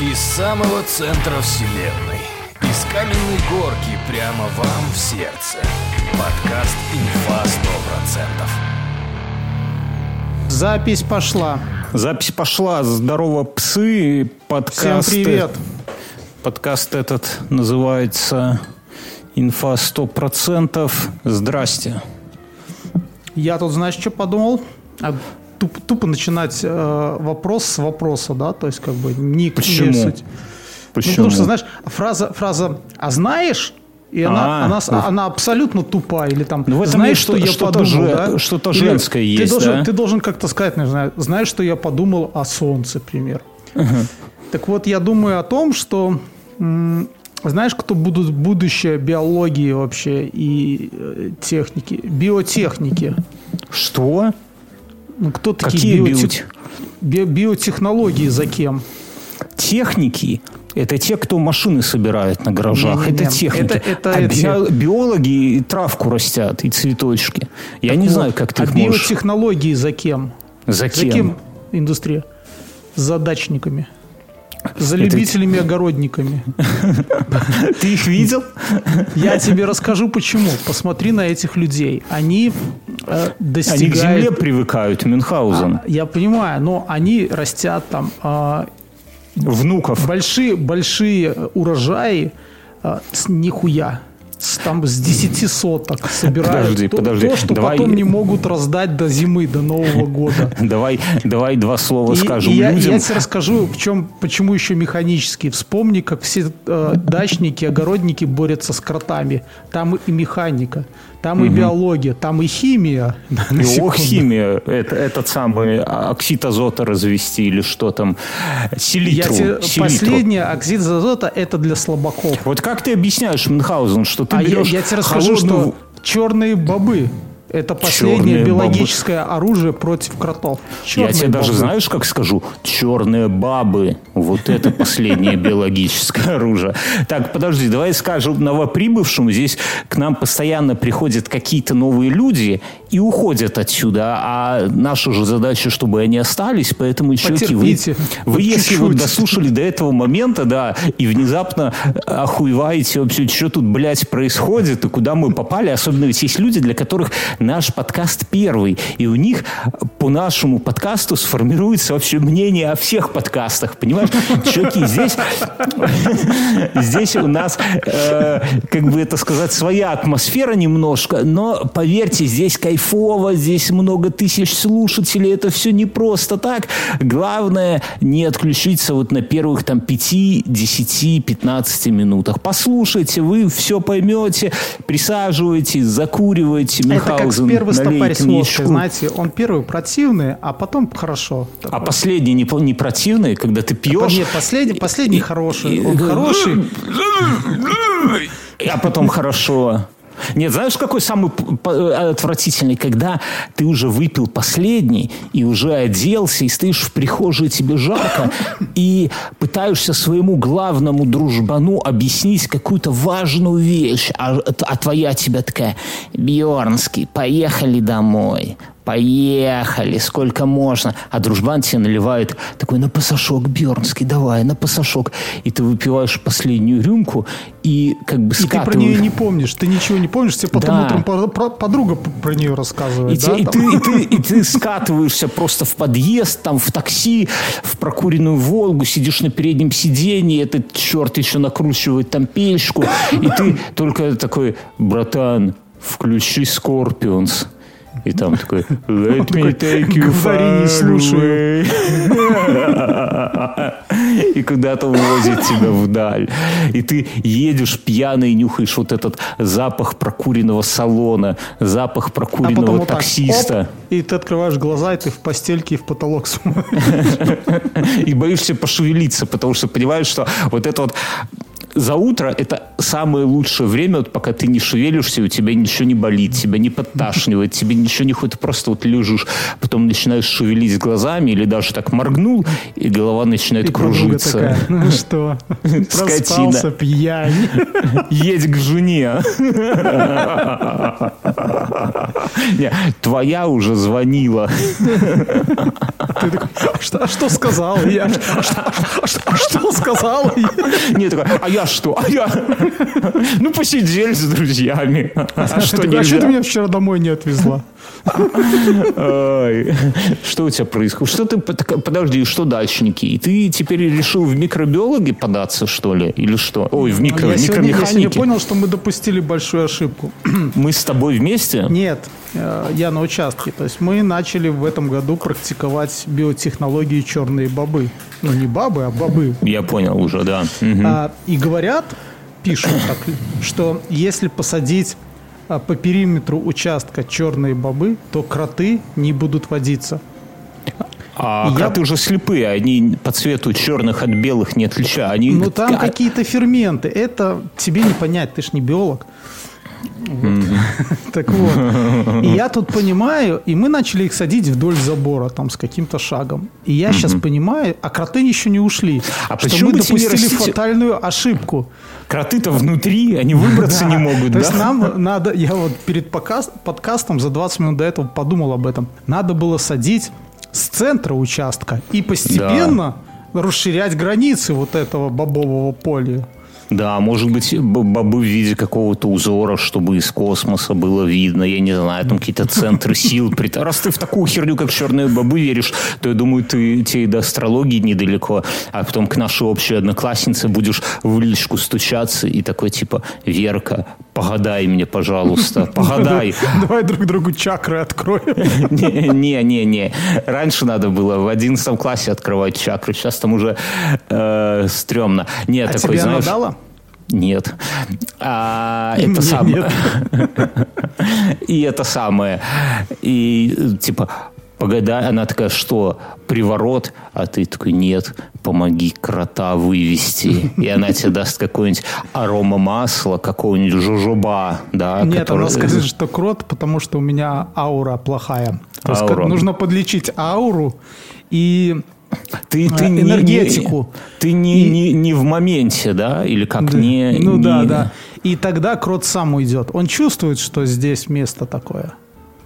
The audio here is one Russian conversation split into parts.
Из самого центра вселенной. Из каменной горки прямо вам в сердце. Подкаст «Инфа 100%». Запись пошла. Запись пошла. Здорово, псы. Подкаст. Всем привет. Подкаст этот называется «Инфа 100%». Здрасте. Я тут, знаешь, что подумал? Туп, тупо начинать э, вопрос с вопроса, да? То есть, как бы, не Почему? не суть. Почему? Ну, потому что, знаешь, фраза, фраза «а знаешь?» И она, А, она, ну. она абсолютно тупая. Или там, Ну, знаешь, есть что я что-то подумал, же- да? что-то Или женское ты есть, должен, да? Ты должен как-то сказать, знаю, знаешь, что я подумал о солнце, пример. Так вот, я думаю о том, что знаешь, кто будут будущее биологии вообще и э, техники, биотехники? Что? Ну, кто такие Какие биоте- би- биотехнологии за кем? Техники – это те, кто машины собирают на гаражах. Не-не-не, Это техники. это- это а био- биологи и травку растят, и цветочки. Я не Вот. знаю, как ты а их можешь... биотехнологии за кем? За За кем? кем индустрия? За дачниками. За любителями-огородниками. Ты их видел? Я тебе расскажу почему. Посмотри на этих людей. Они э, Они к достигают... земле привыкают, Мюнхгаузен. А, Я понимаю, но они растят там а, Внуков. большие, большие урожаи а, с нихуя. Там с 10 соток собирают Подожди, то, подожди. то, что Давай- потом не могут раздать до зимы, до Нового года. Давай, давай два слова И- скажем и я, людям. я тебе расскажу, в чем, почему еще механический. Вспомни, как все э, дачники, огородники борются с кротами. Там и механика, там и биология, там и химия. секунду. химия, это, этот самый оксид азота развести или что там, Я селитру. тебе, селитру. последнее, оксид азота, это для слабаков. Вот как ты объясняешь, Мюнхгаузен, что ты а я, берешь я тебе расскажу, холодную- что черные бобы – это последнее Черные биологическое оружие против кротов. Я Черные тебе даже бобы. знаешь, как скажу? Черные бабы. Вот это последнее биологическое оружие. Так, подожди, давай скажем новоприбывшим. Здесь к нам постоянно приходят какие-то новые люди и уходят отсюда. А наша же задача, чтобы они остались. Поэтому, чуваки, вы, вы если чуть-чуть. дослушали до этого момента, да, и внезапно охуеваете вообще, что тут, блядь, происходит и куда мы попали. Особенно ведь есть люди, для которых наш подкаст первый. И у них по нашему подкасту сформируется вообще мнение о всех подкастах. Понимаешь? Чуваки, здесь, здесь у нас, э, как бы это сказать, своя атмосфера немножко, но поверьте, здесь кайфово, здесь много тысяч слушателей, это все не просто так. Главное не отключиться вот на первых там 5, 10, 15 минутах. Послушайте, вы все поймете, присаживайтесь, закуривайте, Это как Мюнхгаузен, первый стопарь с знаете, он первый противный, а потом хорошо. А последний не, не противный, когда ты пьешь, Нет, последний, последний хороший. и- Он хороший. а потом хорошо. Нет, знаешь, какой самый отвратительный? Когда ты уже выпил последний и уже оделся, и стоишь в прихожей, тебе жарко, и пытаешься своему главному дружбану объяснить какую-то важную вещь, а, а твоя тебя такая, Бьернский, поехали домой. Поехали, сколько можно. А дружбан тебе наливает такой на пасашок, Бьернский, давай, на пасашок. И ты выпиваешь последнюю рюмку и как бы И ты про скатываешь. нее не помнишь, ты ничего не помнишь, тебе потом Да. утром подруга про нее рассказывает. И, да, те- и ты, и, ты, и ты скатываешься просто в подъезд, там, в такси, в прокуренную «Волгу», сидишь на переднем сиденье, этот черт еще накручивает там пельшку, и ты только такой, братан, включи «Скорпионс». И там такой «Let me take you Говори, не слушаю. away». И куда-то увозит тебя вдаль. И ты едешь пьяный, нюхаешь вот этот запах прокуренного салона, запах А прокуренного потом вот так, таксиста. оп, и ты открываешь глаза, и ты в постельке и в потолок смотришь. И боишься пошевелиться, потому что понимаешь, что вот это вот за утро это самое лучшее время, вот пока ты не шевелишься, у тебя ничего не болит, тебя не подташнивает, тебе ничего не ходит, просто вот лежишь, потом начинаешь шевелить глазами или даже так моргнул, и голова начинает И кружиться. такая, ну что, Скотина. проспался пьянь. Едь к жене. Не, Твоя уже звонила. Ты такой, а что, а что сказал я? А что, а что- а что сказал я? Не, такой, а я что? А я... Ну, посидели с друзьями. А что а что ты меня вчера домой не отвезла? Что у тебя происходит? Что ты, под- подожди, что дальше, Никит? Ты теперь решил в микробиологи податься, что ли? Или что? Ой, в микро, Ну, я, сегодня, я понял, что мы допустили большую ошибку. Мы с тобой вместе? Нет, э, я на участке. То есть мы начали в этом году практиковать биотехнологии черные бобы. Ну, не бабы, а бобы. Я понял уже, да. А, и говорят, пишут так, что если посадить по периметру участка черные бобы, то кроты не будут водиться. А я- кроты уже слепые, они по цвету черных от белых не отличают. Они... Ну, там А- какие-то ферменты. Это тебе не понять, ты ж не биолог. Вот. Так вот. И я тут понимаю, и мы начали их садить вдоль забора, там, с каким-то шагом. И я сейчас понимаю, а кроты еще не ушли. А что мы допустили фатальную ошибку. Кроты-то внутри, они выбраться не могут, То да? есть нам надо, я вот перед подкастом за 20 минут до этого подумал об этом. Надо было садить с центра участка и постепенно расширять границы вот этого бобового поля. Да, может быть, бобы в виде какого-то узора, чтобы из космоса было видно. Я не знаю, там какие-то центры сил. Раз ты в такую херню, как черные бобы, веришь, то я думаю, ты тебе до астрологии недалеко. А потом к нашей общей однокласснице будешь в личку стучаться и такой типа, Верка, погадай мне, пожалуйста, погадай. Давай друг другу чакры откроем. Не-не-не. Раньше надо было в 11 классе открывать чакры. Сейчас там уже э, стрёмно. Нет, А такой, тебе она знаешь... дала? Нет. А, И это самое. И это самое. И типа, погода, она такая, что, приворот? А ты такой, нет, помоги крота вывести. И она тебе даст какое-нибудь арома масла, какого-нибудь жужоба, да. Нет, который- она скажет, что крот, потому что у меня аура плохая. То есть Аура. нужно подлечить ауру и Ты, ты не- энергетику. Не, ты не, не, не в моменте, да? Или как не... ну не- да, да. И тогда крот сам уйдет. Он чувствует, что здесь место такое.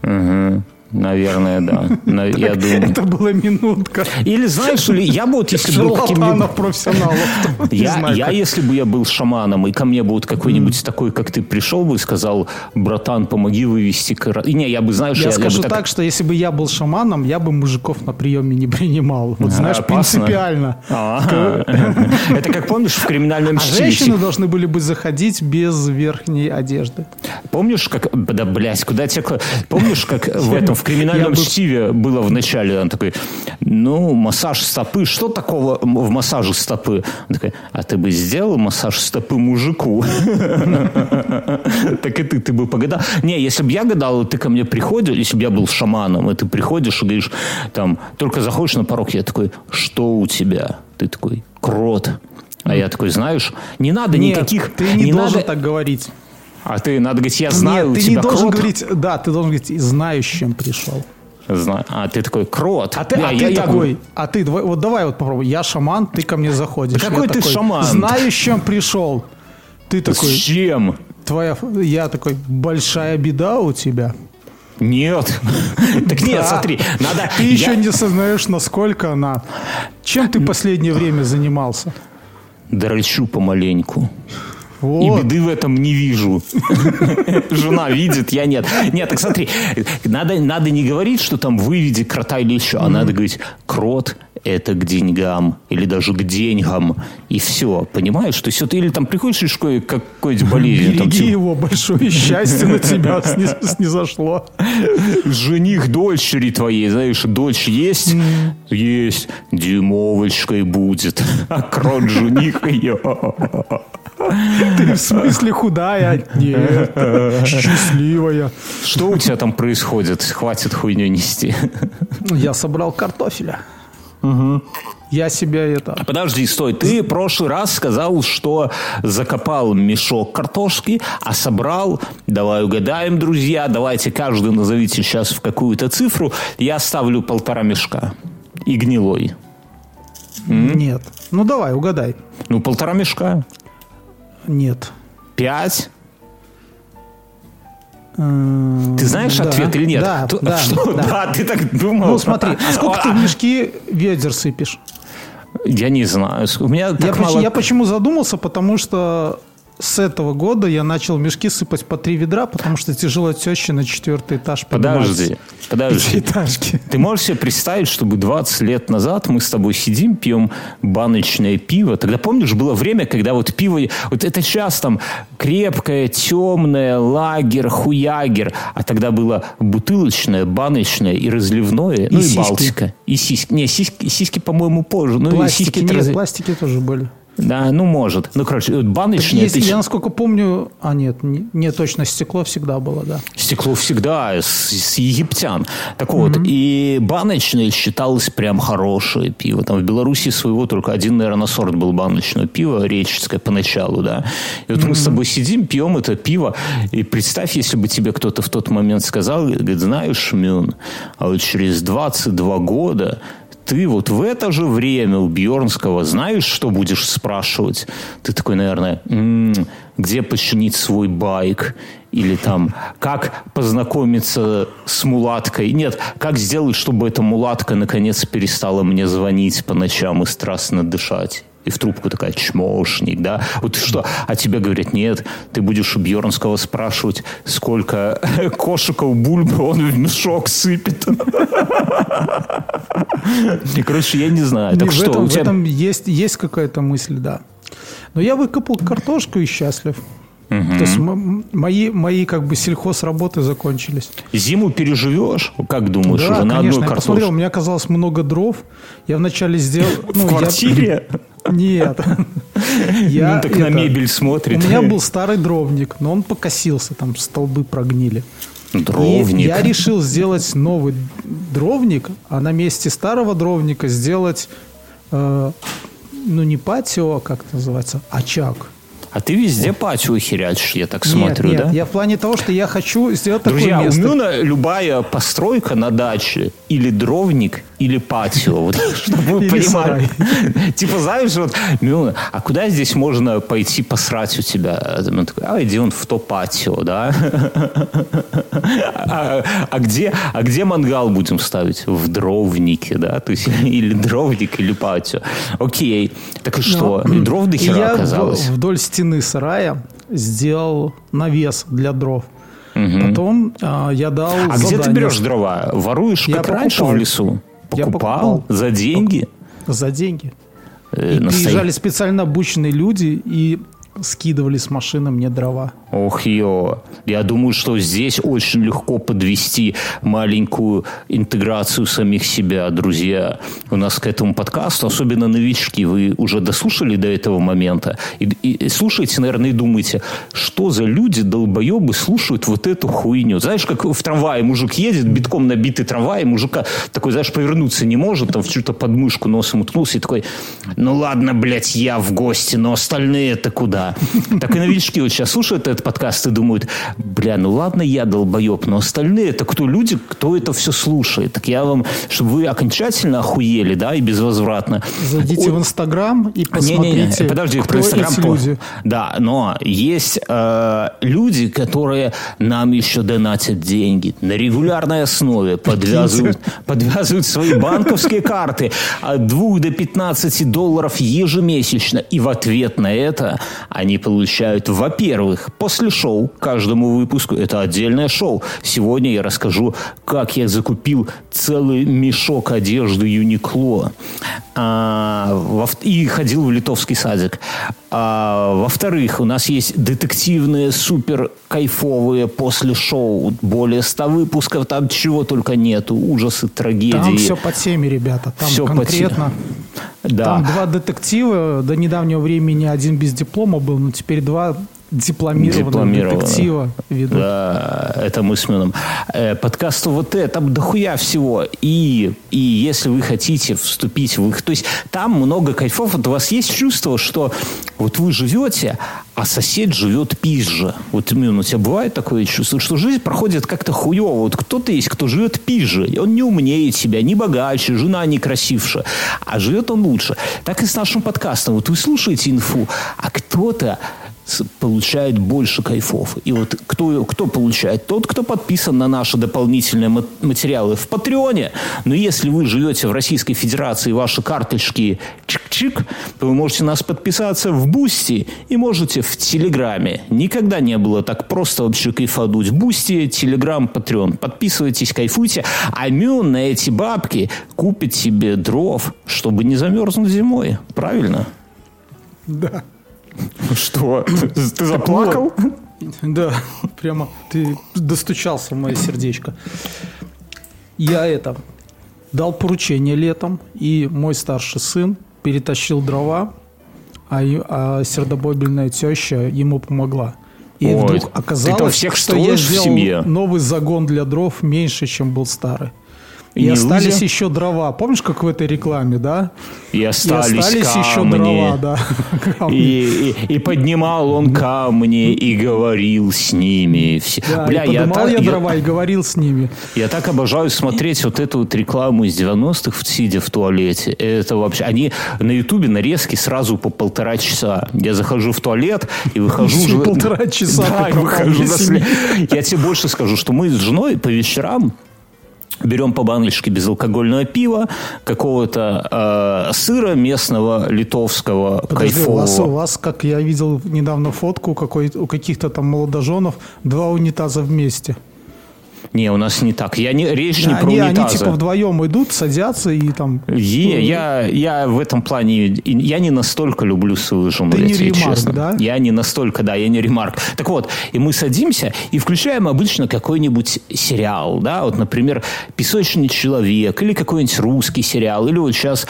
Мгм. Наверное, да. На- Я думаю. Это была минутка. Или знаешь, или я бы вот если был каким-нибудь... Профессионалов. Я, я, если бы я был шаманом, и ко мне бы вот какой-нибудь такой, как ты, пришел бы и сказал, братан, помоги вывести кора-». И Не, я бы, знаешь, Я бы скажу так, что если бы я был шаманом, я бы мужиков на приеме не принимал. Вот знаешь, опасно. принципиально. А, Это как помнишь в криминальном А чтиве? женщины должны были бы заходить без верхней одежды. Помнишь, как... Да, блядь, куда кла- Помнишь, как в этом, в Я криминальном бы- чтиве было в начале? Он такой, ну, массаж стопы. Что такого в массаже стопы? Он такой, а ты бы сделал массаж стопы мужику? Так и ты, ты бы погадал. Не, если бы я гадал, ты ко мне приходишь, если бы я был шаманом, и ты приходишь и говоришь, там, только заходишь на порог, я такой, что у тебя? Ты такой, крот. А я такой, знаешь, не надо Нет, никаких... ты не, должен надо- так говорить. А ты, надо говорить, я знаю, Нет, ты не должен крот. говорить, да, ты должен говорить, знающим пришел. Зна- А ты такой, крот. А ты, Да, а я- ты я такой, говорю, а ты, давай- вот давай вот попробуй, я шаман, ты ко мне заходишь. Да какой Я ты такой, шаман? Знающим пришел. Ты такой, Зачем? твоя, я такой, большая беда у тебя. Нет. Так нет, Да. смотри, надо... Ты я- еще не сознаешь, насколько она. Чем ты последнее время занимался? Дрочу помаленьку. И Вот. беды в этом не вижу. Жена видит, я нет. Нет, так смотри, надо, надо не говорить, что там выведи крота или еще, а надо говорить, крот это к деньгам или даже к деньгам. И все, понимаешь? То есть вот или там приходишь из школы какой-нибудь болезнью, там, Береги типа, его, большое счастье на тебя сни- снизошло. жених дочери твоей, знаешь, дочь есть? Есть. Дюймовочкой будет. А крот жених ее. Ты в смысле худая? Нет, счастливая. Что у тебя там происходит? Хватит хуйню нести. Я собрал картофеля. Я себя это... Подожди, стой. Ты в прошлый раз сказал, что закопал мешок картошки, а собрал, давай угадаем, друзья, давайте каждый назовите сейчас в какую-то цифру. Я ставлю полтора мешка. И гнилой. Нет. Ну давай, угадай. Ну, полтора мешка. Нет. Пять. М, Ты знаешь да, ответ или нет? Да, Т- да, что? да. Да, ты так думал. Ну смотри, а сколько ты в мешки ведер сыпешь? Я не знаю. У меня Я, так поч- мало... я почему задумался, потому что с этого года я начал мешки сыпать по три ведра, потому что тяжело теще на четвертый этаж Подожди, подожди. Пятиэтажки. Ты можешь себе представить, чтобы 20 лет назад мы с тобой сидим, пьем баночное пиво. Тогда помнишь, было время, когда вот пиво... Вот это сейчас там крепкое, темное, лагер, хуягер. А тогда было бутылочное, баночное и разливное. ну и сиськи. Балтика. И сиськи. Не, сиськи, сиськи по-моему, позже. Ну и Пластики, сиськи... нет, раз- пластики тоже были. Да, ну может. Ну, короче, вот баночное... Есть, это я, насколько помню, а нет, не, не точно стекло всегда было, да. Стекло всегда с, с египтян. Так вот, и баночное считалось прям хорошее пиво. Там в Беларуси своего только один, наверное, сорт был баночного пива, реческое поначалу, да. И вот мы с тобой сидим, пьем это пиво, и представь, если бы тебе кто-то в тот момент сказал, говорит, знаешь, Мюн, а вот через 22 года ты вот в это же время у Бьернского знаешь, что будешь спрашивать? Ты такой, наверное, «М, где починить свой байк? Или там, как познакомиться с мулаткой? Нет, как сделать, чтобы эта мулатка наконец перестала мне звонить по ночам и страстно дышать? И в трубку такая чмошник, да? Вот что? А тебе говорят, нет, ты будешь у Бьернского спрашивать, сколько кошиков бульбы он в мешок сыпет. И, короче, я не знаю. Так в что, этом, у в тебя... этом есть, есть какая-то мысль, да. Но я выкопал картошку и счастлив. То есть мои, мои как бы сельхозработы закончились. Зиму переживешь? Как думаешь, да, уже на конечно. одной Я посмотрел, у картошке? меня оказалось много дров. Я вначале сделал... В ну, я- квартире? Нет. Я Ну, так на мебель У смотрит. меня был старый дровник, но он покосился, там столбы прогнили. И Дровник. я решил сделать новый дровник, а на месте старого дровника сделать, э, ну не патио, а как это называется, очаг. А ты везде патио херячишь, я так Нет, смотрю, нет, да? я в плане того, что я хочу сделать Друзья, такое место. Мюна любая постройка на даче или дровник, или патио. Вот, чтобы вы Или понимали. Типа, знаешь, вот, Мюна, а куда здесь можно пойти посрать у тебя? Он такой, а иди он в то патио, да? А, а где, а где мангал будем ставить? В дровнике, да? То есть, или дровник, или патио. Окей. Так и что? И дров до хера я оказалось. вдоль стены сарая сделал навес для дров. Потом а, я дал А где ты задание берешь дрова? Воруешь, Я как раньше покупал. в лесу? Я Покупал? покупал. За деньги? за деньги. Э, И настоя- приезжали специально обученные люди и скидывали с машины мне дрова. Ох, ё. Я думаю, что здесь очень легко подвести маленькую интеграцию самих себя, друзья. У нас к этому подкасту, особенно новички, вы уже дослушали до этого момента. И, и- и слушаете, наверное, и думаете, что за люди, долбоебы, слушают вот эту хуйню. Знаешь, как в трамвае мужик едет, битком набитый трамвай, мужика такой, знаешь, повернуться не может, там в чью-то подмышку носом уткнулся и такой, ну ладно, блядь, я в гости, но остальные-то куда? Так и новички вот сейчас слушают этот подкаст и думают, бля, ну ладно, я долбоеб, но остальные это кто люди, кто это все слушает? Так я вам, чтобы вы окончательно охуели, да, и безвозвратно. Зайдите Ой, в Инстаграм и посмотрите, подожди, кто про Инстаграм. эти по- люди. Да, но есть э, люди, которые нам еще донатят деньги на регулярной основе, подвязывают, подвязывают свои банковские карты от 2 до 15 долларов ежемесячно. И в ответ на это они получают, во-первых, после шоу каждому выпуску, это отдельное шоу. Сегодня я расскажу, как я закупил целый мешок одежды Юникло. А, во- и ходил в литовский садик. А, во-вторых, у нас есть детективные, супер кайфовые после шоу. Более 100 выпусков, там чего только нету. Ужасы, трагедии. Там все по теме, ребята. Там Всё по конкретно. Да. Там два детектива. До недавнего времени один без диплома был, но теперь два дипломированного, Дипломированного. детектива ведут. Да, это мы с Мюном. Э, подкаст ОВТ, там дохуя всего. И, и если вы хотите вступить в их... То есть там много кайфов. Вот у вас есть чувство, что вот вы живете, а сосед живет пизже. Вот, Мюн, у тебя бывает такое чувство, что жизнь проходит как-то хуево. Вот кто-то есть, кто живет пизже. И он не умнее тебя, не богаче, жена не красивше. А живет он лучше. Так и с нашим подкастом. Вот вы слушаете инфу, а кто-то получает больше кайфов. И вот кто, кто получает? Тот, кто подписан на наши дополнительные ма- материалы в Patreon е. Но если вы живете в Российской Федерации, ваши карточки чик-чик, то вы можете на нас подписаться в Boosty и можете в Телеграме. Никогда не было так просто вообще кайфануть. Boosty, Телеграм, Patreon. Подписывайтесь, кайфуйте. А Мюн на эти бабки купит себе дров, чтобы не замерзнуть зимой. Правильно? Да. Что? Ты заплакал? Да, прямо ты достучался в мое сердечко. Я это дал поручение летом, и мой старший сын перетащил дрова, а, а сердобобельная теща ему помогла. И Ой, вдруг оказалось, всех что я строишь в сделал семье. новый загон для дров меньше, чем был старый. И не остались лузя? еще дрова. Помнишь, как в этой рекламе, да? И И остались, остались еще камни. дрова, да. Камни. И, и- и поднимал он камни и говорил с ними. Да, Бля, и я, подымал так, я я, дрова и говорил с ними. я так обожаю смотреть вот эту вот рекламу из 90-х, сидя в туалете. Это вообще... Они на Ютубе нарезки сразу по полтора часа. Я захожу в туалет и выхожу... Еще полтора часа Да, выхожу Я тебе больше скажу, что мы с женой по вечерам Берем по баночке безалкогольного пива, какого-то э, сыра местного, литовского, Подожди, у вас, у кайфового. вас, как я видел недавно фотку, какой, у каких-то там молодоженов два унитаза вместе. Не, у нас не так. Я не, речь не Да, про они, они унитазы. типа вдвоем идут, садятся и там... Е, я, я в этом плане, я не настолько люблю свою жену, Ты я не тебе ремарк, честно. да? Я не настолько, да, я не ремарк. Так вот, и мы садимся и включаем обычно какой-нибудь сериал, да, вот, например, «Песочный человек» или какой-нибудь русский сериал, или вот сейчас,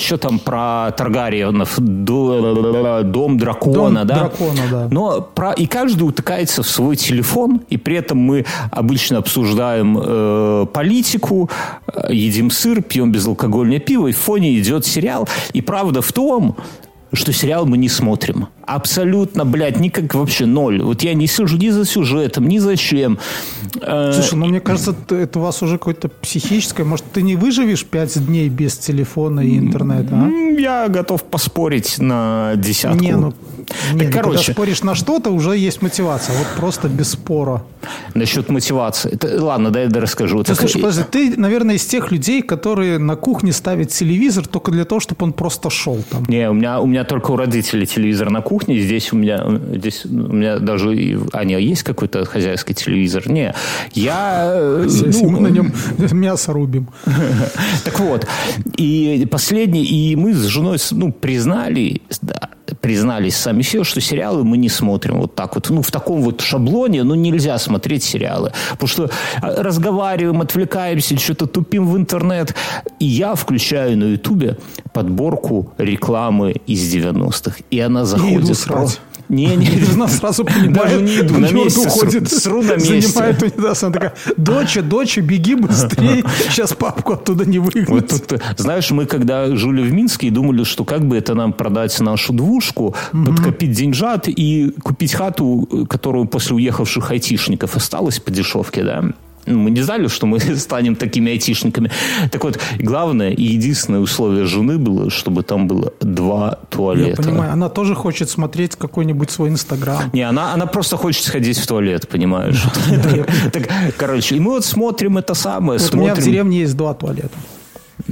что там про Таргариенов, До- «Дом дракона», Дом да? дракона, да. Но про... и каждый утыкается в свой телефон, и при этом мы обычно обсуждаем э, политику, э, едим сыр, пьем безалкогольное пиво, и в фоне идет сериал. И правда в том, что сериал мы не смотрим. Абсолютно, блядь, никак вообще ноль. Вот я не сижу ни за сюжетом, ни за чем. Э, Слушай, ну мне кажется, это у вас уже какое-то психическое. Может, ты не выживешь пять дней без телефона и интернета, а? я готов поспорить на десятку. Не, ну, не, ну, короче. когда споришь на что-то, уже есть мотивация. Вот просто без спора. Насчет мотивации. Это- ладно, дай я расскажу. Ты, Так, слушай, подожди, ты, наверное, из тех людей, которые на кухне ставят телевизор только для того, чтобы он просто шел там. Не, у меня, у меня только у родителей телевизор на кухне. Здесь у меня, здесь у меня даже... А, не, есть какой-то хозяйский телевизор? Не, я... э, Если ну, мы на нем мясо рубим. Так вот, и последний, и мы с женой, ну, признали, да, признались сами себе, что сериалы мы не смотрим вот так вот. Ну, в таком вот шаблоне, ну, нельзя смотреть сериалы. Потому что а, разговариваем, отвлекаемся, что-то тупим в интернет. И я включаю на Ютубе подборку рекламы из 90-х. И она заходит... срать. Не, не, Жена сразу понимает, Даже не иду, на месте уходит, сру на месте. занимает унитаз. Она такая, доча, доча, беги быстрее, сейчас папку оттуда не выгнать. Вот тут, знаешь, мы когда жили в Минске и думали, что как бы это нам продать нашу двушку, подкопить деньжат и купить хату, которую после уехавших айтишников осталось по дешевке, да? Ну, Мы не знали, что мы станем такими айтишниками. Так вот, главное и единственное условие жены было, чтобы там было два Я туалета. понимаю, она тоже хочет смотреть какой-нибудь свой инстаграм. Не, она, она просто хочет сходить в туалет, понимаешь? Короче, и мы вот смотрим это самое, у меня в деревне есть два туалета.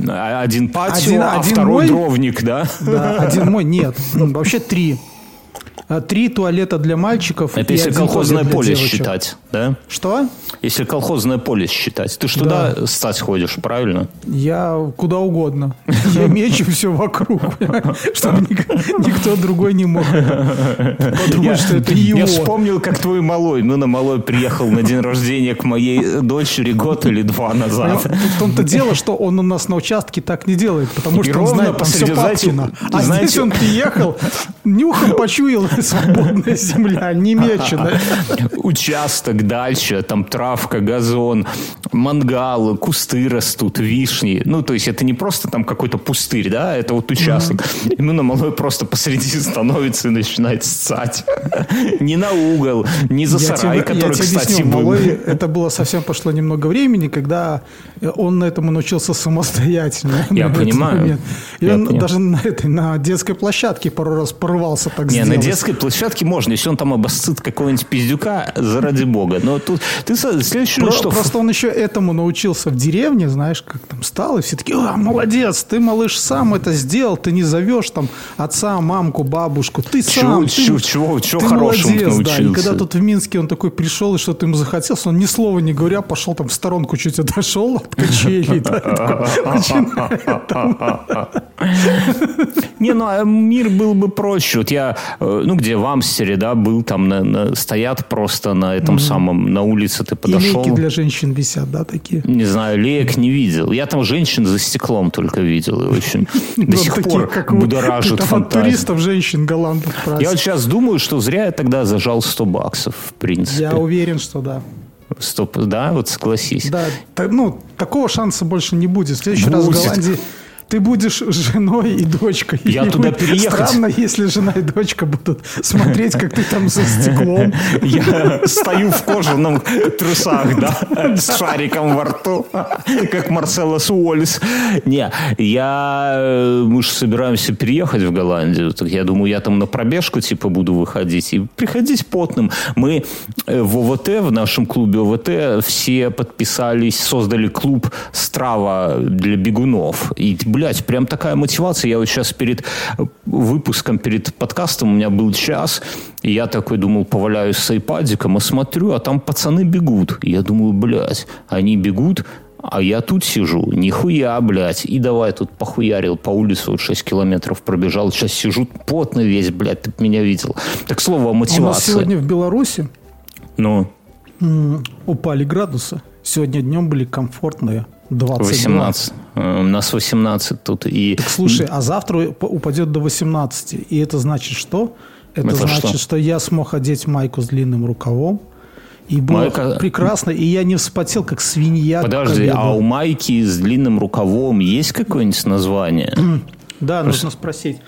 а, один патио, а второй дровник, да? Да, один мой нет. Вообще три. А, Три туалета для мальчиков. Это если колхозное поле девочек. считать, да? Что? Если колхозное поле считать. Ты ж туда стать ходишь, правильно? Я куда угодно. Я мечу все вокруг, чтобы ник- никто другой не мог подумать, что это я его. вспомнил, как твой малой. Ну, на малой приехал на день рождения к моей дочери год или два назад. В том-то дело, что он у нас на участке так не делает, потому что он знает, там все Папкино. А здесь он приехал, нюхом почуял, свободная земля, немеченная. Участок, дальше, там травка, газон, мангалы, кусты растут, вишни. Ну, то есть это не просто там какой-то пустырь, да, это вот участок. Именно малой просто посреди становится и начинает ссать. Не на угол, не за сарай, который, кстати, был. Это было совсем пошло немного времени, когда он на этому научился самостоятельно. Я понимаю. И он даже на этой, на детской площадке пару раз порывался так Не, на детской площадке можно, если он там обоссыт какого-нибудь пиздюка, заради бога. Но тут ты следующее, Про, что... Просто он еще этому научился в деревне, знаешь, как там стал, и все такие, а, молодец, ты, малыш, сам это сделал, ты не зовешь там отца, мамку, бабушку, ты сам. Чего, ты, чего, чего ты хорошему молодец, научился? Да. И когда тут в Минске он такой пришел, и что-то ему захотелось, он ни слова не говоря, пошел там в сторонку чуть отошел от качелей. Не, ну а мир был бы проще. Вот я, э, ну где в Амстере, да, был там, на, на, стоят просто на этом самом, на улице ты подошел. И лейки для женщин висят, да, такие? Не знаю, леек не видел. Я там женщин за стеклом только видел. И очень до сих пор будоражит фантазию. туристов, женщин, голландов. Я вот сейчас думаю, что зря я тогда зажал 100 баксов, в принципе. Я уверен, что да. Стоп, да, вот согласись. Да, ну, такого шанса больше не будет. В следующий раз в Голландии ты будешь женой и дочкой. Я и туда переехать. Странно, если жена и дочка будут смотреть, как ты там за стеклом. Я стою в кожаном трусах, да, с шариком во рту, как Марсело Суолис. Не, я... Э, мы же собираемся переехать в Голландию. Так я думаю, я там на пробежку типа буду выходить и приходить потным. Мы э, в ОВТ, в нашем клубе ОВТ, все подписались, создали клуб «Страва» для бегунов. И блядь, прям такая мотивация. Я вот сейчас перед выпуском, перед подкастом у меня был час, и я такой думал, поваляюсь с айпадиком, и смотрю, а там пацаны бегут. И я думаю, блядь, они бегут, а я тут сижу, нихуя, блядь. И давай тут похуярил по улице, вот 6 километров пробежал. Сейчас сижу потный весь, блядь, ты меня видел. Так слово о мотивации. У нас сегодня в Беларуси ну? упали градусы. Сегодня днем были комфортные 22. 18. У нас 18 тут. И... Так, слушай, а завтра упадет до 18. И это значит что? Это, это значит, что? что я смог одеть майку с длинным рукавом. И было Майка... прекрасно, и я не вспотел, как свинья. Подожди, а у майки с длинным рукавом есть какое-нибудь название? да, нужно спросить.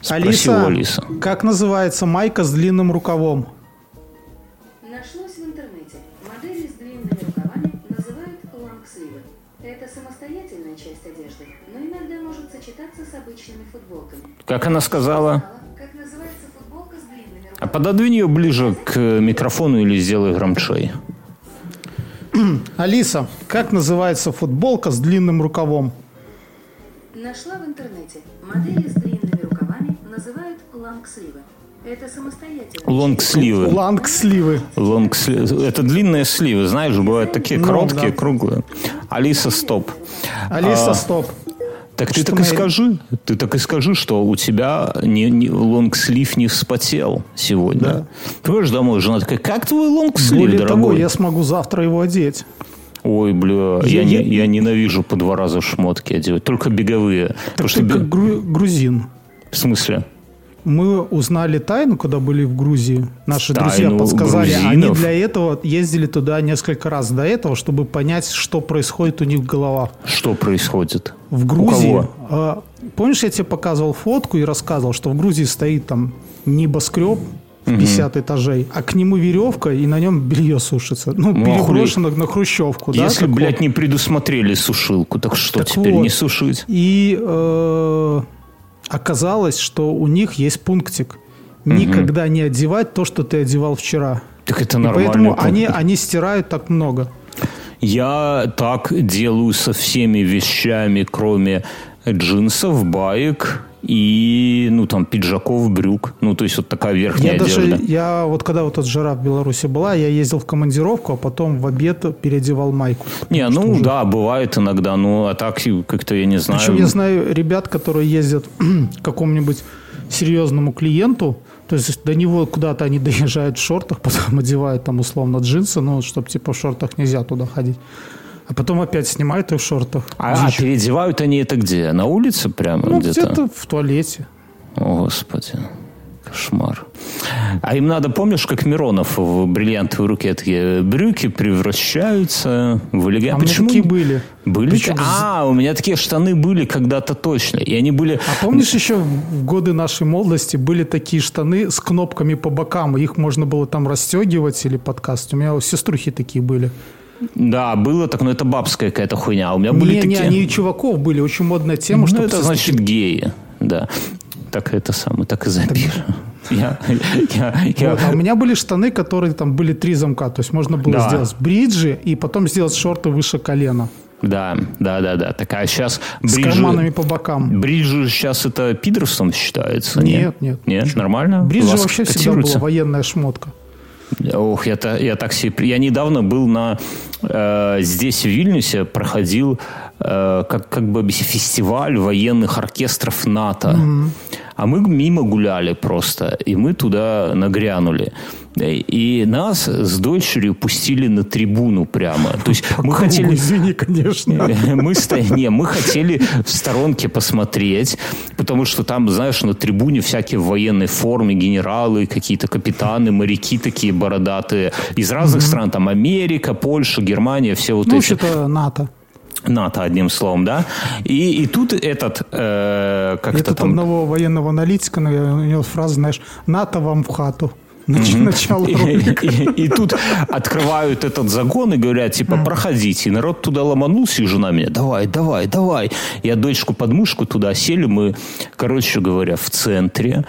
Спроси Алиса, Алиса, как называется майка с длинным рукавом? Как она сказала? А пододвинь ее ближе к микрофону или сделай громчей. Алиса, как называется футболка с длинным рукавом? Нашла в интернете. Модели с длинными рукавами называют лонгсливы. Это самостоятельно. Лонгсливы. Лонгсливы. Лонгсливы. Это длинные сливы. Знаешь, бывают такие ну, короткие, да. круглые. Алиса, стоп. Алиса, а, стоп. Так ты так и скажи, ты так и скажи, что у тебя не, не, лонгслив не вспотел сегодня. Да. Приходишь домой, жена такая, как твой лонгслив, Более дорогой? того, я смогу завтра его одеть. Ой, бля, я, я, не, я ненавижу по два раза шмотки одевать, только беговые. Так ты что как гру- грузин. В смысле? Мы узнали тайну, когда были в Грузии. Наши тайну друзья подсказали. Грузинов? Они для этого ездили туда несколько раз до этого, чтобы понять, что происходит у них в головах. Что происходит? В Грузии. А, помнишь, я тебе показывал фотку и рассказывал, что в Грузии стоит там небоскреб, в 50 угу. этажей, а к нему веревка, и на нем белье сушится. Ну, ну переброшено на хрущевку. Если, да, блядь, не предусмотрели сушилку, так что так теперь вот. не сушить? И э, оказалось, что у них есть пунктик. Никогда угу. не одевать то, что ты одевал вчера. Так это нормально. Поэтому они, они стирают так много. Я так делаю со всеми вещами, кроме джинсов, баек и, ну, там, пиджаков, брюк. Ну, то есть, вот такая верхняя я одежда. Даже, я вот когда вот эта жара в Беларуси была, я ездил в командировку, а потом в обед переодевал майку. Не, ну, уже... да, бывает иногда, ну, а так как-то я не знаю. Причем я знаю ребят, которые ездят к какому-нибудь серьезному клиенту, то есть до него куда-то они доезжают в шортах, потом одевают там условно джинсы, ну, чтобы типа в шортах нельзя туда ходить. А потом опять снимают их в шортах. А, а переодевают они это где? На улице прямо ну, где-то? где-то в туалете. О, Господи. Кошмар. А им надо, помнишь, как Миронов в бриллиантовой руке такие брюки превращаются в элегантные. А Почему? такие были. Были? Причем А, у меня такие штаны были когда-то точно. И они были... А помнишь еще в годы нашей молодости были такие штаны с кнопками по бокам, их можно было там расстегивать или подкаст. У меня у сеструхи такие были. Да, было так, но это бабская какая-то хуйня. У меня были не, такие... не, они и чуваков были, очень модная тема. Ну, чтобы это значит геи, да. Так это самое, так и запишем. Я, я, я- Вот, а у меня были штаны, которые там были три замка. То есть можно было Да. сделать бриджи и потом сделать шорты выше колена. Да, да, да, да. Такая сейчас С карманами по бокам. Бриджи сейчас это пидорством считается? Нет, нет. Нет, нормально? Бриджи вообще всегда была военная шмотка. Ох, я, я так себе... Я недавно был на... э, здесь, в Вильнюсе, проходил э, как, как бы фестиваль военных оркестров НАТО. А мы мимо гуляли просто, и мы туда нагрянули. И нас с дочерью пустили на трибуну прямо. То есть мы хотели... Извини, конечно. Мы, сто... не, мы хотели в сторонке посмотреть, потому что там, знаешь, на трибуне всякие в военной форме генералы, какие-то капитаны, моряки такие бородатые из разных стран, там Америка, Польша, Германия, все вот Ну, эти. вообще-то НАТО. НАТО, одним словом, да. И, и тут этот, э, как Я это тут там... одного военного аналитика, у него фраза, знаешь, НАТО вам в хату. Нач- Начало и- и тут открывают этот загон и говорят, типа, проходите. И народ туда ломанулся, и жена меня, давай, давай, давай. Я дочку под мышку туда сели, мы, короче говоря, в центре.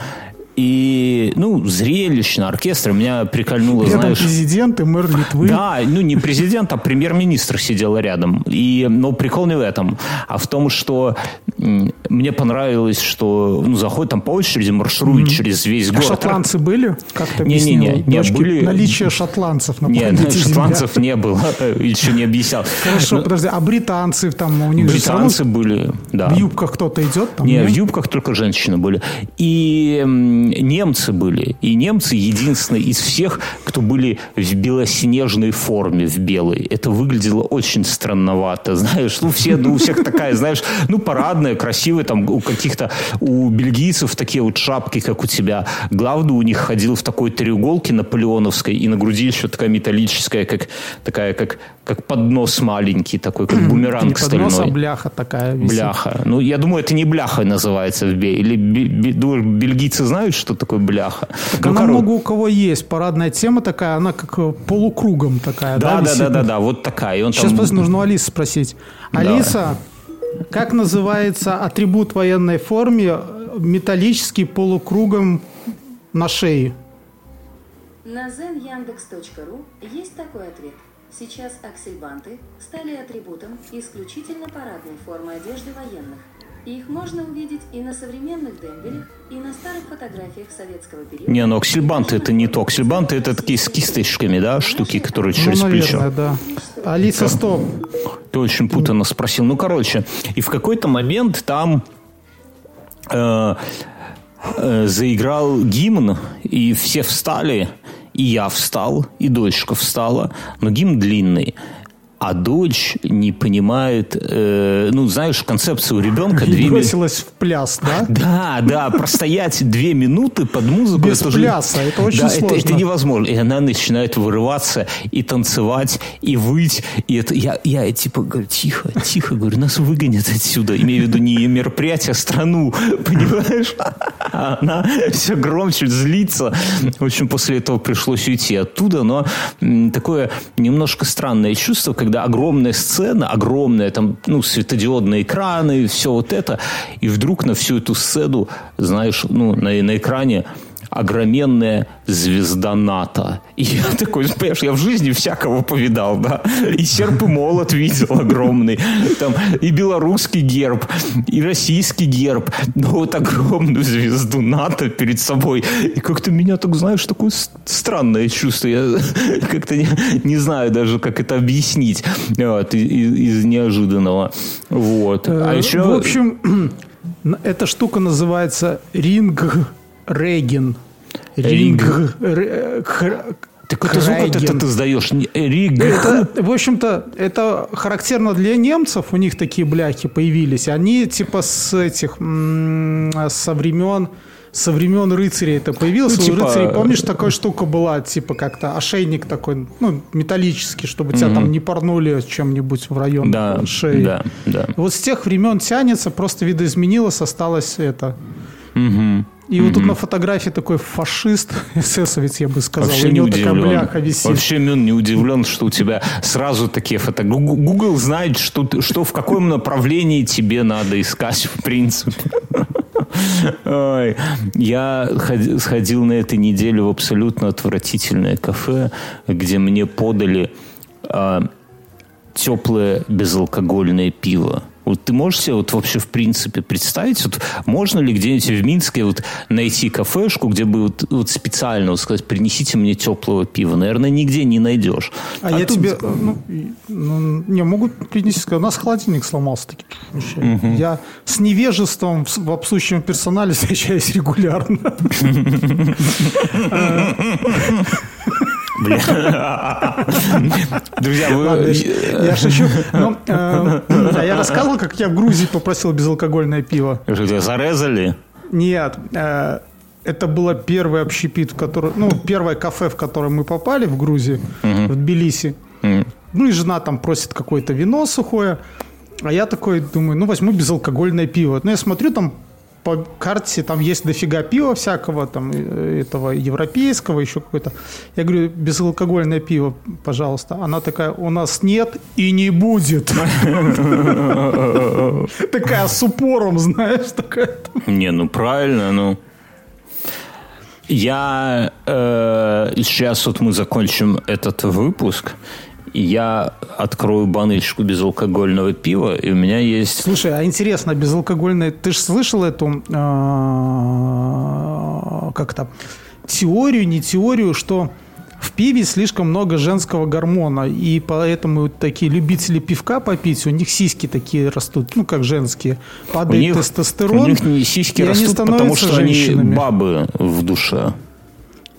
И, ну, зрелищно, оркестр меня прикольнуло, Рядом знаешь... президент и мэр Литвы. Да, ну не президент, а премьер-министр сидел рядом. И, но прикол не в этом, а в том, что мне понравилось, что ну, заходит там по очереди маршрует через весь А город. шотландцы были? Как ты Не-не-не, объяснил? не, Дочке были- Наличие шотландцев на Нет, Земля. шотландцев не было, еще не объяснял. Хорошо, Ну, подожди, а британцы там у них же Британцы были, да. в юбках кто-то идет? Там, Не, нет? в юбках только женщины были. И немцы были. И немцы единственные из всех, кто были в белоснежной форме, в белой. Это выглядело очень странновато, знаешь. Ну, все, ну, у всех такая, знаешь, ну, парадная, красивая, там, у каких-то, у бельгийцев такие вот шапки, как у тебя. Главный у них ходил в такой треуголке наполеоновской, и на груди еще такая металлическая, как, такая, как, как поднос маленький, такой, как Не бумеранг поднос, а стальной. бляха такая висит. Бляха. Ну, я думаю, это не бляха называется в бе- Или думаешь, бельгийцы знают, что такое бляха? Так Ну, она коро- много у кого есть. Парадная тема такая, она как э, полукругом такая. Да, да, висит? да, да, да, вот такая. И он Сейчас там- просто нужно у Алисы спросить. Алиса, как называется атрибут военной форме э, металлический полукругом на шее? На zenyandex.ru есть такой ответ. Сейчас аксельбанты стали атрибутом исключительно парадной формы одежды военных. Их можно увидеть и на современных дембелях, и на старых фотографиях советского периода. Не, ну аксельбанты это не то. Аксельбанты это такие с кисточками, да, штуки, которые через ну, плечо. наверное, да. Алиса, стоп. Ты очень путанно спросил. Ну, короче, и в какой-то момент там э, э, заиграл гимн, и все встали, и я встал, и дочка встала, но гимн длинный. А дочь не понимает, э, ну, знаешь, концепцию ребенка две бросилась в пляс, да? Да, да, простоять две минуты под музыку. Без это же- пляса, это очень да, Это, сложно. это невозможно. И она начинает вырываться и танцевать, и выть. И это я, я типа говорю, тихо, тихо, говорю, нас выгонят отсюда. Имею в виду не мероприятие, а страну, понимаешь? А Она все громче злится. В общем, после этого пришлось уйти оттуда. Но такое немножко странное чувство, когда огромная сцена, огромная, там, ну, светодиодные экраны, все вот это, и вдруг на всю эту сцену, знаешь, ну, на, на экране огроменная звезда НАТО. И я такой, понимаешь, я в жизни всякого повидал, да. И серп и молот видел огромный. Там и белорусский герб, и российский герб. Но вот огромную звезду НАТО перед собой. И как-то меня так, знаешь, такое странное чувство. Я как-то не, не знаю даже, как это объяснить вот, из, из неожиданного. Вот. А Э, еще... В общем, эта штука называется ринг реген. Ринг. Так это звук вот это ты сдаешь. Риг. Это, в общем-то, это характерно для немцев. У них такие бляхи появились. Они типа с этих со времен со времен рыцарей это появилось. Ну, У типа- рыцарей, помнишь, такая штука была, типа как-то ошейник такой, ну, металлический, чтобы тебя там не порнули чем-нибудь в район Да, шеи. да, да. Вот с тех времен тянется, просто видоизменилось, осталось это. Мгм. И вот тут на фотографии такой фашист, эсэсовец, я бы сказал. Вообще не удивлен. Вообще Мюн не удивлен, что у тебя сразу такие фото. Google знает, что, что в каком направлении тебе надо искать, в принципе. Ой, я ход- сходил на этой неделе в абсолютно отвратительное кафе, где мне подали а, теплое безалкогольное пиво. Вот ты можешь себе вот вообще в принципе представить, вот можно ли где-нибудь в Минске вот найти кафешку, где бы вот, вот специально вот сказать, принесите мне теплого пива? Наверное, нигде не найдешь. А, я тут- тебе, ну, ну, не, могут принести, сказать, у нас холодильник сломался таких вещей. Я с невежеством в, в обслуживающем персонале встречаюсь регулярно. Друзья, вы... Я шучу. А я рассказывал, как я в Грузии попросил безалкогольное пиво. Что, тебя зарезали? Нет, э, это было первый общепит, в который, ну, первое кафе, в которое мы попали в Грузии, в Тбилиси. Ну и жена там просит какое-то вино сухое, а я такой думаю, ну возьму безалкогольное пиво. Ну я смотрю там по карте там есть дофига пива всякого, там э, этого европейского, еще какое-то. Я говорю, безалкогольное пиво, пожалуйста. Она такая, у нас нет и не будет. Такая с упором, знаешь, такая. Не, ну правильно, ну. Я э, сейчас вот мы закончим этот выпуск, я открою баночку безалкогольного пива, и у меня есть Слушай, а интересно, безалкогольное... Ты же слышал эту... а, Как то Теорию, не теорию, что в пиве слишком много женского гормона, и поэтому такие любители пивка попить, у них сиськи такие растут, ну, как женские. у Падает них, тестостерон. у них не сиськи они растут, потому что они женщинами. бабы в душе.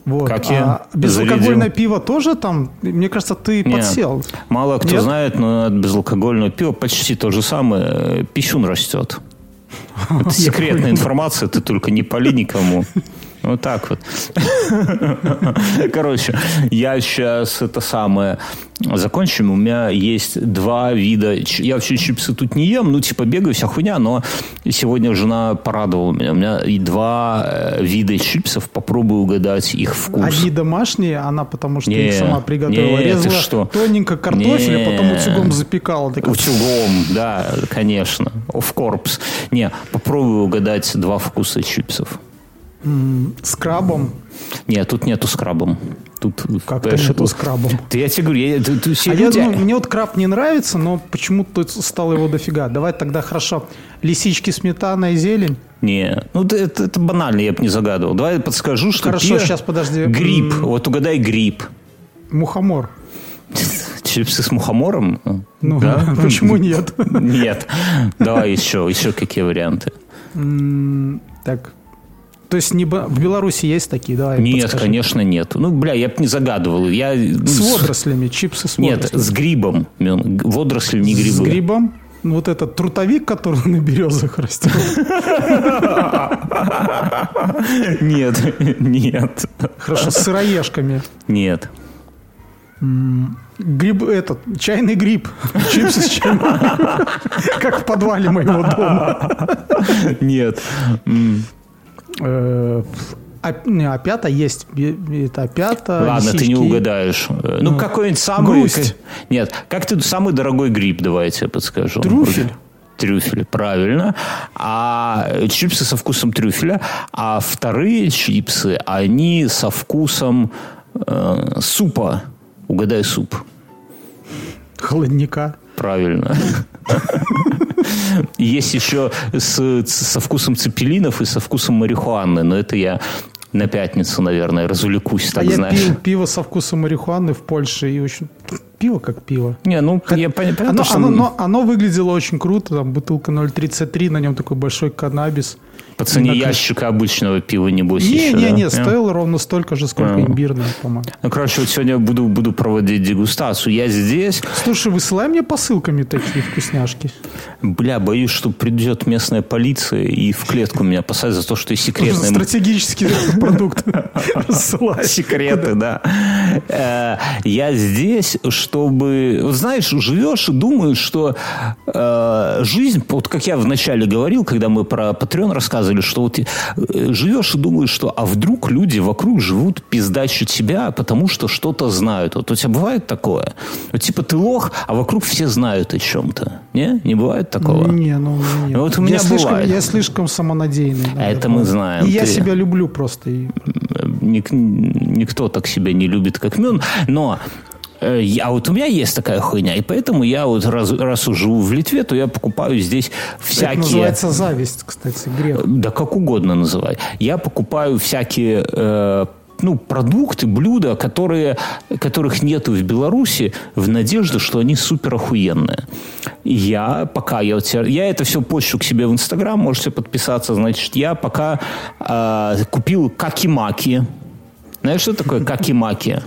Вот. как я А безалкогольное зарядил. пиво тоже там? Мне кажется, ты Не, подсел. Мало кто Нет? знает, но от безалкогольного пива почти то же самое. Пищун растет. Это секретная информация, ты только не пали никому. Вот так вот. Короче, я сейчас это самое закончим. У меня есть два вида. Я вообще чипсы тут не ем, ну, типа бегаю, вся хуйня, но сегодня жена порадовала меня. У меня и два э, вида чипсов. Попробую угадать их вкус. Одни домашние, она потому что Не, их сама приготовила. не, Резала что? тоненько картофель, а потом утюгом запекала. Так Утюгом, да, конечно. Of course. Не, попробую угадать два вкуса чипсов. С крабом. Нет, тут нету с крабом. Тут, Как-то понимаешь, нету с крабом. Ты, я тебе говорю, я- ты- ты- все А я люди- думаю, мне вот краб не нравится, но почему-то стало его дофига. Давай тогда хорошо. Лисички, сметана и зелень. Не, ну это, это- банально, я бы не загадывал. Давай я подскажу, что Хорошо, пи- щас, подожди. Гриб, М. вот угадай гриб. Мухомор. Чипсы с мухомором? Ну, Да? почему нет? Нет. Давай еще, еще какие варианты. Так. То есть не в Беларуси есть такие, давай. Нет, подскажи. конечно, нет. Ну, бля, я бы не загадывал. Я, ну, С водорослями, чипсы с Нет, водорослями. с грибом. Водоросли, не грибы. С грибом. Ну, Вот этот трутовик, который на березах растет. Нет, нет, Хорошо, с сыроежками. нет. Гриб, этот, чайный гриб. Чипсы с грибом. Как в подвале моего дома. Нет. Э, а- Не, опята есть. Е- Это опята, Ладно, ты не угадаешь. Э, Ну, Ну, какой-нибудь самый... грусть. Нет, как ты самый дорогой гриб, давайте я подскажу. Трюфель. Трюфель, правильно. А чипсы со вкусом трюфеля. А вторые чипсы, они со вкусом э, супа. Угадай суп. Холодника. Правильно. Есть еще с- со вкусом цепелинов и со вкусом марихуаны, но это я на пятницу, наверное, развлекусь, А так я знаешь. пил пиво со вкусом марихуаны в Польше и очень... пиво как пиво. Не, ну, я пон- понятно, Оно, что... оно- но оно выглядело очень круто, там бутылка 0,33, на нем такой большой каннабис. По цене На- ящика обычного пива, небось, Не, еще, не, да? не, стоило ровно столько же, сколько А. имбирное, по-моему. Ну, короче, вот сегодня буду, буду проводить дегустацию. Я здесь, Слушай, высылай мне посылками такие вкусняшки. бля, боюсь, что придет местная полиция и в клетку меня посадят за то, что я секретный Стратегический продукт рассылай. Секреты, да. Э, Я здесь, чтобы... Вот знаешь, живешь и думаешь, что э, жизнь, вот как я вначале говорил, когда мы про Patreon рассказывали, что вот э, живешь и думаешь, что а вдруг люди вокруг живут пиздачат себя, потому что что-то знают. Вот у тебя бывает такое? Вот типа ты лох, а вокруг все знают о чем-то. Не? Не бывает такого? Не, ну нет. Вот у меня я слишком, бывает. я слишком самонадеянный. А это мы знаем. И я Ты- себя люблю просто. Ник- никто так себя не любит, как Мюн. Но э, я, вот у меня есть такая хуйня, и поэтому я вот раз, раз живу в Литве, то я покупаю здесь Это всякие... называется зависть, кстати, грех. Да как угодно называй. Я покупаю всякие э, ну, продукты, блюда, которые, которых нету в Беларуси, в надежде, что они супер охуенные. Я пока, я, вот я это все пощу к себе в Инстаграм, можете подписаться, значит, я пока э, купил какимаки. Знаешь, что такое какимаки?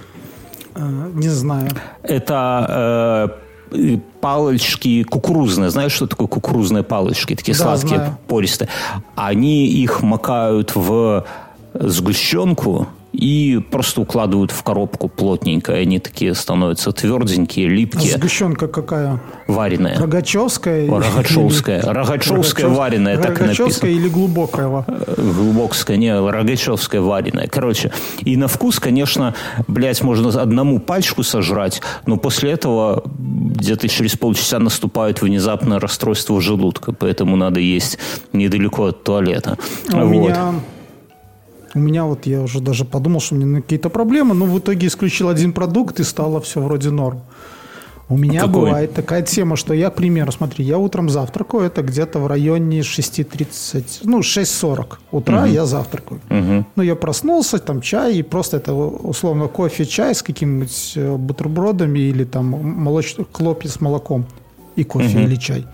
Э, Не знаю. Это э, палочки кукурузные. Знаешь, что такое кукурузные палочки? Такие Да, сладкие, знаю. пористые. Они их макают в сгущенку и просто укладывают в коробку плотненько. И они такие становятся тверденькие, А липкие, сгущенка какая? вареные. Рогачевская? Рогачевская. Рогачевская вареная, так Рогачевская написано. или глубокая? Глубокская, не, рогачевская вареная. Короче, и на вкус, конечно, блядь, можно одному пачку сожрать, но после этого где-то через полчаса наступает внезапное расстройство желудка, поэтому надо есть недалеко от туалета. А У Вот. меня... У меня вот, я уже даже подумал, что у меня какие-то проблемы, но в итоге исключил один продукт и стало все вроде норм. У меня Какой? бывает такая тема, что я, к примеру, смотри, я утром завтракаю, это где-то в районе 6.30, ну, 6.40 утра я завтракаю. Ну, я проснулся, там чай, и просто это условно кофе, чай с какими-нибудь э, бутербродами или там молочные хлопья с молоком и кофе или чай.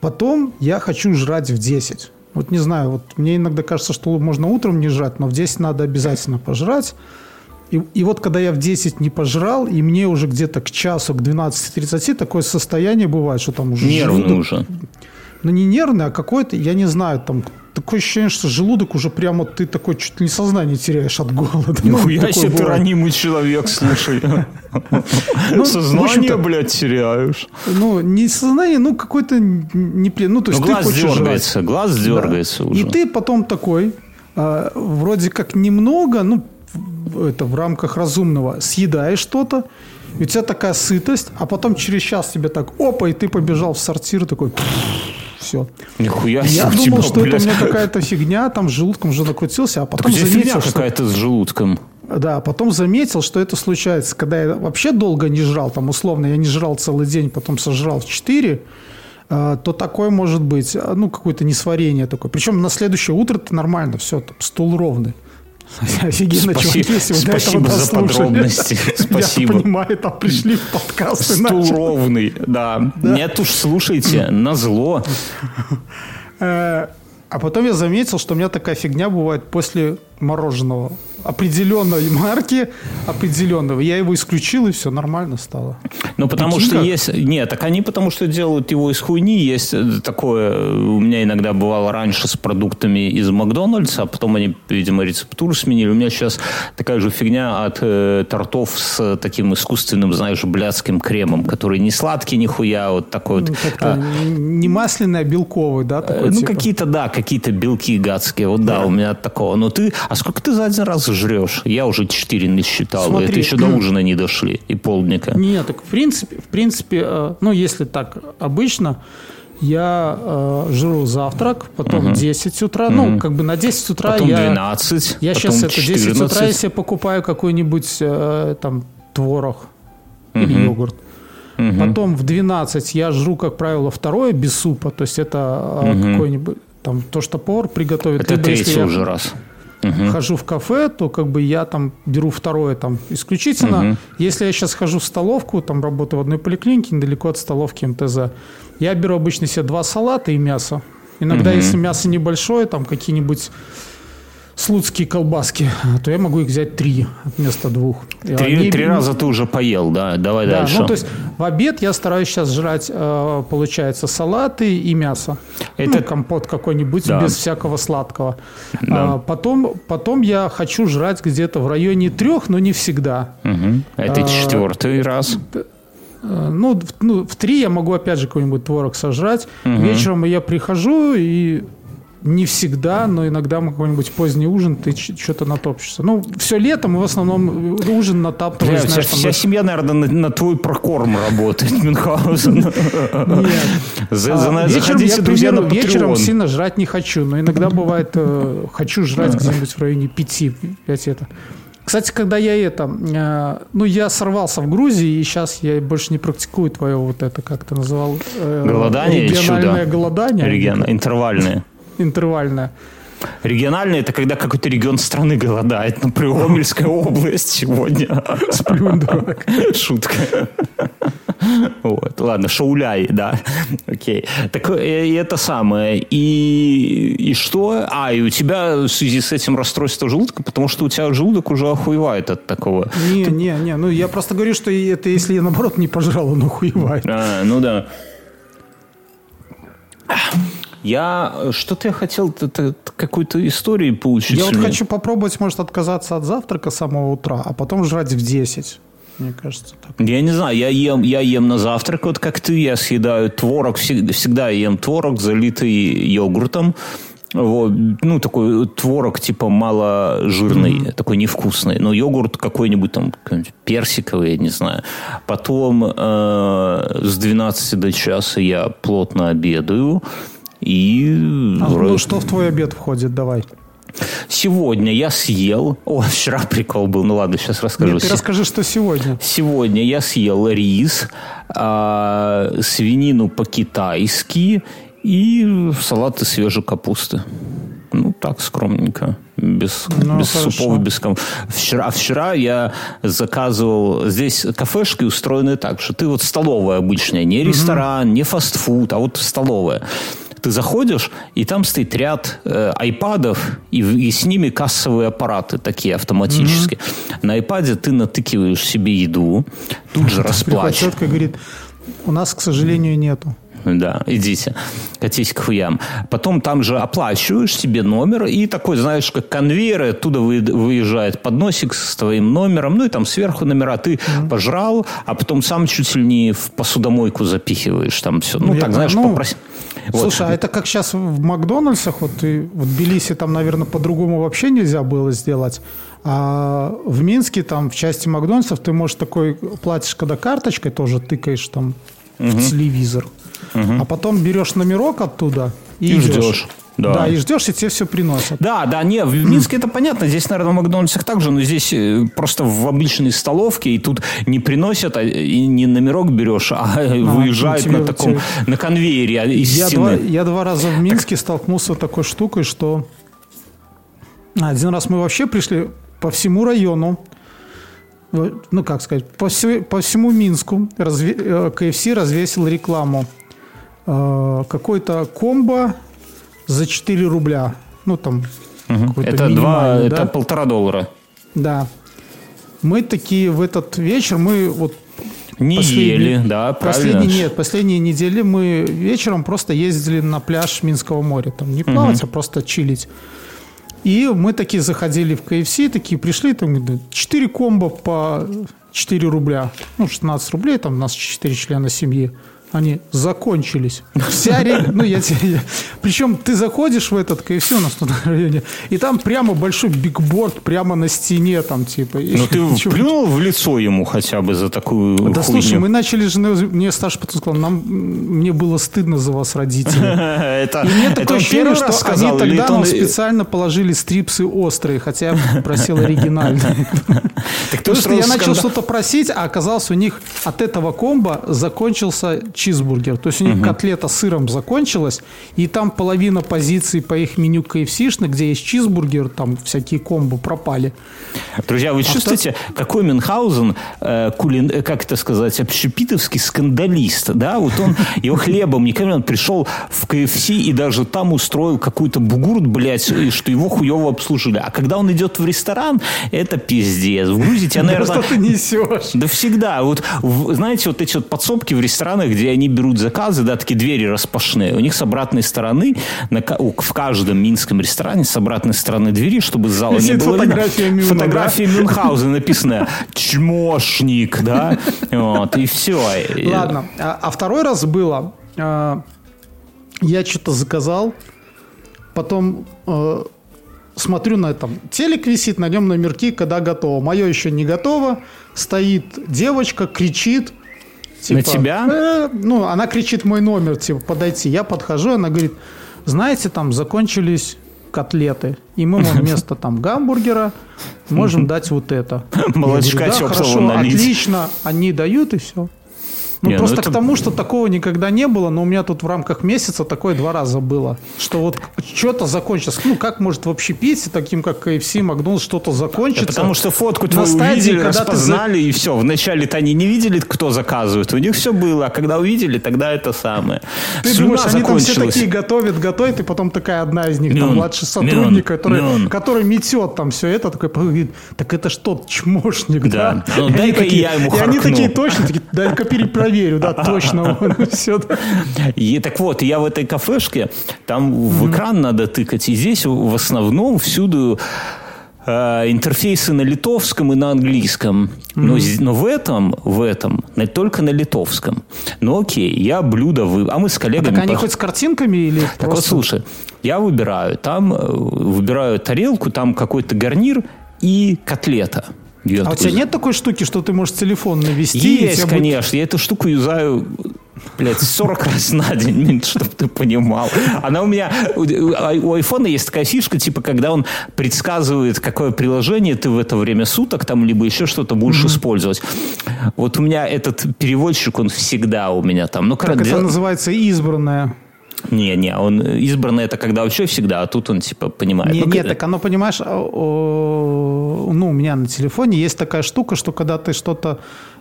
Потом я хочу жрать в 10. Вот не знаю, вот мне иногда кажется, что можно утром не жрать, но в 10 надо обязательно пожрать. И, и вот когда я в 10 не пожрал, и мне уже где-то к часу, к 12.30 такое состояние бывает, что там уже Нервный желудок- уже. ну не нервный, а какой-то, я не знаю, там такое ощущение, что желудок уже прямо ты такой чуть ли не сознание теряешь от голода. Ну, Нихуя такое себе ты ранимый человек, слушай. Ну, Сознание, блядь, теряешь. Ну, не сознание, ну, какой-то не... Ну, то Ну, есть ты глаз дергается, глаз дергается уже. И ты потом такой, а, вроде как немного, ну, это в рамках разумного, съедаешь что-то, и у тебя такая сытость, а потом через час тебе так, опа, и ты побежал в сортир, такой, все. Нихуя Я себе у думал, тебя, что это у блядь. меня какая-то фигня, там с желудком уже накрутился, а Так потом фигня заметил, что... какая-то с желудком. Да, потом заметил, что это случается, когда я вообще долго не жрал, там условно я не жрал целый день, потом сожрал в 4, э, то такое может быть, э, ну, какое-то несварение такое. Причем на следующее утро это нормально, все, там, стул ровный. Офигенно, Спасибо- чуваки, если спасибо за дослушали. подробности. Спасибо. Я понимаю, там пришли в подкасты. Стул ровный, да. Нет уж, слушайте, на зло. Э, А потом я заметил, что у меня такая фигня бывает после мороженого. Определенной марки, определенного. Я его исключил, и все нормально стало. Ну, потому Прикинь, что как? есть... Нет, так они потому что делают его из хуйни. Есть э, такое... У меня иногда бывало раньше с продуктами из Макдональдса, а потом они, видимо, рецептуру сменили. У меня сейчас такая же фигня от э, тортов с таким искусственным, знаешь, блядским кремом, который не сладкий нихуя, вот такой вот. Ну, Как-то а, не масляный, а белковый, да? Э, Такой, Ну, типа? какие-то, да, какие-то белки гадские. Вот да, у меня от такого. Но ты, а сколько ты за один раз жрешь? Я уже четыре насчитал. Смотри. Это еще до ужина не дошли. И полдника. Нет, так в принципе, в принципе, э, ну, если так обычно, я э, жру завтрак, потом 10 утра, ну, как бы на 10 утра Потом я... 12, Я потом сейчас это 10 утра, 14. если я покупаю какой-нибудь э, там творог или йогурт. Потом в 12 я жру, как правило, второе без супа, то есть это э, какой-нибудь там то, что повар приготовит. Это либо третий я- уже раз. Хожу в кафе, то как бы я там беру второе там исключительно. Если я сейчас хожу в столовку, там работаю в одной поликлинике, недалеко от столовки МТЗ, я беру обычно себе два салата и мясо. Иногда, если мясо небольшое, там какие-нибудь слуцкие колбаски, то я могу их взять три вместо двух. Три, Они, три раза ты уже поел, да? Давай да, дальше. Ну, то есть в обед я стараюсь сейчас жрать, э, получается, салаты и мясо. Это ну, компот какой-нибудь да. без всякого сладкого. Да. А, потом, потом я хочу жрать где-то в районе трех, но не всегда. Угу. Это а, четвертый раз. Э, ну, ну, в три я могу опять же какой-нибудь творог сожрать. Угу. Вечером я прихожу и не всегда, но иногда мы какой-нибудь поздний ужин, ты что-то натопчешься. Ну, все лето мы в основном ужин натаптываем. Вся, знаешь, вся семья, наверное, на, на твой прокорм работает, Мюнхгаузен. А, заходите, друзья, на Вечером сильно жрать не хочу, но иногда бывает, э, хочу жрать где-нибудь в районе пяти, пять это. Кстати, когда я это, э, ну, я сорвался в Грузии, и сейчас я больше не практикую твое вот это, как ты называл? Э, голодание Региональное голодание. Регион, интервальное интервальная. Региональный – это когда какой-то регион страны голодает. Например, Омельская область сегодня. Сплюнь, дурак. Шутка. Вот, ладно, шауляй, да. Окей. Так э, и это самое. И, и что? А, и у тебя в связи с этим расстройство желудка, потому что у тебя желудок уже охуевает от такого. Не, Ты... не, не. Ну, я просто говорю, что это если я, наоборот, не пожрал, он охуевает. А, ну да. Я э, что-то я хотел какую-то историю получить. Я вот хочу попробовать, может, отказаться от завтрака с самого утра, а потом жрать в 10. Мне кажется, так. Я не знаю, я ем, я ем на завтрак, вот как ты, я съедаю творог, всегда, ем творог, залитый йогуртом. Вот, ну, такой творог, типа, маложирный, mm-hmm. такой невкусный. Но йогурт какой-нибудь там персиковый, я не знаю. Потом э, с 12 до часа я плотно обедаю. И... А, ну, что в твой обед входит? Давай. Сегодня я съел... О, вчера прикол был. Ну ладно, сейчас расскажу. Нет, ты расскажи, что сегодня. Сегодня я съел рис, э, свинину по-китайски и салат из свежей капусты. Ну, так скромненько. Без, ну, без супов, без ком... Вчера, вчера я заказывал... Здесь кафешки устроены так, что ты вот столовая обычная. Не ресторан, угу. не фастфуд, а вот столовая ты заходишь, и там стоит ряд э, айпадов, и, и с ними кассовые аппараты такие автоматические. Mm-hmm. На айпаде ты натыкиваешь себе еду, тут же расплачиваешь. говорит, у нас, к сожалению, нету. Да, идите, катись к хуям. Потом там же оплачиваешь себе номер, и такой, знаешь, как конвейер, оттуда выезжает подносик с твоим номером, ну и там сверху номера ты mm-hmm. пожрал, а потом сам чуть ли не в посудомойку запихиваешь там все. Ну, ну так, знаешь, ну, попроси. Слушай, вот. а это как сейчас в Макдональдсах, вот и в Тбилиси там, наверное, по-другому вообще нельзя было сделать. А в Минске, там, в части Макдональдсов, ты можешь такой платишь, когда карточкой тоже тыкаешь там угу. в телевизор. Угу. А потом берешь номерок оттуда и, и ждешь. Да. да, и ждешь, и тебе все приносят. Да, да, не, в Минске это понятно. Здесь, наверное, в Макдональдсах также, но здесь э, просто в обычной столовке, и тут не приносят, а и не номерок берешь, а, а выезжают тебе, на таком, тебе... на конвейере а, из я стены. Два, я два раза в Минске так... столкнулся с такой штукой, что один раз мы вообще пришли по всему району, ну, как сказать, по, все, по всему Минску разве, э, КФС развесил рекламу. Э, какой-то комбо за 4 рубля. Ну, там угу. Это два, да? это полтора доллара. Да. Мы такие в этот вечер, мы вот не ели, да, правильно. Последние, нет, последние недели мы вечером просто ездили на пляж Минского моря. Там не плавать, угу. а просто чилить. И мы такие заходили в КФС, такие пришли, там 4 комбо по 4 рубля. Ну, 16 рублей, там у нас 4 члена семьи они закончились. Вся ну я тебе... Причем ты заходишь в этот КФС у нас тут на районе, и там прямо большой бигборд прямо на стене там типа. Ну ты плюнул в лицо ему хотя бы за такую Да хуйню. слушай, мы начали же, мне старший пацан сказал, нам, мне было стыдно за вас, родители. это, и мне такое ощущение, что сказал, они тогда нам специально положили стрипсы острые, хотя я просил оригинальные. Потому что я начал что-то просить, а оказалось у них от этого комбо закончился чизбургер. То есть у них котлета с сыром закончилась, и там половина позиций по их меню KFC, где есть чизбургер, там всякие комбо пропали. Друзья, вы чувствуете, какой Мюнхгаузен, э, кулин, э, как это сказать, общепитовский скандалист, да? Вот он, его хлебом никогда он пришел в КФС и даже там устроил какую-то бугурт, блядь, и что его хуево обслужили. А когда он идет в ресторан, это пиздец. В Грузии тебя, наверное... Что ты несешь? Да всегда. Вот, знаете, вот эти вот подсобки в ресторанах, где они берут заказы, да, такие двери распашные. У них с обратной стороны, на, в каждом минском ресторане с обратной стороны двери, чтобы зала не Висит было видно, фотография Мюна, фотография Мюнхгаузена написано «Чмошник», да, вот, и все. Ладно. А, а второй раз было, а, я что-то заказал, потом э, смотрю на этом, телек висит, на нем номерки, когда готово. Мое еще не готово, стоит девочка, кричит. На тебя? «Э», ну, она кричит мой номер, типа, подойти. Я подхожу, она говорит, знаете, там закончились котлеты, и мы вам вместо там гамбургера можем дать вот это. Молочка теплого хорошо, налить». отлично, они дают и все. Ну, Не, ну просто это- к тому, что такого никогда не было, но у меня тут в рамках месяца такое два раза было. Что вот что-то закончилось. Ну, как может в общепите, таким как KFC, Макдональдс, что-то закончится? потому что фотку на твою стадии, увидели, когда ты распознали, и все. Вначале-то они не видели, кто заказывает. У них все было, а когда увидели, тогда это самое. Ты Слюна думаешь, они там все такие готовят, готовят, и потом такая одна из них, там, Мюн, младший сотрудник, мюн, который, мюн. который метет там все это, такой говорит, так это что, чмошник, Да. да? Ну, И они дай-ка такие- я ему И они харкну. такие точно, такие, дай-ка перепроверю, да, точно, все. И, так вот, я в этой кафешке, там в экран надо тыкать, и здесь в основном всюду э, интерфейсы на литовском и на английском. Но, но в этом, в этом, только на литовском. Ну окей, я блюдо вы... А мы с коллегами... Так они по- хоть с картинками или Так вот, просто... слушай, я выбираю, там э, выбираю тарелку, там какой-то гарнир и котлета. Я А у такой, тебя нет такой штуки, что ты можешь телефон навести? и Есть, тебе будет- конечно. Я эту штуку юзаю, блядь, 40 раз на день, чтобы ты понимал. Она у меня... У у айфона есть такая фишка, типа, когда он предсказывает, какое приложение ты в это время суток, там, либо еще что-то будешь использовать. Вот у меня этот переводчик, он всегда у меня там. Ну, как это дел- называется избранное. Не, не, он избранный это когда вообще всегда, а тут он типа понимает. Не, Ну, нет, к- так оно, понимаешь, о, ну, у меня на телефоне есть такая штука, что когда ты что-то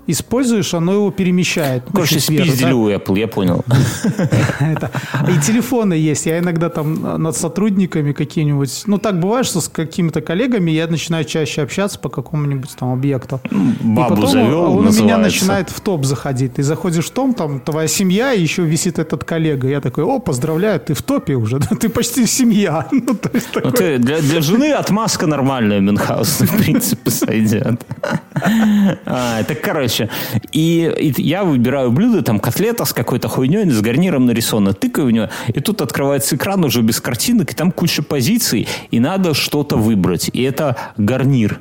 используешь, оно его перемещает. Ну, Короче, спиздили у Apple, я понял. И телефоны есть. Я иногда там над сотрудниками какие-нибудь... Ну, так бывает, что с какими-то коллегами я начинаю чаще общаться по какому-нибудь там объекту. Бабу и потом завел, он у меня начинает в топ заходить. Ты заходишь в том, там твоя семья, и еще висит этот коллега. Я такой, о, поздравляю, ты в топе уже. да, Ты почти семья. Ну, Ну, для жены отмазка нормальная Мюнхгаузен, в принципе, сойдет. А, так, короче, и, и я выбираю блюдо, там котлета с какой-то хуйней, с гарниром нарисовано, тыкаю в него, и тут открывается экран уже без картинок, и там куча позиций, и надо что-то выбрать. И это гарнир.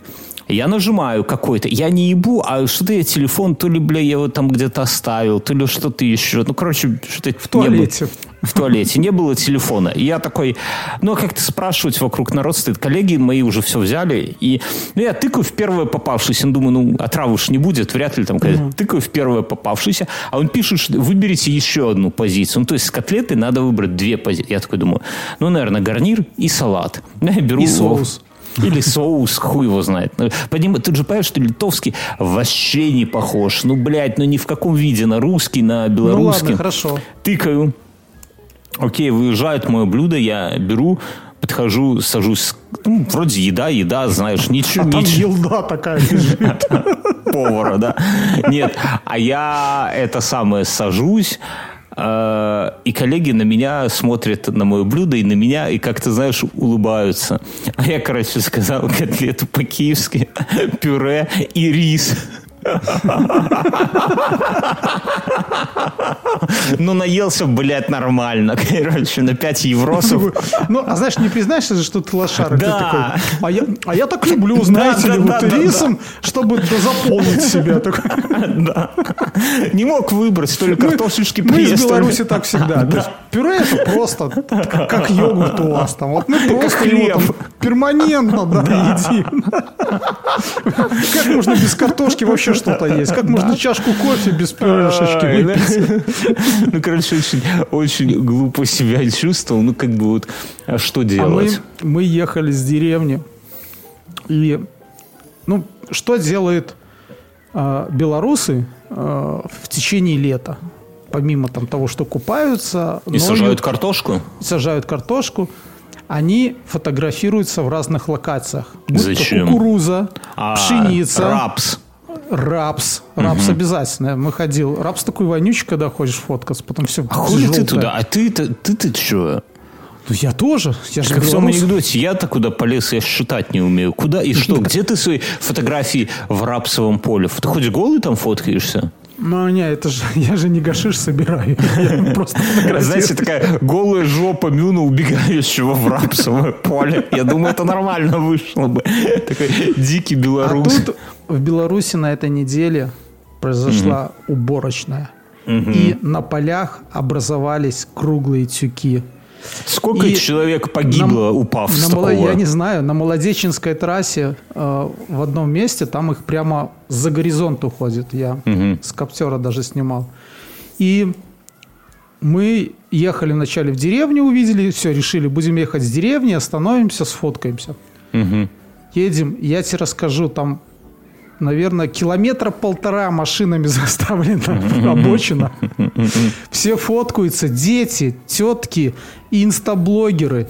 Я нажимаю какой-то, я не ебу, а что-то я телефон, то ли, бля, я его там где-то оставил, то ли что-то еще. Ну, короче, что-то в туалете. в туалете, не было телефона. И я такой, ну, как-то спрашивать вокруг народ стоит, коллеги мои уже все взяли, и ну, я тыкаю в первое попавшееся, ну, думаю, ну, отравы уж не будет, вряд ли там, mm тыкаю в первое попавшееся, а он пишет, что выберите еще одну позицию. Ну, то есть с котлеты надо выбрать две позиции. Я такой думаю, ну, наверное, гарнир и салат. Ну, я беру И соус. Или соус, хуй его знает. Ну, Поним, ты же понимаешь, что литовский вообще не похож. Ну, блядь, ну ни в каком виде на русский, на Ну белорусский. ладно, хорошо. Тыкаю. Окей, выезжает мое блюдо, я беру, подхожу, сажусь. Ну, вроде еда, еда, знаешь, ничего, А там ничего елда такая лежит. повара, да. Нет, а я это самое сажусь, и коллеги на меня смотрят на мое блюдо и на меня, и как-то, знаешь, улыбаются. А я, короче, сказал котлету по-киевски, пюре и рис. Ну, наелся, блядь, нормально. Короче, на 5 евросов. Ну, а знаешь, не признаешься же, что ты лошара. Ты Да. такой, а я, а я так люблю, знаете Да, ли, да, вот да, да, рисом, чтобы да, заполнить себя. Такой. Да. Не мог выбрать, то ли картошечки Мы из то ли- Беларуси так всегда. Есть пюре это просто как, йогурт у вас там. Вот мы просто его там перманентно да, едим. Как можно без картошки вообще еще что-то есть? Как можно чашку кофе без перышечки выпить? Ну, короче, очень, глупо себя чувствовал. Ну, как бы вот, а что А делать? мы ехали с деревни. И, ну, что делают э, белорусы э, в течение лета? Помимо там того, что купаются, И сажают картошку? сажают картошку, они фотографируются в разных локациях. Будь Зачем? кукуруза, А, пшеница, Рапс. Рапс. Рапс обязательно. Мы ходил. Рапс такой вонючий, когда ходишь фоткаться, потом все А хули ты туда? А ты-то, ты-то что? Ну, я тоже. Я же Как в том анекдоте, я-то куда полез, я считать не умею. Куда и что? Где ты свои фотографии в рапсовом поле? Ты хоть голый там фоткаешься? Ну, не, это же, я же не гашиш собираю. Я просто. Знаете, такая голая жопа Мюна, убегающего в рапсовое поле. Я думаю, это нормально вышло бы. Такой дикий А белорус. тут в Беларуси на этой неделе произошла уборочная. И на полях образовались круглые тюки. Сколько и человек погибло, На- упав на с такого? Я не знаю, на Молодеченской трассе э, в одном месте, там их прямо за горизонт уходит. Я с коптера даже снимал. И мы ехали вначале в деревню, увидели, все, решили, будем ехать с деревни, остановимся, сфоткаемся. Едем, я тебе расскажу, там, наверное, километра полтора машинами заставлена обочина. Все фоткаются, дети, тетки, инстаблогеры.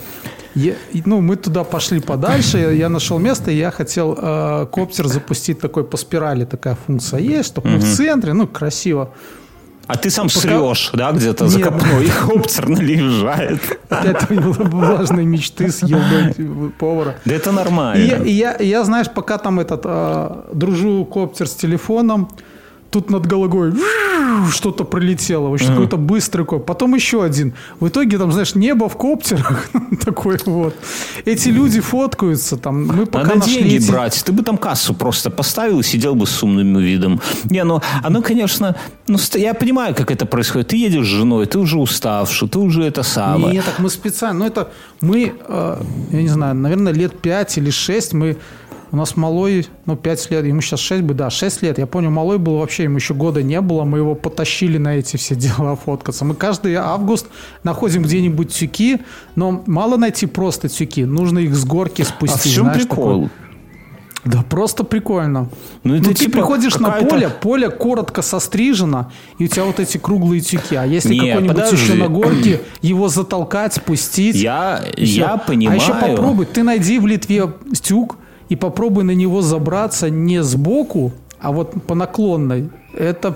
Я- ну, мы туда пошли подальше, я, я нашел место, и я хотел э, коптер запустить такой по спирали, такая функция есть, чтобы мы в центре, ну, красиво. А ты сам срешь, да, где-то за Нет. копной, и коптер наезжает. Опять влажные мечты с елдой повара. Да это И я, нормально. и я, я, знаешь, пока там этот э, дружу коптер с телефоном, тут над головой что-то пролетело, вообще какой-то быстрый коп. Потом еще один. В итоге там, знаешь, небо в коптерах такое вот. Эти люди фоткаются там. Мы пока Надо нашли деньги эти- брать. Ты бы там кассу просто поставил и сидел бы с умным видом. Не, ну, оно, конечно, ну, я понимаю, как это происходит. Ты едешь с женой, ты уже уставший, ты уже это самое. Нет, так мы специально. Ну, это мы, э, я не знаю, наверное, лет 5 или 6 мы... У нас малой, ну, 5 лет, ему сейчас 6 бы, да, 6 лет. Я помню, малой был вообще, ему еще года не было, мы его потащили на эти все дела фоткаться. Мы каждый август находим где-нибудь тюки, но мало найти просто тюки, нужно их с горки А спустить. в чем знаешь, прикол? такое. Да просто прикольно. Ну, Ну, это ты типа приходишь на поле, поле коротко сострижено, и у тебя вот эти круглые тюки. А если какой-нибудь подожди. еще на горке, его затолкать, спустить. Я, я понимаю. А еще попробуй, ты найди в Литве тюк и попробуй на него забраться не сбоку, а вот по наклонной. Это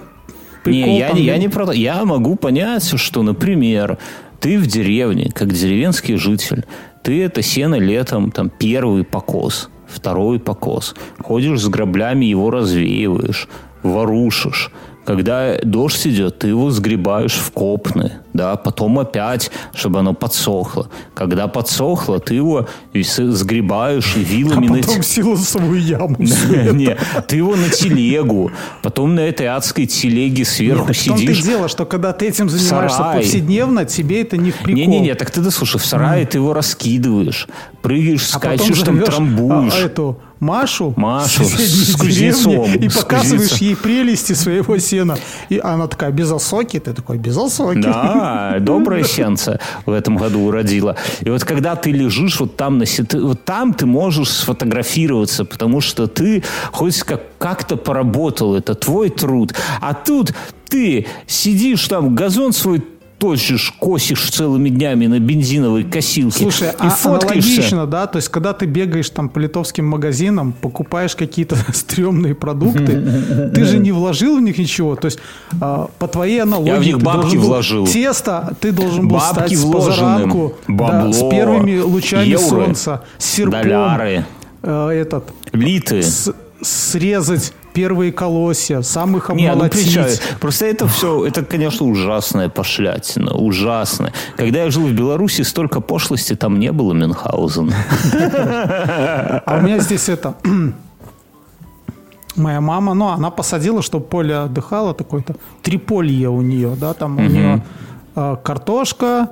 прикол. Не, я, там. не- я не про. Я могу понять, что, например, ты в деревне, как деревенский житель, ты это сено летом, там, первый покос, второй покос. Ходишь с граблями, его развеиваешь, ворушишь. Когда дождь идет, ты его сгребаешь в копны, да, потом опять, чтобы оно подсохло. Когда подсохло, ты его с- сгребаешь и А вилами на потом силосовую яму. Не, ты его на телегу, потом на этой адской телеге сверху В том-то и сидишь. дело, что когда ты этим занимаешься повседневно, тебе это не в прикол. Не-не-не, так ты дослушай, в сарае ты его раскидываешь, прыгаешь, А скачешь, там зовешь, трамбуешь. а, эту Машу, Машу в соседней с кузнецом, и с показываешь кузнецом. ей прелести своего сена. И она такая, без осоки? Ты такой, без осоки. Да, доброе сенце в этом году уродила. И вот когда ты лежишь вот там, на, се- ты- вот там ты можешь сфотографироваться, потому что ты хоть как, как-то поработал, это твой труд. А тут ты сидишь там, газон свой точишь, косишь целыми днями на бензиновой косилке Слушай, и а фоткаешься. аналогично, да? То есть, когда ты бегаешь там по литовским магазинам, покупаешь какие-то стрёмные продукты, ты же не вложил в них ничего. То есть, а, по твоей аналогии... Я в них бабки вложил. Тесто ты должен был Бабки стать позаранку, да, Бабло. с первыми лучами Евро. солнца, с серпом. Доляры. э, этот, Литы. с- срезать первые колосья, сам их Не, ну обмолотить. просто это все, это, конечно, ужасная пошлятина, ужасная. Когда я жил в Беларуси, столько пошлости там не было, Мюнхгаузен. А у меня здесь это... Моя мама, ну, она посадила, чтобы поле отдыхало, такое-то триполье у нее, да, там у нее э, картошка,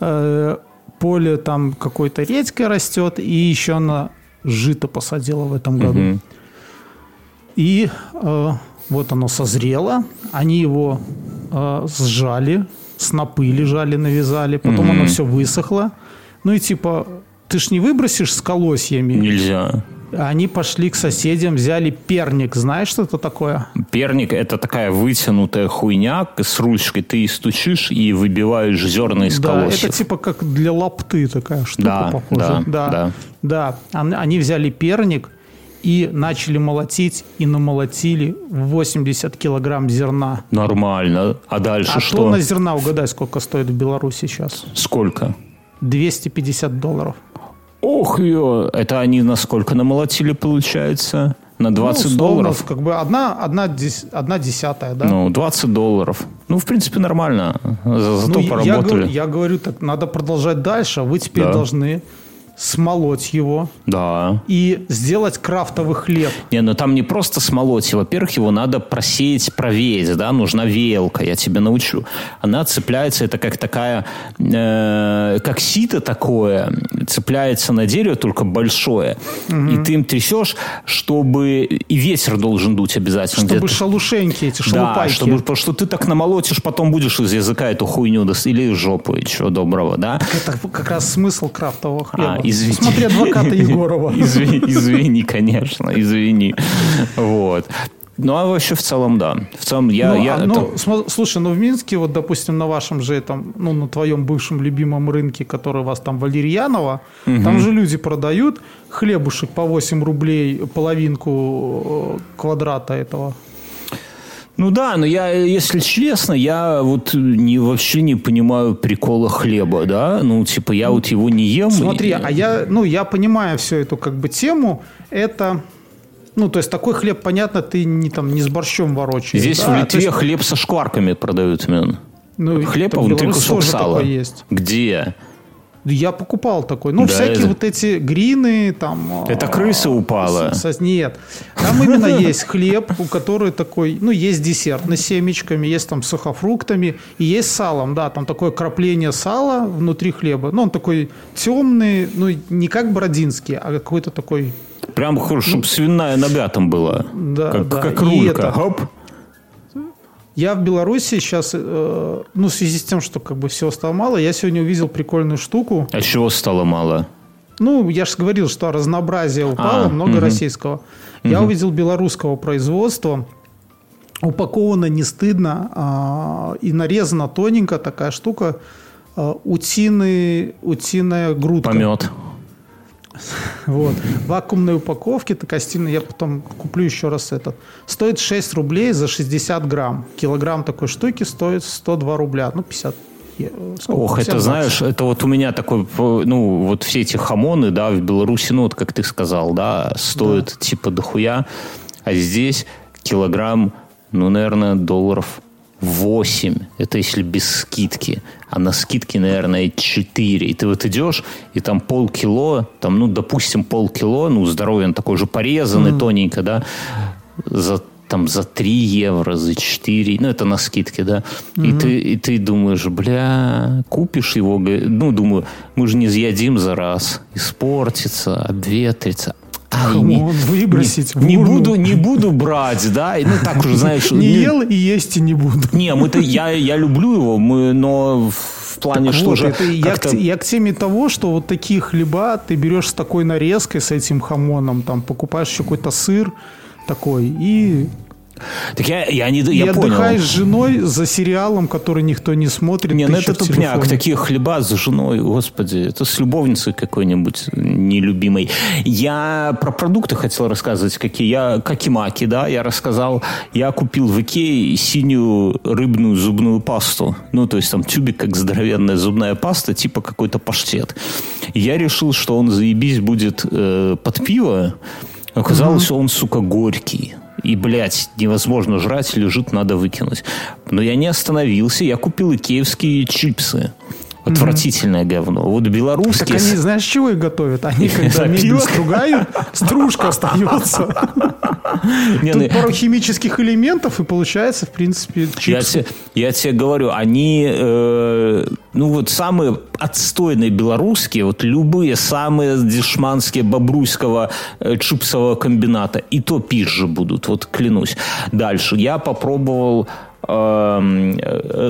э, поле там какой-то редькой растет, и еще она жито посадила в этом году. И э, Вот оно созрело, они его э, сжали, снопы лежали, навязали, потом оно все высохло. Ну и типа, ты ж не выбросишь с колосьями. Нельзя. Они пошли к соседям, взяли перник. Знаешь, что это такое? Перник – это такая вытянутая хуйня с ручкой. Ты стучишь и выбиваешь зерна из да, колосьев. это типа как для лапты такая штука Да, похожа. да, да. да. Ан- Они взяли перник и начали молотить, и намолотили 80 килограмм зерна. Нормально. А дальше а что? тонна зерна, угадай, сколько стоит в Беларуси сейчас? Сколько? 250 долларов. Ох, ё, это они на сколько намолотили, получается? На 20 Ну, условно, долларов? Как бы одна, одна, одна десятая, да? Ну, 20 долларов. Ну, в принципе, нормально. За- Зато Ну, я, поработали. говорю, я говорю, так надо продолжать дальше. Вы теперь Да. должны смолоть его Да. и сделать крафтовый хлеб. Не, ну там не просто смолоть. Во-первых, его надо просеять, провеять, да, нужна веялка, я тебя научу. Она цепляется, это как такая, э, как сито такое, цепляется на дерево, только большое. И ты им трясешь, чтобы... И ветер должен дуть обязательно. Чтобы где-то. шалушеньки эти, Да, шалупайки. чтобы, потому что ты так намолотишь, потом будешь из языка эту хуйню или из жопы, чего доброго, да? Это как раз смысл крафтового хлеба. А, извини. Смотри адвоката Егорова. Извини, извини, конечно, извини. Вот. Ну, а вообще в целом, да. В целом, я... ну, я а, ну, это- слушай, ну в Минске, вот, допустим, на вашем же этом, ну, на твоем бывшем любимом рынке, который у вас там Валерьянова, там же люди продают хлебушек по 8 рублей, половинку э, квадрата этого. Ну да, но я, если честно, я вот не, вообще не понимаю прикола хлеба, да? Ну, типа, я вот его не ем. Смотри, и- а я, ну, я понимаю всю эту как бы тему. Это, ну, то есть такой хлеб, понятно, ты не там не с борщом ворочаешь. Здесь да? в Литве есть, хлеб со шкварками продают, мен. ну, Хлеб, Беларуси кусок тоже сала. есть. Где? Я покупал такой. Ну, Да, всякие это- вот эти грины там. Это а, крыса упала. с- с- нет. Там именно есть хлеб, у который такой, ну, есть десерт с семечками, есть там с сухофруктами, и есть салом, да, там такое крапление сала внутри хлеба. Ну, он такой темный, ну, не как бородинский, а какой-то такой Прям, чтобы свиная нога там была. Ну, Да, как, да. как И рулька. это- Хоп. Я в Беларуси сейчас, э, ну, в связи с тем, что как бы всего стало мало, я сегодня увидел прикольную штуку. А чего стало мало? Ну, я же говорил, что разнообразие упало, А, много мгм. российского. Я увидел белорусского производства. Упаковано не стыдно а, и нарезана тоненько такая штука. а, утины, утиная грудка. Помет. Вот. В вакуумной упаковке такая стильная. Я потом куплю еще раз этот. Стоит 6 рублей за 60 грамм. Килограмм такой штуки стоит 102 рубля. Ну, 50 е- сколько? Ох, 50 это знаешь, это вот у меня такой, ну, вот все эти хамоны, да, в Беларуси, ну, вот как ты сказал, да, стоят типа дохуя, а здесь килограмм, ну, наверное, долларов 8. Это если без скидки. А на скидке, наверное, 4. И ты вот идешь, и там полкило, там, ну, допустим, полкило, ну, здоровье, он такой же порезанный, тоненько, да, за там за 3 евро, за 4, ну это на скидке, да. И, ты, и ты думаешь, бля, купишь его, ну думаю, мы же не съедим за раз, испортится, обветрится. Ай, Хамон выбросить в не, не буду, не буду брать, да, и, ну так уже, знаешь, Не ну, ел и есть и не буду. не, мы-то, я, я люблю его, мы, но в плане, что Вот, же это я, к, я к теме того, что вот такие хлеба ты берешь с такой нарезкой, с этим хамоном, там покупаешь еще какой-то сыр такой и, Так я, я, не, и я понял. отдыхаешь с женой за сериалом, который никто не смотрит. Не, ну это тупняк. Такие хлеба с женой, господи. Это с любовницей какой-нибудь нелюбимой. Я про продукты хотел рассказывать, какие я, какимаки, да, я рассказал. Я купил в Икее синюю рыбную зубную пасту. Ну, то есть там тюбик, как здоровенная зубная паста, типа какой-то паштет. И я решил, что он, заебись, будет э, под пиво. Оказалось, он, сука, горький. И, блядь, невозможно жрать, лежит, надо выкинуть. Но я не остановился, я купил икеевские чипсы. Отвратительное говно. Вот Так белорусские... они, знаешь, чего их готовят? Они, когда Да, мебель стругают, стружка остается. Не, Тут ну, пару химических элементов, и получается, в принципе, Я чипсы. тебе, я тебе говорю, они, э, ну вот самые отстойные белорусские, вот любые самые дешманские бобруйского э, чипсового комбината, и то пизже будут, вот клянусь. Дальше. Я попробовал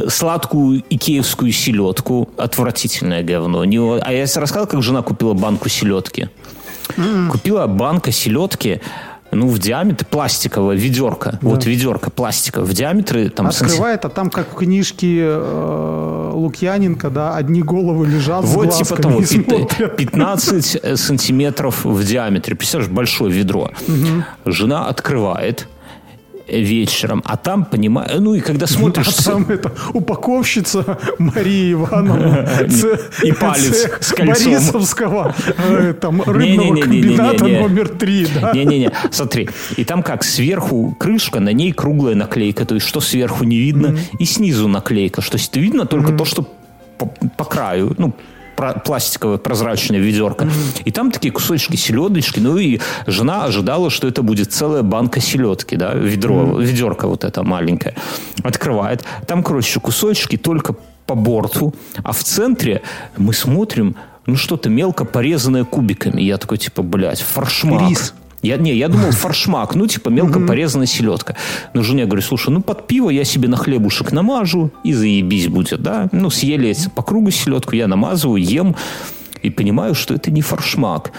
сладкую икеевскую селедку. Отвратительное говно. А я рассказал, как жена купила банку селедки? Купила банка селедки, ну, в диаметре пластиковая ведерко. Вот ведерко пластиковое. В диаметре там... Открывает, а там, как в книжке э, Лукьяненко, да, одни головы лежат с Вот типа глазками того, и пят- смотрят. 15 э, сантиметров в диаметре. Представляешь, большое ведро. Жена открывает э, вечером, а там, понимаю, ну и когда смотришь... А там это упаковщица Мария Ивановна И палец с кольцом. Борисовского э, там, рыбного комбината номер три, да? Не-не-не, смотри. И там как, сверху крышка, на ней круглая наклейка, то есть что сверху не видно, и снизу наклейка, что есть видно только то, что по краю, ну, пластиковое прозрачное ведерко. И там такие кусочки селедочки. Ну и жена ожидала, что это будет целая банка селедки, да, ведро, ведерко вот это маленькое. Открывает. Там, короче, кусочки только по борту, а в центре мы смотрим, ну, что-то мелко порезанное кубиками. Я такой, типа, блядь, форшмак. Рис. Я, не, я думал форшмак, ну, типа, мелко порезанная селедка. Но жене говорю, слушай, ну, под пиво я себе на хлебушек намажу, и заебись будет, да? Ну, съели по кругу селедку, я намазываю, ем, и понимаю, что это не форшмак.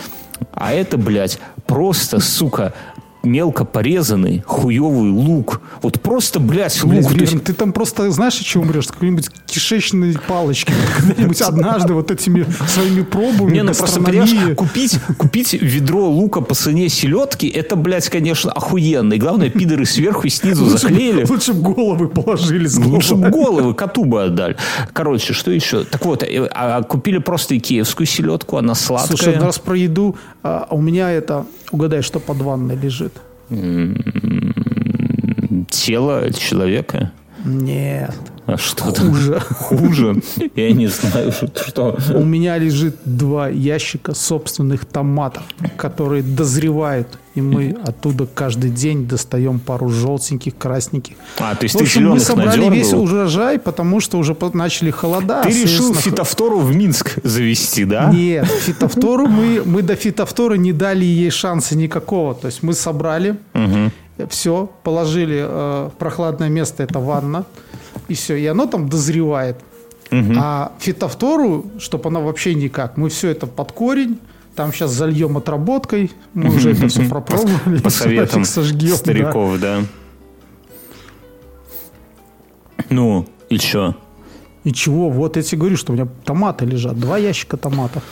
А это, блядь, просто, сука, мелко порезанный хуевый лук. Вот просто, блядь, лук. Блядь, То есть Блин, ты там просто знаешь, от чего умрешь? С какой-нибудь кишечной палочки. Когда-нибудь однажды вот этими своими пробами Не, ну просто, понимаешь, купить, купить ведро лука по цене селедки, это, блядь, конечно, охуенно. И главное, пидоры сверху и снизу заклеили. Лучше бы головы положили Лучше бы головы. коту бы отдали. Короче, что еще? Так вот, э, а купили просто икеевскую селедку, она сладкая. Слушай, раз про еду, а у меня это, угадай, что под ванной лежит. Тело человека. Нет, А что хуже. Хуже. Я не знаю, что. У меня лежит два ящика собственных томатов, которые дозревают, и мы оттуда каждый день достаем пару желтеньких, красненьких. А, то есть В ты общем, мы зеленых собрали весь надергал? урожай, потому что уже начали холода. Ты решил соответственно, фитофтору в Минск завести, да? Нет, фитофтору мы, мы до фитофтора не дали ей шанса никакого. То есть мы собрали, все, положили э, в прохладное место, это ванна, и все, и оно там дозревает. А фитофтору, чтобы она вообще никак, мы все это под корень, там сейчас зальем отработкой, мы уже это все пропробовали. По советам стариков, да. Ну, и что? И чего? Вот я тебе говорю, что у меня томаты лежат, два ящика томатов.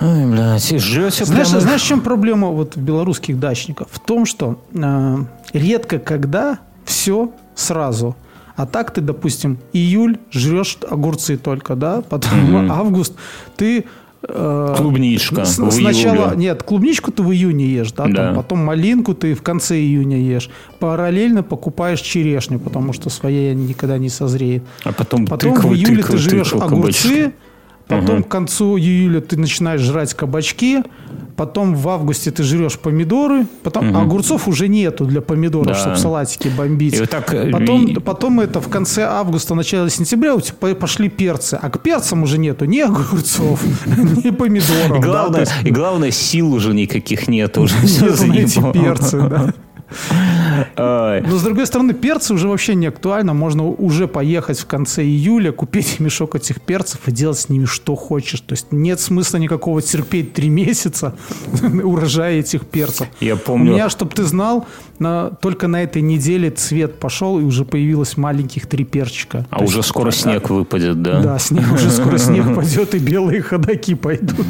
Ой, блядь, и жрете Знаешь, прямо- знаешь, в чем проблема вот белорусских дачников? В том, что э, редко когда все сразу. А так ты, допустим, июль жрешь огурцы только, да, потом август ты э, Клубничка с- в сначала июле. нет, клубничку ты в июне ешь, да, там, Да. потом малинку ты в конце июня ешь. Параллельно покупаешь черешню, потому что своя никогда не созреет. А потом, Потом тыквы, в июле тыквы, ты жрешь огурцы, кабачки. Потом к концу июля ты начинаешь жрать кабачки, потом в августе ты жрешь помидоры, потом а огурцов уже нету для помидоров, Да. чтобы салатики бомбить. И вот так, э, потом, и- потом это в конце августа, начале сентября у тебя по- пошли перцы, а к перцам уже нету ни огурцов, ни помидоров. И главное, то есть и главное, сил уже никаких нет. Уже все нету на эти перцы, да. Но, с другой стороны, перцы уже вообще не актуально. Можно уже поехать в конце июля, купить мешок этих перцев и делать с ними что хочешь. То есть нет смысла никакого терпеть три месяца урожая этих перцев. Я помню- У меня, чтобы ты знал, на- только на этой неделе цвет пошел, и уже появилось маленьких три перчика. А То уже есть, скоро снег выпадет, да? Да, снег, уже скоро снег пойдет, и белые ходаки пойдут.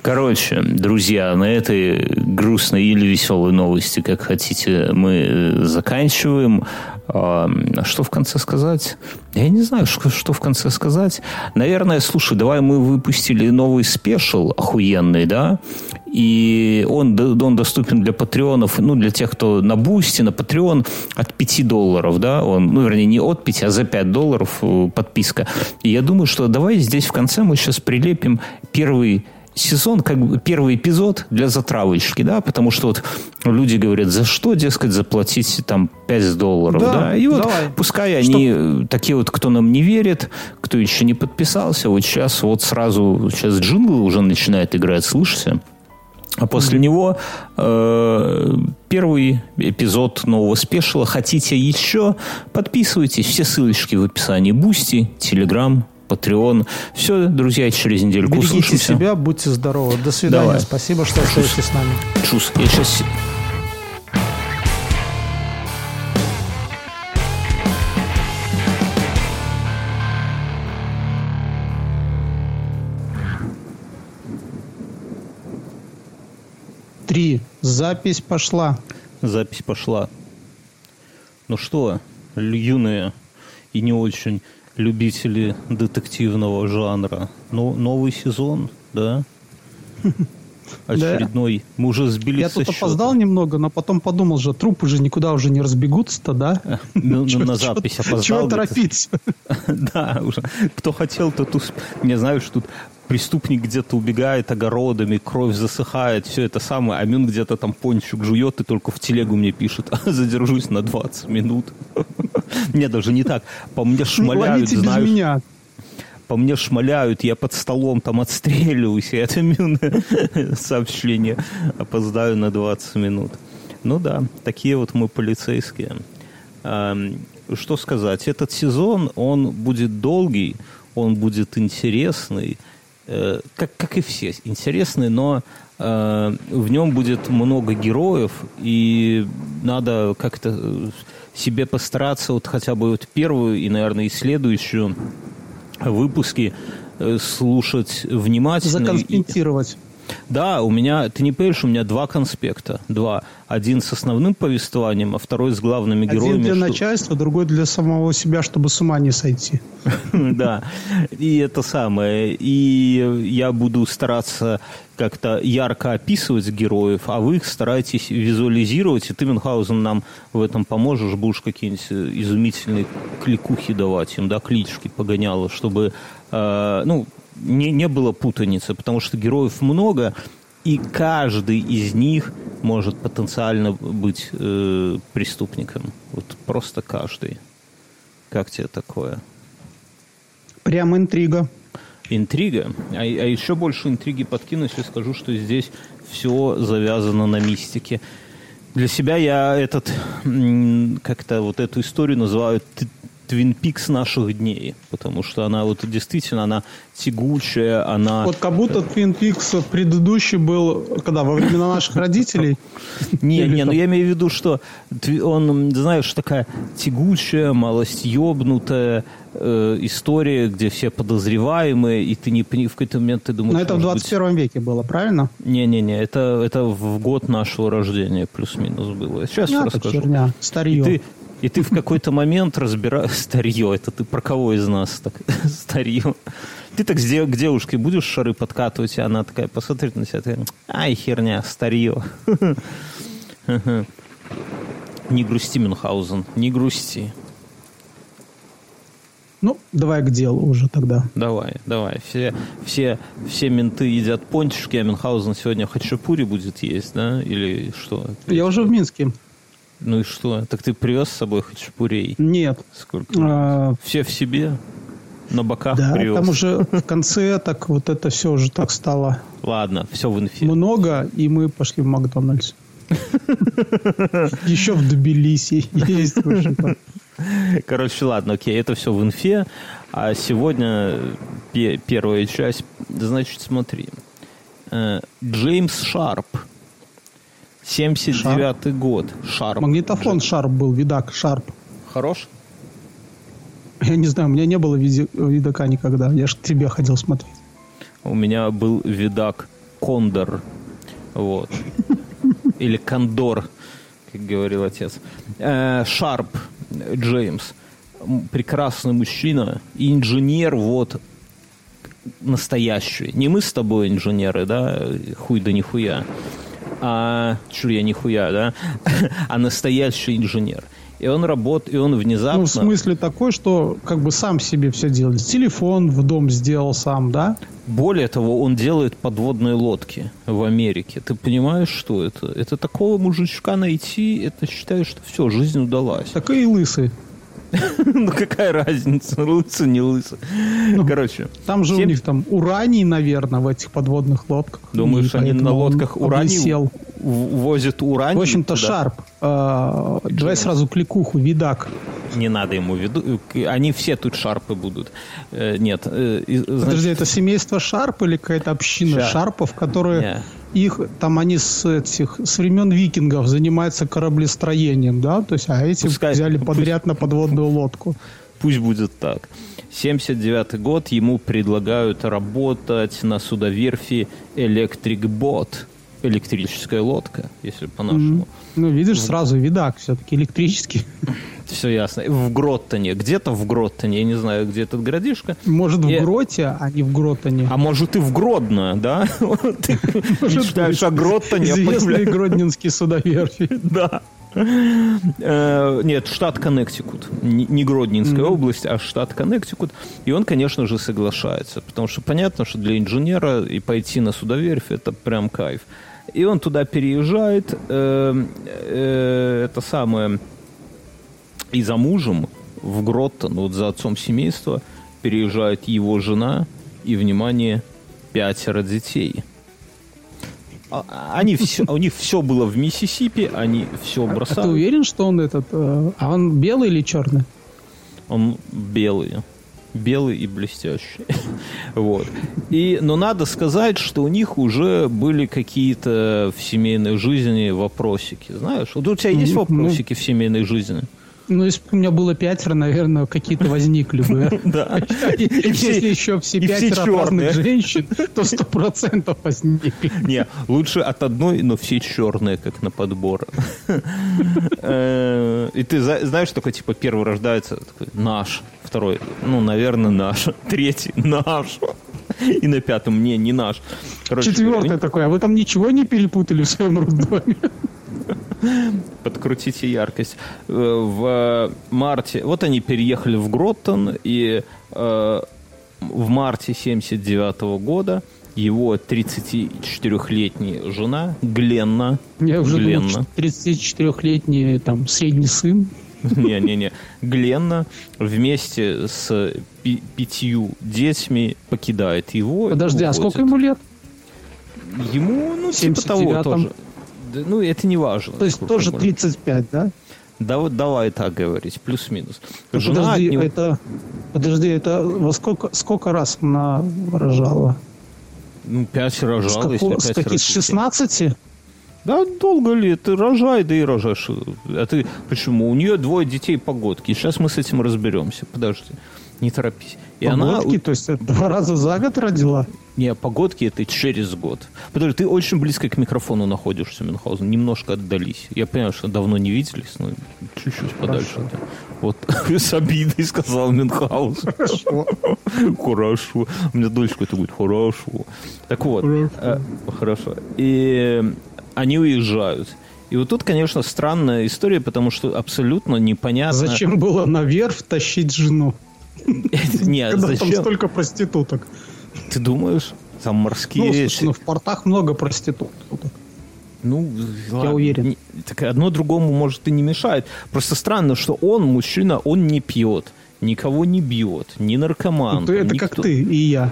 Короче, друзья, на этой грустной или веселой новости, как хотите, мы э, заканчиваем. А что в конце сказать? Я не знаю, что, что в конце сказать. Наверное, слушай, давай мы выпустили новый special охуенный, да? и он, он доступен для патреонов, ну, для тех, кто на Boosty, на Patreon от 5 долларов, да, он, ну, вернее, не от 5, а за 5 долларов э, подписка. И я думаю, что давай здесь в конце мы сейчас прилепим первый сезон, как бы первый эпизод для затравочки, да, потому что вот люди говорят, за что, дескать, заплатить там 5 долларов, да, да? и вот давай. пускай они, что... такие вот, кто нам не верит, кто еще не подписался, вот сейчас вот сразу, сейчас джинглы уже начинает играть, слышите? А после mm-hmm. него э, первый эпизод нового спешила. Хотите еще? Подписывайтесь. Все ссылочки в описании. Boosty, Телеграм, Patreon. Все, друзья, через недельку Берегите услышимся. себя, будьте здоровы. До свидания. Давай. Спасибо, что остаетесь с нами. Чус. Я сейчас... Три. Запись пошла. Запись пошла. Ну что, юные и не очень любители детективного жанра. Но новый сезон, да? Очередной. Мы уже сбились Я тут опоздал немного, но потом подумал же, трупы же никуда уже не разбегутся-то, да? Ну, на запись опоздал. Чего торопиться? Да, уже. Кто хотел, тот успел. Не знаю, что тут преступник где-то убегает огородами, кровь засыхает, все это самое, а Мин где-то там пончик жует и только в телегу мне пишет, задержусь на 20 минут. Не, даже не так. По мне шмаляют, знаешь. По мне шмаляют, я под столом там отстреливаюсь, и это сообщение. Опоздаю на 20 минут. Ну да, такие вот мы полицейские. Что сказать, этот сезон, он будет долгий, он будет интересный, Э, как, как и все, интересный, но э, в нем будет много героев, и надо как-то э, себе постараться вот хотя бы вот первую и, наверное, и следующую выпуски э, слушать внимательно. Законспектировать. Да, у меня, ты не понимаешь, у меня два конспекта. Два. Один с основным повествованием, а второй с главными героями. Один для что... начальства, другой для самого себя, чтобы с ума не сойти. Да, и это самое. И я буду стараться как-то ярко описывать героев, а вы их стараетесь визуализировать, и ты, Мюнхгаузен, нам в этом поможешь, будешь какие-нибудь изумительные кликухи давать им, да, клички погоняло, чтобы, э, ну, не, не было путаницы, потому что героев много, и каждый из них может потенциально быть э, преступником. Вот просто каждый. Как тебе такое? Прям интрига. Интрига. А, а еще больше интриги подкину, если скажу, что здесь все завязано на мистике. Для себя я этот как-то вот эту историю называю Твин Пикс наших дней, потому что она вот действительно, она тягучая, она... Вот как будто Твин Пикс предыдущий был, когда, во времена наших родителей? Не, не, ну я имею в виду, что он, знаешь, такая тягучая, малость ёбнутая, э, история, где все подозреваемые, и ты не в какой-то момент ты думаешь... Но это в 21 быть... веке было, правильно? Не-не-не, это, это в год нашего рождения плюс-минус было. Сейчас ну, расскажу. херня, старье. И ты, и ты в какой-то момент разбираешь... Старье, это ты про кого из нас так? Старье. Ты так к девушке будешь шары подкатывать, и она такая посмотрит на тебя, такая, ай, херня, старье. Не грусти, Мюнхгаузен, не грусти. Ну, давай к делу уже тогда. Давай, давай. Все, все, все менты едят пончики, а Мюнхгаузен сегодня хачапури будет есть, да? Или что? Я уже в Минске. Ну и что? Так ты привез с собой хачапурей? Нет. Сколько? А... Все в себе? На боках да, привез? там уже в конце так вот это все уже так стало. Ладно, все в инфе. Много, и мы пошли в Макдональдс. Еще в Тбилиси есть. Короче, ладно, окей, это все в инфе. А сегодня первая часть. Значит, смотри. Э, Джеймс Шарп – 79 год. Шарп. Магнитофон Шарп был, видак Шарп. Хорош? Я не знаю, у меня не было видака никогда. Я же к тебе ходил смотреть. У меня был видак Кондор. Вот. Или Кондор, как говорил отец. Э, Шарп Джеймс. Прекрасный мужчина. Инженер, вот настоящую. Не мы с тобой инженеры, да, хуй да нихуя, а, чур я нихуя, да, а настоящий инженер. И он работает, и он внезапно... Ну, в смысле такой, что как бы сам себе все делает. Телефон в дом сделал сам, да? Более того, он делает подводные лодки в Америке. Ты понимаешь, что это? Это такого мужичка найти, это считаю, что все, жизнь удалась. Так и лысый. Ну какая разница, лысый, не лысый. Ну, Короче. Там же у них там ураний, наверное, в этих подводных лодках. Думаешь, они на лодках ураний возят ураний? В общем-то, Шарп. А, давай сразу кликуху, видак. Не надо ему виду. Они все тут шарпы будут. Э, нет. Э, Подожди, это семейство Шарп или какая-то община Шарпов, которые их там они с этих с времен викингов занимаются кораблестроением, да, то есть а эти Пускай, взяли подряд пусть, на подводную лодку. Пусть будет так. 79 год ему предлагают работать на судоверфи Electric Boat, электрическая лодка, если по-нашему. Mm-hmm. Ну, видишь, сразу видак все-таки электрический. Все ясно. В Гроттоне. Где-то в Гроттоне. Я не знаю, где этот городишко. Может, и... в Гроте, а не в Гроттоне. А может, и в Гродно, да? Ты мечтаешь о Гроттоне. Известный гродненский судоверфи. Да. Э, нет, штат Коннектикут. Не Гродненская область, а штат Коннектикут. И он, конечно же, соглашается. Потому что понятно, что для инженера и пойти на судоверфь – это прям кайф. И он туда переезжает. Э, э, это самое и за мужем в Гроттон, вот за отцом семейства, переезжает его жена и, внимание, пятеро детей. А, они все, у них все было в Миссисипи, они все бросали. А ты уверен, что он этот... Э, а он белый или черный? Он белый белый и блестящий. вот. И, но надо сказать, что у них уже были какие-то в семейной жизни вопросики. Знаешь, вот у тебя есть вопросики ну, в семейной жизни? Ну, если бы у меня было пятеро, наверное, какие-то возникли бы. Да. Если еще все пятеро разных женщин, то сто процентов возникли. Не, лучше от одной, но все черные, как на подбор. Э, и ты знаешь, такой, типа, первый рождается, наш, второй, ну, наверное, наш, третий, наш. И на пятом, не, не наш. Четвертый такой, а вы там ничего не перепутали в своем роддоме? Подкрутите яркость. Э, в марте... Вот они переехали в Гроттон, и э, в марте 79 года его 34-летняя жена Гленна. Я уже Гленна. 34-летний там средний сын. Не-не-не. Гленна вместе с пятью детьми покидает его. Подожди, а сколько ему лет? Ему, ну, типа того тоже ну, это не важно. То есть тоже 35, да? Да вот давай так говорить, плюс-минус. Ну, подожди, него... это, подожди, это во сколько, сколько раз она рожала? Ну, пять рожала, с какого, если пять с 16? Да, долго ли? Ты рожай, да и рожаешь. А ты почему? У нее двое детей погодки. Сейчас мы с этим разберемся. Подожди, не торопись. И погодки? Она... То есть два раза за год родила? Не, погодки это через год. Подожди, ты очень близко к микрофону находишься, Мюнхгаузен. Немножко отдались. Я понимаю, что давно не виделись, но чуть-чуть подальше. Да. Вот с обидой сказал Мюнхгаузен. Хорошо. Хорошо. У меня дочка это будет хорошо. Так вот. Хорошо. Э, хорошо. И они уезжают. И вот тут, конечно, странная история, потому что абсолютно непонятно... Зачем было наверх тащить жену? Нет, Когда там столько проституток. Ты думаешь? Там морские ну, слушай, ну в портах много проституток. Ну, я ладно. уверен. Так одно другому, может, и не мешает. Просто странно, что он, мужчина, он не пьет, никого не бьет, не наркоман. Ну, это никто. как ты и я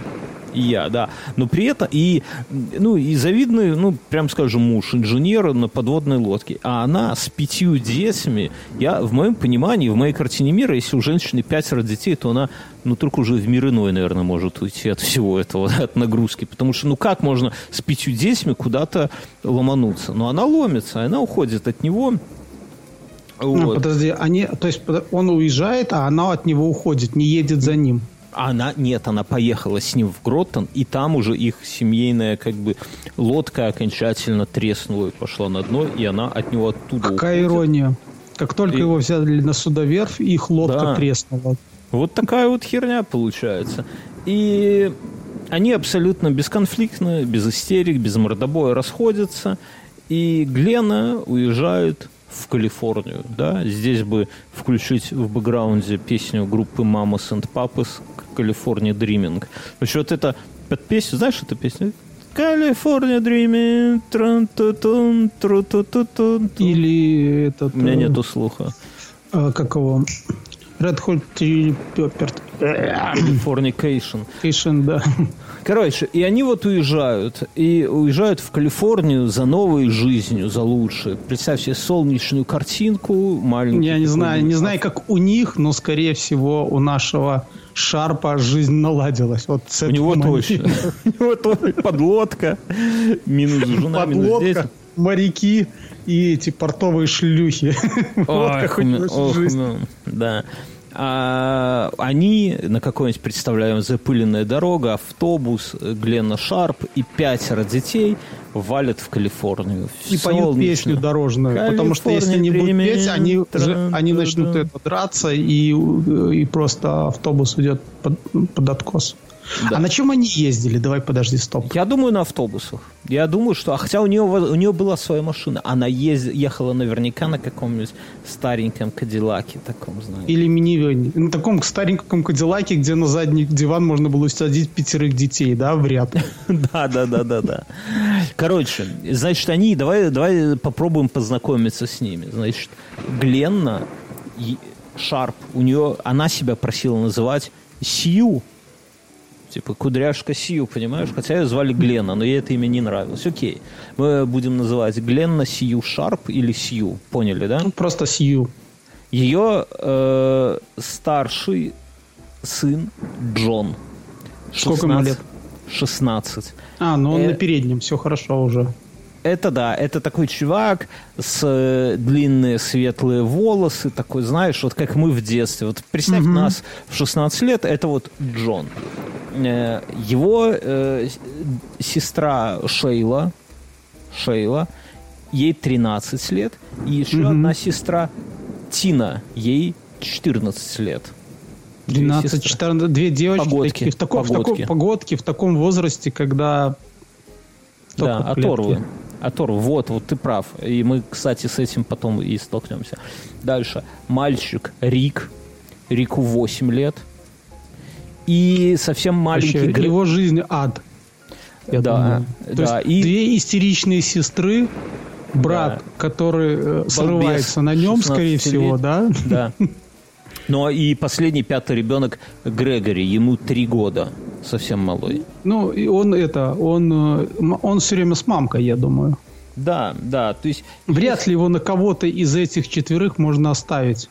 и я, да. Но при этом и, ну, и завидный, ну, прям скажем, муж инженера на подводной лодке. А она с пятью детьми, я, в моем понимании, в моей картине мира, если у женщины пятеро детей, то она, ну, только уже в мир иной, наверное, может уйти от всего этого, от нагрузки. Потому что, ну, как можно с пятью детьми куда-то ломануться? Но она ломится, она уходит от него, вот. Ну, подожди, они, то есть он уезжает, а она от него уходит, не едет за ним. Она, нет, она поехала с ним в Гроттон, и там уже их семейная как бы лодка окончательно треснула и пошла на дно, и она от него оттуда Какая уходит. ирония. Как только и... его взяли на судоверфь, их лодка да. треснула. Вот такая вот херня получается. И они абсолютно бесконфликтно, без истерик, без мордобоя расходятся, и Глена уезжает в Калифорнию, да, здесь бы включить в бэкграунде песню группы Mamas and Papas «Калифорния Dreaming». Значит, вот это под песню, знаешь эту песню? Калифорния Dreaming, трун ту тун тру ту ту тун Или этот... У меня нету слуха. э, как его? Red Hot Chili Pepper. Californication. Cation, да. Короче, и они вот уезжают. И уезжают в Калифорнию за новой жизнью, за лучшей. Представь себе солнечную картинку, маленький. Я не знаю, не знаю, как у них, но, скорее всего, у нашего Шарпа жизнь наладилась. Вот с У него точно. У него подлодка. Минус жена, минус дети. Моряки и эти портовые шлюхи. Ох, да. А они на какой-нибудь, представляем, запыленная дорога, автобус, Гленна Шарп и пятеро детей валят в Калифорнию. И поют Солнечно. песню дорожную. Потому что если не будут Калифорния, петь, они, же- они начнут это драться, и, и просто автобус идет под, под откос. Да. А на чем они ездили? Давай, подожди, стоп. Я думаю, на автобусах. Я думаю, что... а Хотя у нее, у нее была своя машина. Она езд- ехала наверняка на каком-нибудь стареньком Кадиллаке таком, знаешь. Или минивэне. На таком стареньком Кадиллаке, где на задний диван можно было усадить пятерых детей, да, в ряд. Да, да, да, да, да. Короче, значит, они, давай, давай попробуем познакомиться с ними. Значит, Гленна Шарп, у нее, она себя просила называть Сью. Типа кудряшка Сью, понимаешь? Хотя ее звали Глена, но ей это имя не нравилось. Окей. Мы будем называть Гленна Сью Шарп или Сью. Поняли, да? Ну, просто Сью. Ее э, старший сын Джон. Сколько ему 16 лет? 16. А, ну он Э, на переднем, все хорошо уже. Это да, это такой чувак с э, длинные светлые волосы, такой, знаешь, вот как мы в детстве. Вот представь нас в 16 лет, это вот Джон. Э, его э, сестра Шейла, Шейла, ей 13 лет, и еще одна сестра Тина, ей 14 лет. Две 12, сестры. 14, две девочки Погодки, в таком, в таком- погодки. погодки, в таком возрасте, когда Да, оторвы. Оторвы. Вот, вот ты прав. И мы, кстати, с этим потом и столкнемся. Дальше. Мальчик Рик. Рику 8 лет. И совсем маленький... Вообще, его жизнь ад. Я Да, думаю. То да, есть и- две истеричные сестры, брат, Да. который э, срывается на нем, 16 скорее всего, лет. да? Да. Ну и последний пятый ребенок Грегори, ему три года, совсем малой. Ну, и он это, он, э, он все время с мамкой, я думаю. Да, да, то есть... Вряд ли его на кого-то из этих четверых можно оставить.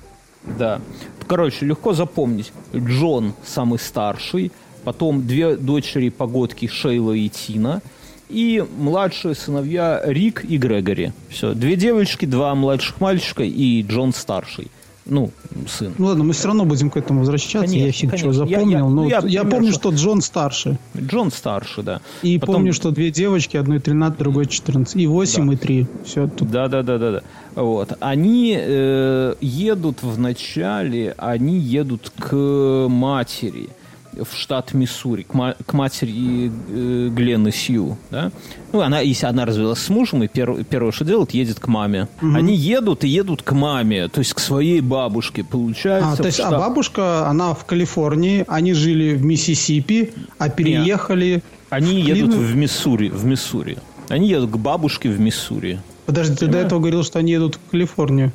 Да. Короче, легко запомнить. Джон самый старший, потом две дочери погодки Шейла и Тина, и младшие сыновья Рик и Грегори. Все. Две девочки, два младших мальчика и Джон старший. Ну, сын. Ну ладно, мы все равно будем к этому возвращаться. я Конечно, фиг чего конечно. Я- запомнил. я- но ну, я я, помню, что- что Джон старше. Джон старший, да. И Потом- помню, что две девочки, одной 13, другой 14. И 8, и 3. Все, тут Да, да, да, да, да. Вот. Они э, едут в начале, они едут к матери в штат Миссури, к, ма- к матери э, Гленны Сью, да? Ну, она, если она развелась с мужем, и пер- первое, что делает, едет к маме. Они едут и едут к маме, то есть к своей бабушке, получается. А, то есть, а штат- бабушка, она в Калифорнии, они жили в Миссисипи, а переехали... Они в едут в Миссури, в Миссури. Они едут к бабушке в Миссури. Подожди, ты до этого говорил, что они едут в Калифорнию.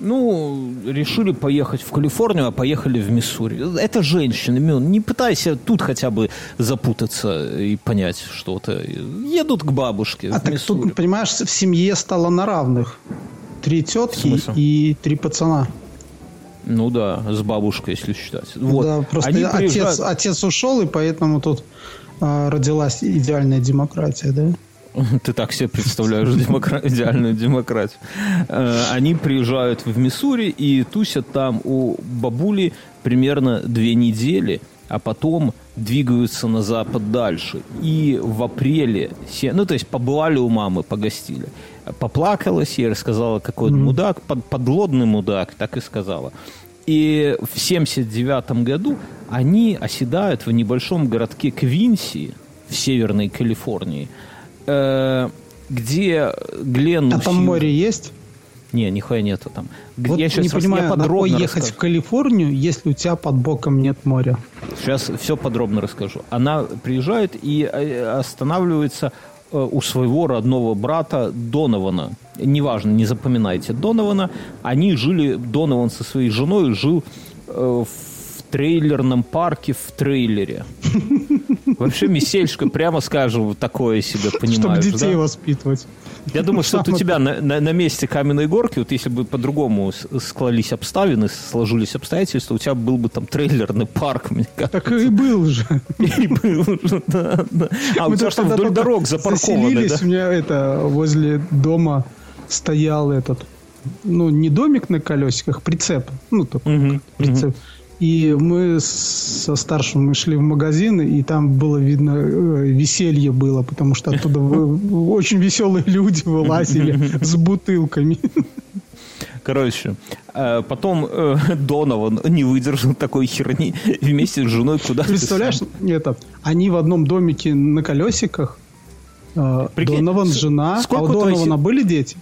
Ну, решили поехать в Калифорнию, а поехали в Миссури. Это женщины, Мил, не пытайся тут хотя бы запутаться и понять что-то. Едут к бабушке А так Миссури. тут, понимаешь, в семье стало на равных. Три тетки и три пацана. Ну да, с бабушкой, если считать. Вот. Да, просто Они отец, приезжают- отец ушел, и поэтому тут а, родилась идеальная демократия, да? Ты так себе представляешь демокра- идеальную демократию. Э, Они приезжают в Миссури и тусят там у бабули примерно две недели, а потом двигаются на запад дальше. И в апреле, ну то есть побывали у мамы, погостили. Поплакалась ей, рассказала, какой он мудак, под- подлодный мудак, так и сказала. И в 79 году они оседают в небольшом городке Квинси в Северной Калифорнии, э, где Глен... А там море есть? Не, нихуя нету там. Вот я сейчас не понимаю, я подробно на ехать расскажу. в Калифорнию, если у тебя под боком нет моря? Сейчас все подробно расскажу. Она приезжает и э, останавливается э, у своего родного брата Донована. Неважно, не запоминайте Донована. Они жили, Донован со своей женой жил в трейлерном парке в трейлере. Вообще месельшка, прямо скажем, такое себе понимаешь. Чтобы детей воспитывать. Я думаю, что вот у тебя на, на, на месте каменной горки, вот если бы по-другому склались обставины, сложились обстоятельства, у тебя был бы там трейлерный парк, мне кажется. Так и был же. И был уже, да. да. А Мы у тебя что, вдоль дорог запаркованы, да? у меня это, возле дома стоял этот, ну, не домик на колесиках, прицеп. Ну, такой угу, прицеп. Угу. И мы со старшим мы шли в магазин, и там было видно, э, веселье было, потому что оттуда очень веселые люди вылазили с бутылками. Короче, э, потом э, Донован не выдержал такой херни вместе с женой куда-то. Представляешь, это, они в одном домике на колесиках, Прикинь, Донован, жена, а у Донована были дети?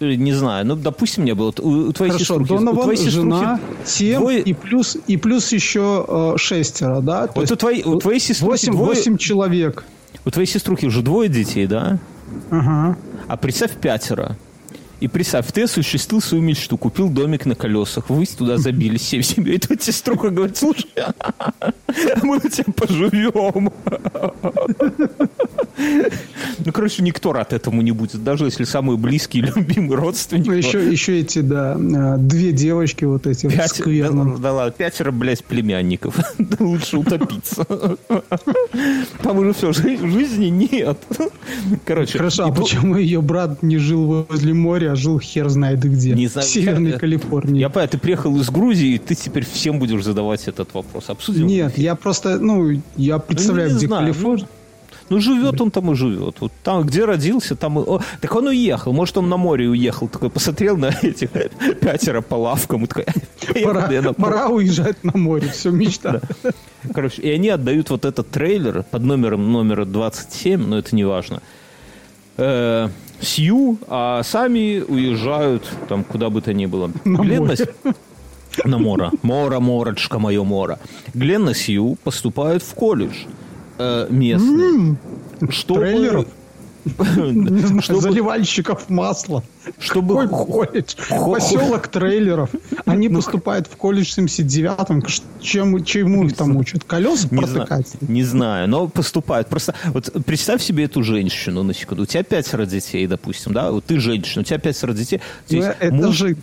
Э, не знаю, ну, допустим, не было. У, у твоей Хорошо, сеструхи, Донован, у твоей сеструхи жена, 7 двое... и, плюс, и плюс еще э, шестеро, да? То вот у, твоей, у твоей сеструхи 8, двое... 8 человек. У твоей сеструхи уже двое детей, да? Ага. А представь пятеро. И представь, ты осуществил свою мечту, купил домик на колесах, вы туда забили всей семьей. И твоя сеструха говорит, слушай, мы у тебя поживем. Ну, короче, никто рад этому не будет, даже если самые близкие, любимые родственники. Еще, еще эти, да, а, две девочки вот эти Пять, скверно. Да, да ладно, пятеро, блядь, племянников. Лучше утопиться. Там уже все, жизни нет. Короче. Хорошо, а почему ее брат не жил возле моря, а жил хер знает где. Не знаю, в Северной я, Калифорнии. Я понимаю, ты приехал из Грузии, и ты теперь всем будешь задавать этот вопрос. Обсудим? Нет, я просто, ну, я представляю, ну, где знаю, Калифорния. Ну, живет он там и живет. Вот там, где родился, там и... О, так он уехал. Может, он на море уехал. Такой посмотрел на этих пятеро по лавкам. И такой, пора, на пора уезжать на море. Все, мечта. Да. Короче, и они отдают вот этот трейлер под номером номера 27, но это не важно. Э, Сью, а сами уезжают там куда бы то ни было. На Гленна... На Мора. Мора, Морочка, мое Мора. Гленна Сью поступает в колледж э, местный. Mm, чтобы... Чтобы... Заливальщиков масла. Чтобы... Какой колледж? Поселок трейлеров. Они ну, поступают в колледж в 79-м. Чем, чему их там учат? Колеса не протыкать? Знаю, не знаю, но поступают. Просто вот представь себе эту женщину на секунду. У тебя пятеро детей, допустим, да? Вот ты женщина, у тебя пятеро детей. Ну, это муж... же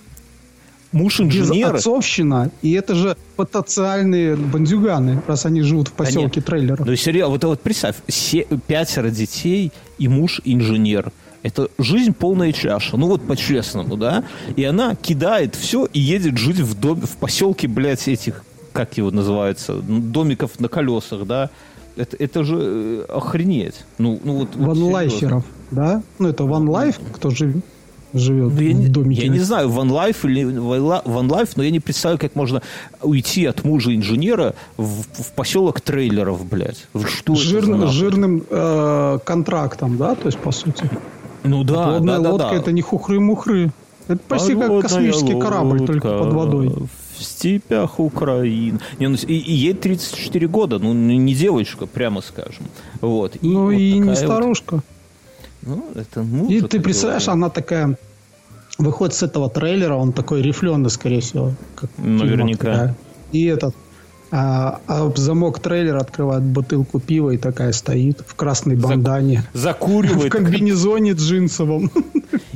муж инженера. отцовщина, и это же потенциальные бандюганы, раз они живут в поселке да трейлеров. Ну, серьезно, вот, вот представь, все, пятеро детей и муж инженер. Это жизнь полная чаша. Ну вот по-честному, да? И она кидает все и едет жить в, дом, в поселке, блядь, этих, как его называется, домиков на колесах, да? Это, это же э, охренеть. Ну, ну вот, Ванлайферов, вот да? Ну это Life, кто живет живет я, в домике. Я не знаю, One Life или One Life, но я не представляю, как можно уйти от мужа инженера в, в поселок трейлеров, блядь. Что Жирным, жирным э, контрактом, да, то есть по сути. Ну да, Подводная да, лодка да, это не хухры-мухры. Это почти Подводная как космический корабль, только под водой. В степях Украины. Не, ну, и, и ей 34 года, ну не девочка, прямо скажем. Вот. И ну вот и не старушка. Вот ну, это мужа И ты представляешь, она такая выходит с этого трейлера, он такой рифленый, скорее всего. Как Наверняка. И этот а, а замок трейлера открывает бутылку пива и такая стоит в красной бандане. Закуривает. В комбинезоне джинсовом.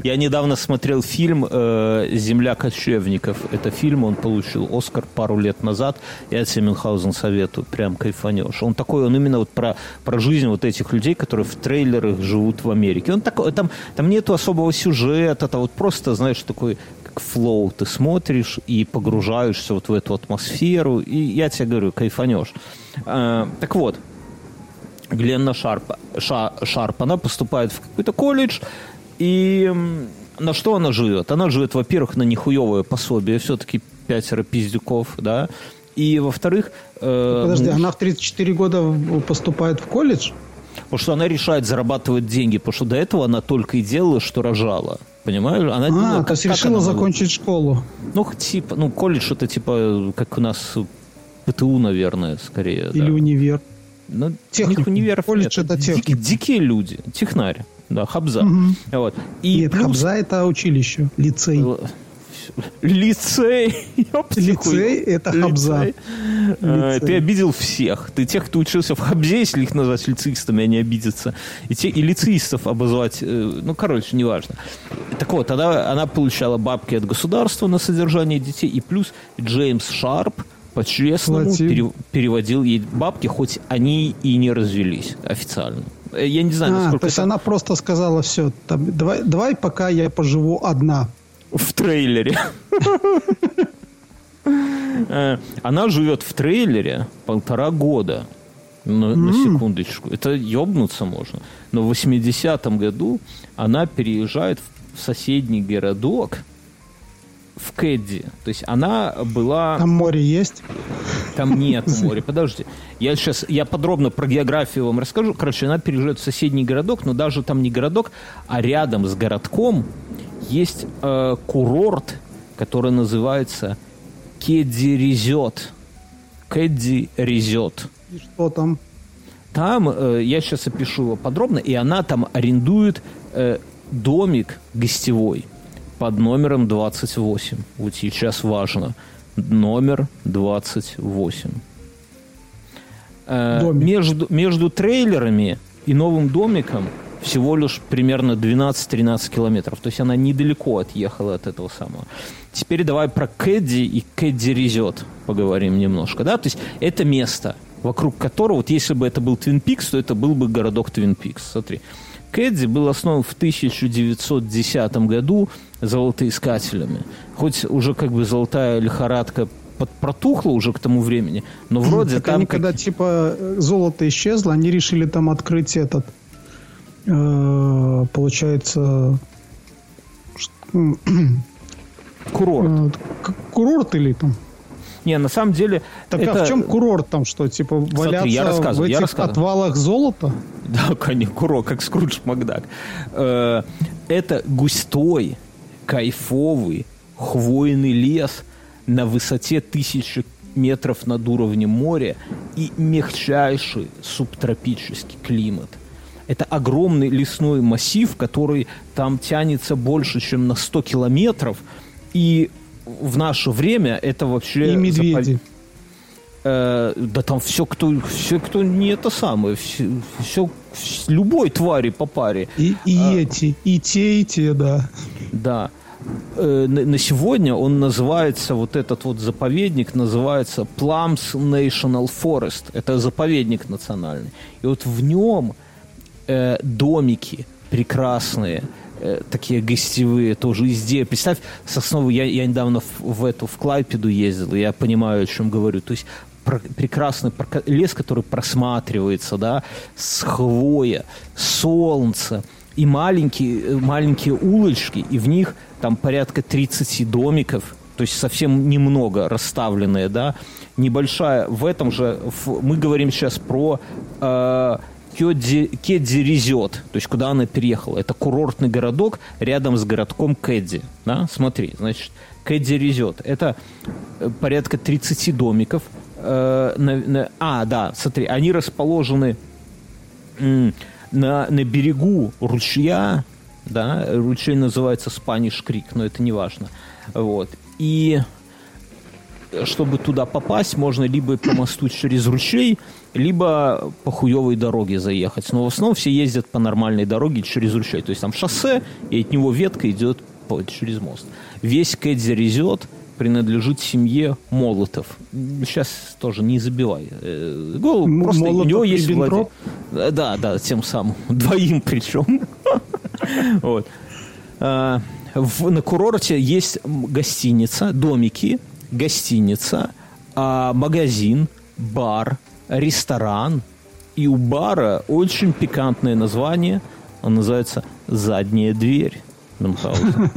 Я недавно смотрел фильм э, «Земля кочевников». Это фильм, он получил Оскар пару лет назад. Я тебе Мюнхгаузен советую, прям кайфанешь. Он такой, он именно вот про, про жизнь вот этих людей, которые в трейлерах живут в Америке. Он такой, там, там нету особого сюжета, это вот просто, знаешь, такой как флоу. Ты смотришь и погружаешься вот в эту атмосферу. И я тебе говорю, кайфанешь. Э, так вот, Гленна Шарп, Ша, Шарп, она поступает в какой-то колледж, и на что она живет? Она живет, во-первых, на нехуевое пособие. Все-таки пятеро пиздюков, да. И, во-вторых... Э, Подожди, она в 34 года поступает в колледж? Потому что она решает зарабатывать деньги, потому что до этого она только и делала, что рожала. Понимаешь? Она, а, ну, то есть решила закончить школу. Ну, типа, ну, колледж это типа, как у нас ПТУ, наверное, скорее. Или да. универ. Ну, техник. универов колледж нет. это техник. Дикие, дикие люди, технарь. Да, Хабза. Угу. Вот. И Нет, плюс... Хабза это училище, лицей. Лицей. Лицей – это Хабза. Лицей. Лицей. Ты обидел всех. Ты тех, кто учился в Хабзе, если их назвать лицеистами, они обидятся. И, те, и лицеистов обозвать, э, ну, короче, неважно. Так вот, она, она получала бабки от государства на содержание детей, и плюс Джеймс Шарп по-честному пере, переводил ей бабки, хоть они и не развелись официально. Э, я не знаю, а, насколько... То есть это... она просто сказала, все, там, давай, давай пока я поживу одна в трейлере. Э, она живет в трейлере полтора года. На, на секундочку. Это ебнуться можно. Но в 80-м году она переезжает в соседний городок, в Кэдди. То есть она была... Там море есть? Там нет моря. Подожди. Я сейчас, я подробно про географию вам расскажу. Короче, она переезжает в соседний городок, но даже там не городок, а рядом с городком есть э, курорт, который называется Кедди Резет. Кедди Резет. И что там? Там, э, я сейчас опишу его подробно, и она там арендует э, домик гостевой под номером 28. Вот сейчас важно. Номер 28. Э, между, между трейлерами и новым домиком всего лишь примерно 12-13 километров. То есть она недалеко отъехала от этого самого. Теперь давай про Кэдди и Кэдди Резет поговорим немножко. Да? То есть это место, вокруг которого, вот если бы это был Твин Пикс, то это был бы городок Твин Пикс. Смотри. Кэдди был основан в 1910 году золотоискателями. Хоть уже как бы золотая лихорадка протухла уже к тому времени, но вроде так там... Они, как... когда типа золото исчезло, они решили там открыть этот Э, получается курорт. Э, курорт или там? Не, на самом деле... Так это... а в чем курорт там что? Типа Смотри, валяться я в этих я отвалах золота? Да, конечно, курорт, как Скрудж Макдак. Э, это густой, кайфовый, хвойный лес на высоте тысячи метров над уровнем моря и мягчайший субтропический климат – это огромный лесной массив, который там тянется больше, чем на 100 километров. И в наше время это вообще... И медведи. Запал... Э, да там все кто, все, кто не это самое, все, все любой твари по паре. И, и а, эти, и те, и те, да. Да. Э, на, на сегодня он называется, вот этот вот заповедник называется Plums National Forest. Это заповедник национальный. И вот в нем э, домики прекрасные, э, такие гостевые тоже везде. Представь, сосновый, я, я недавно в, в эту, в Клайпеду ездил, я понимаю, о чем говорю. То есть про, прекрасный про, лес, который просматривается, да, с хвоя, солнце, и маленькие, маленькие улочки, и в них там порядка 30 домиков, то есть совсем немного расставленные, да, небольшая. В этом же, в, мы говорим сейчас про э, Кедзи Резет, то есть куда она переехала. Это курортный городок рядом с городком Кедзи. Да? Смотри, значит, Кедзи Резет. Это э, порядка 30 домиков. Э, а, да, смотри, они расположены на, на берегу ручья, да, ручей называется Спаниш Крик, но это не важно. Вот. И чтобы туда попасть, можно либо по мосту через ручей, либо по хуевой дороге заехать. Но в основном все ездят по нормальной дороге через ручей. То есть там шоссе, и от него ветка идет через мост. Весь Кэдзи Резет принадлежит семье Молотов. Сейчас тоже не забивай э, голову. Просто Молотов у него есть владелец. Да, да, тем самым. Двоим причем. Вот. А, на курорте есть гостиница, домики, гостиница, а, магазин, бар, ресторан. И у бара очень пикантное название. Он называется «Задняя дверь». Мюнхгаузен.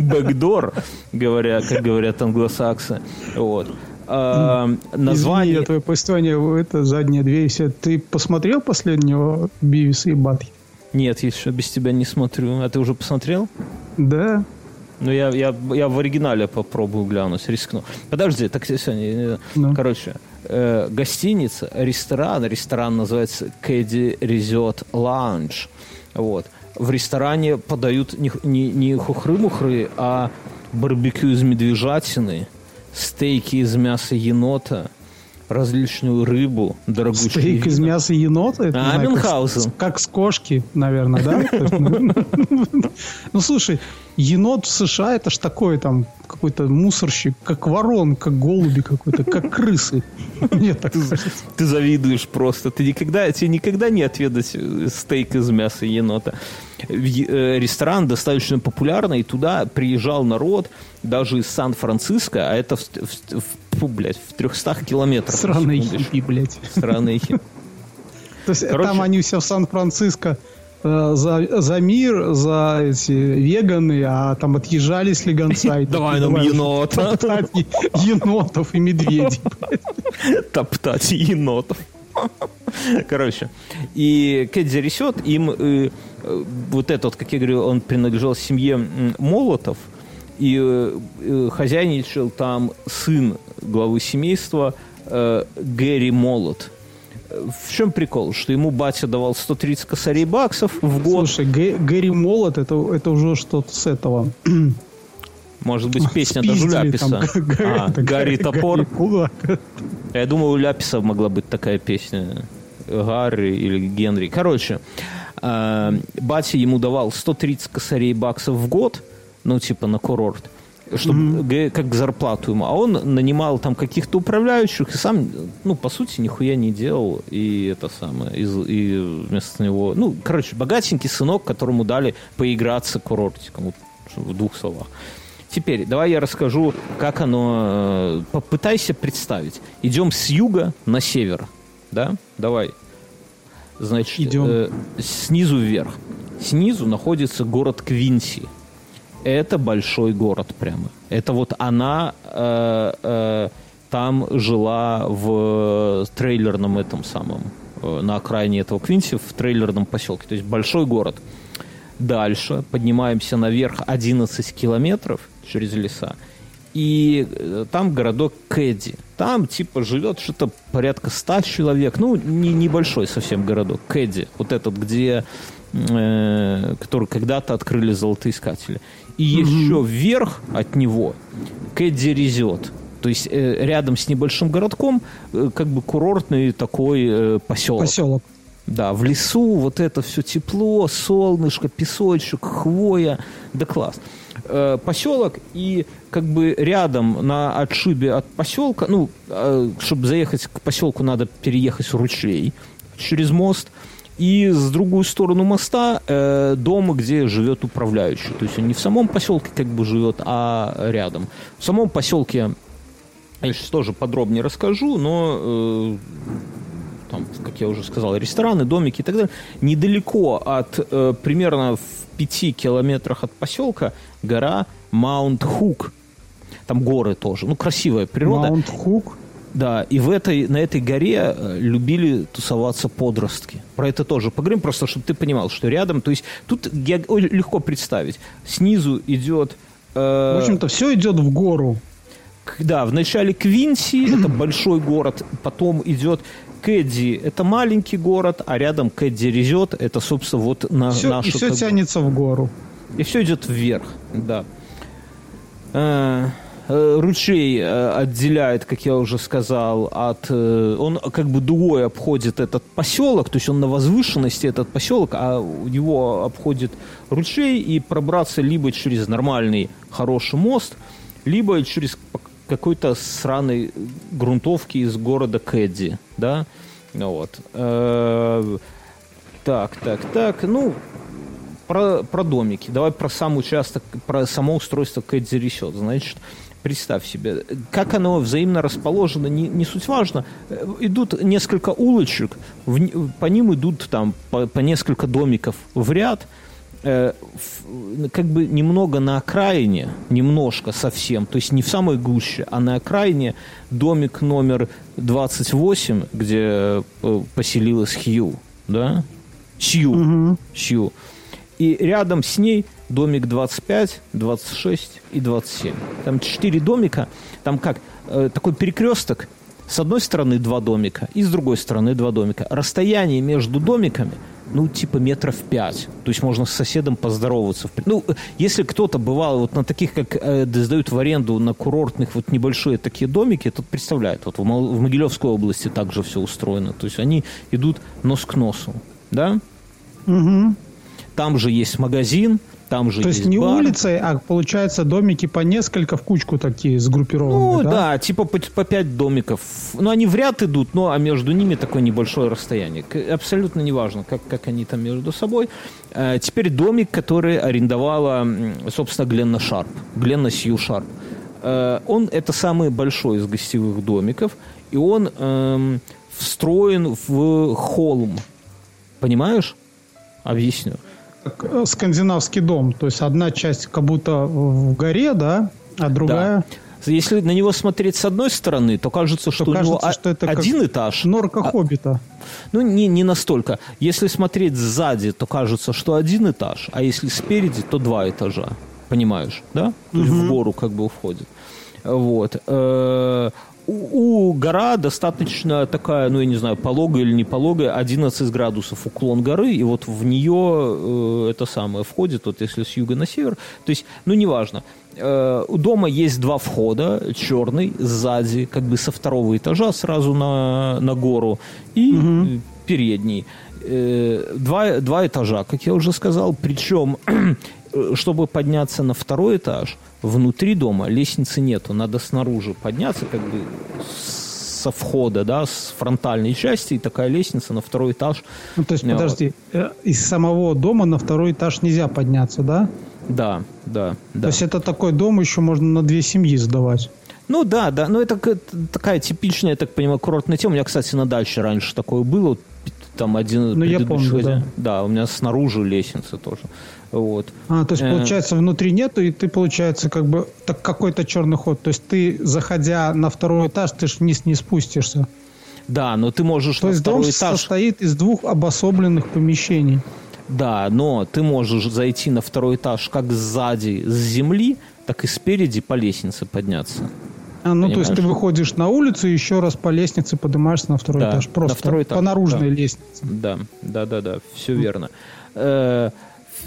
Бэкдор, говоря, как говорят англосаксы. Вот. А, название... Извини, твое повествование, это задняя дверь. Ты посмотрел последнего Бивиса и Батхи? Нет, еще без тебя не смотрю. А ты уже посмотрел? Да. Ну, я, я, я в оригинале попробую глянуть, рискну. Подожди, так сегодня... Ну. Короче, э, гостиница, ресторан. Ресторан называется Кэдди Резот Лаунж. Вот. В ресторане подают не, не, не хухры-мухры, а барбекю из медвежатины, стейки из мяса енота – различную рыбу, дорогущую. Стейк из мяса енота? Это, а, Мюнхгаузен. Как, как с кошки, наверное, да? Ну, ну, слушай, енот в США это ж такой там какой-то мусорщик, как ворон, как голуби какой-то, как крысы. Нет, так ты, завидуешь просто. Ты никогда, тебе никогда не отведать стейк из мяса енота. Э, ресторан достаточно популярный, и туда приезжал народ даже из Сан-Франциско, а это в, в, в фу, блядь, в 300 километрах. Сраные хиппи, блядь. Сраные хиппи. То есть там они все в Сан-Франциско э, за, за мир, за эти веганы, а там отъезжали с легонца. Давай нам енота. Енотов и медведей. Топтать енотов. Короче, и Кэдзи рисет, им э, э, вот этот, как я говорю, он принадлежал семье Молотов, и э, э, хозяйничал там сын главы семейства э, Гэри Молот. В чем прикол? Что ему батя давал 130 косарей баксов в год. Слушай, Гэ Гэри Молот это, это уже что-то с этого. Может быть, песня даже у Ляписа. а, Гарри Топор. Я думаю, у Ляписа могла быть такая песня. Гарри или Генри. Короче, э, батя ему давал 130 косарей баксов в год, ну, типа на курорт чтобы mm-hmm. как зарплату ему. А он нанимал там каких-то управляющих и сам, ну, по сути, нихуя не делал. И это самое, и, и вместо него... Ну, короче, богатенький сынок, которому дали поиграться курортиком. В двух словах. Теперь, давай я расскажу, как оно... Э, попытайся представить. Идем с юга на север. Да? Давай. Значит, Идем. Э, снизу вверх. Снизу находится город Квинси это большой город прямо. Это вот она э, э, там жила в трейлерном этом самом, э, на окраине этого Квинси, в трейлерном поселке. То есть большой город. Дальше поднимаемся наверх 11 километров через леса. И э, там городок Кэдди. Там типа живет что-то порядка 100 человек. Ну, не, небольшой совсем городок. Кэдди. Вот этот, где э, который когда-то открыли золотоискатели. И еще вверх от него Кэдди Резет. То есть э, рядом с небольшим городком э, как бы курортный такой э, поселок. Поселок. Да, в лесу вот это все тепло, солнышко, песочек, хвоя. Да класс. Э, поселок и как бы рядом на отшибе от поселка, ну, э, чтобы заехать к поселку, надо переехать ручей через мост – и с другую сторону моста э, дом, где живет управляющий. То есть он не в самом поселке как бы живет, а рядом. В самом поселке я сейчас тоже подробнее расскажу, но э, там, как я уже сказал, рестораны, домики и так далее. Недалеко от, э, примерно в пяти километрах от поселка гора Маунт Хук. Там горы тоже. Ну, красивая природа. Маунт Хук? Да, и в этой, на этой горе э, любили тусоваться подростки. Про это тоже поговорим, просто чтобы ты понимал, что рядом, то есть тут легко представить. Снизу идет... Э, в общем-то, все идет в гору. Да, в начале Квинси, это большой город, потом идет Кэдди, это маленький город, а рядом Кэдди Резет, это, собственно, вот на все, нашу... И все тянется в гору. И все идет вверх, да. Э, Э, ручей э, отделяет, как я уже сказал, от... Э, он как бы дугой обходит этот поселок, то есть он на возвышенности этот поселок, а у него обходит ручей, и пробраться либо через нормальный хороший мост, либо через какой-то сраной грунтовки из города Кэдди, да, вот. Так, так, так, ну, про, про домики. Давай про сам участок, про само устройство Кэдди речет. Значит, Представь себе, как оно взаимно расположено, не, не суть важно. Идут несколько улочек, в, по ним идут там по, по несколько домиков в ряд, э, в- как бы немного на окраине, немножко совсем, то есть не в самой гуще, а на окраине домик номер 28, где э, поселилась Хью, да? Сью. Сью. И рядом с ней домик 25, 26 и 27. Там четыре домика. Там как э, такой перекресток. С одной стороны два домика, и с другой стороны два домика. Расстояние между домиками, ну, типа метров пять. То есть можно с соседом поздороваться. Ну, если кто-то бывал вот на таких, как э, сдают в аренду на курортных вот небольшие такие домики, тот представляет. Вот в, в Могилевской области также все устроено. То есть они идут нос к носу. Да? Там же есть магазин, там же То есть есть не бар. улицей, а получается домики по несколько в кучку такие сгруппированные, Ну, да? да? типа по, по пять домиков. Ну, они в ряд идут, но а между ними такое небольшое расстояние. Абсолютно неважно, как, как они там между собой. Э, теперь домик, который арендовала, собственно, Гленна Шарп. Гленна Сью Шарп. Э, он это самый большой из гостевых домиков, и он эм, встроен в холм. Понимаешь? Объясню. Э, Скандинавский дом. То есть одна часть как будто в горе, да, а другая... Если на него смотреть с одной стороны, то кажется, что у него кажется, что это один этаж. Норка а- Хоббита. Ну, не, не настолько. Если смотреть сзади, то кажется, что один этаж, а если спереди, то два этажа. Понимаешь, да? То есть в гору как бы уходит. Вот. У, у гора достаточно такая, ну, я не знаю, пологая или не пологая, 11 градусов уклон горы, и вот в нее э, это самое входит, вот если с юга на север. То есть, ну, неважно. Э, у дома есть два входа, черный сзади, как бы со второго этажа сразу на, на гору, и э, передний. Э, Два, два этажа, как я уже сказал, причем, э, чтобы подняться на второй этаж, внутри дома лестницы нету, надо снаружи подняться, как бы со входа, да, с фронтальной части, и такая лестница на второй этаж. Ну, то есть, Ну, подожди, э, из самого дома на второй этаж нельзя подняться, да? Да, да, да. То есть это такой дом еще можно на две семьи сдавать. Ну да, да, но это такая типичная, я так понимаю, курортная тема. У меня, кстати, на даче раньше такое было. Там один Ну, я помню, хозяин- да. Да, у меня снаружи лестница тоже. Вот. А, то есть, Э. получается, внутри нету, и ты, получается, как бы так какой-то черный ход. То есть ты, заходя на второй этаж, ты ж вниз не спустишься. Да, но ты можешь То на есть дом второй этаж... состоит из двух обособленных помещений. Да, но ты можешь зайти на второй этаж как сзади, с земли, так и спереди по лестнице подняться. А, ну, то есть ты Понимаешь? выходишь на улицу и еще раз по лестнице поднимаешься на второй Да, этаж. на Просто второй этаж, по наружной да. лестнице. Да, да, да, да, все верно. Э,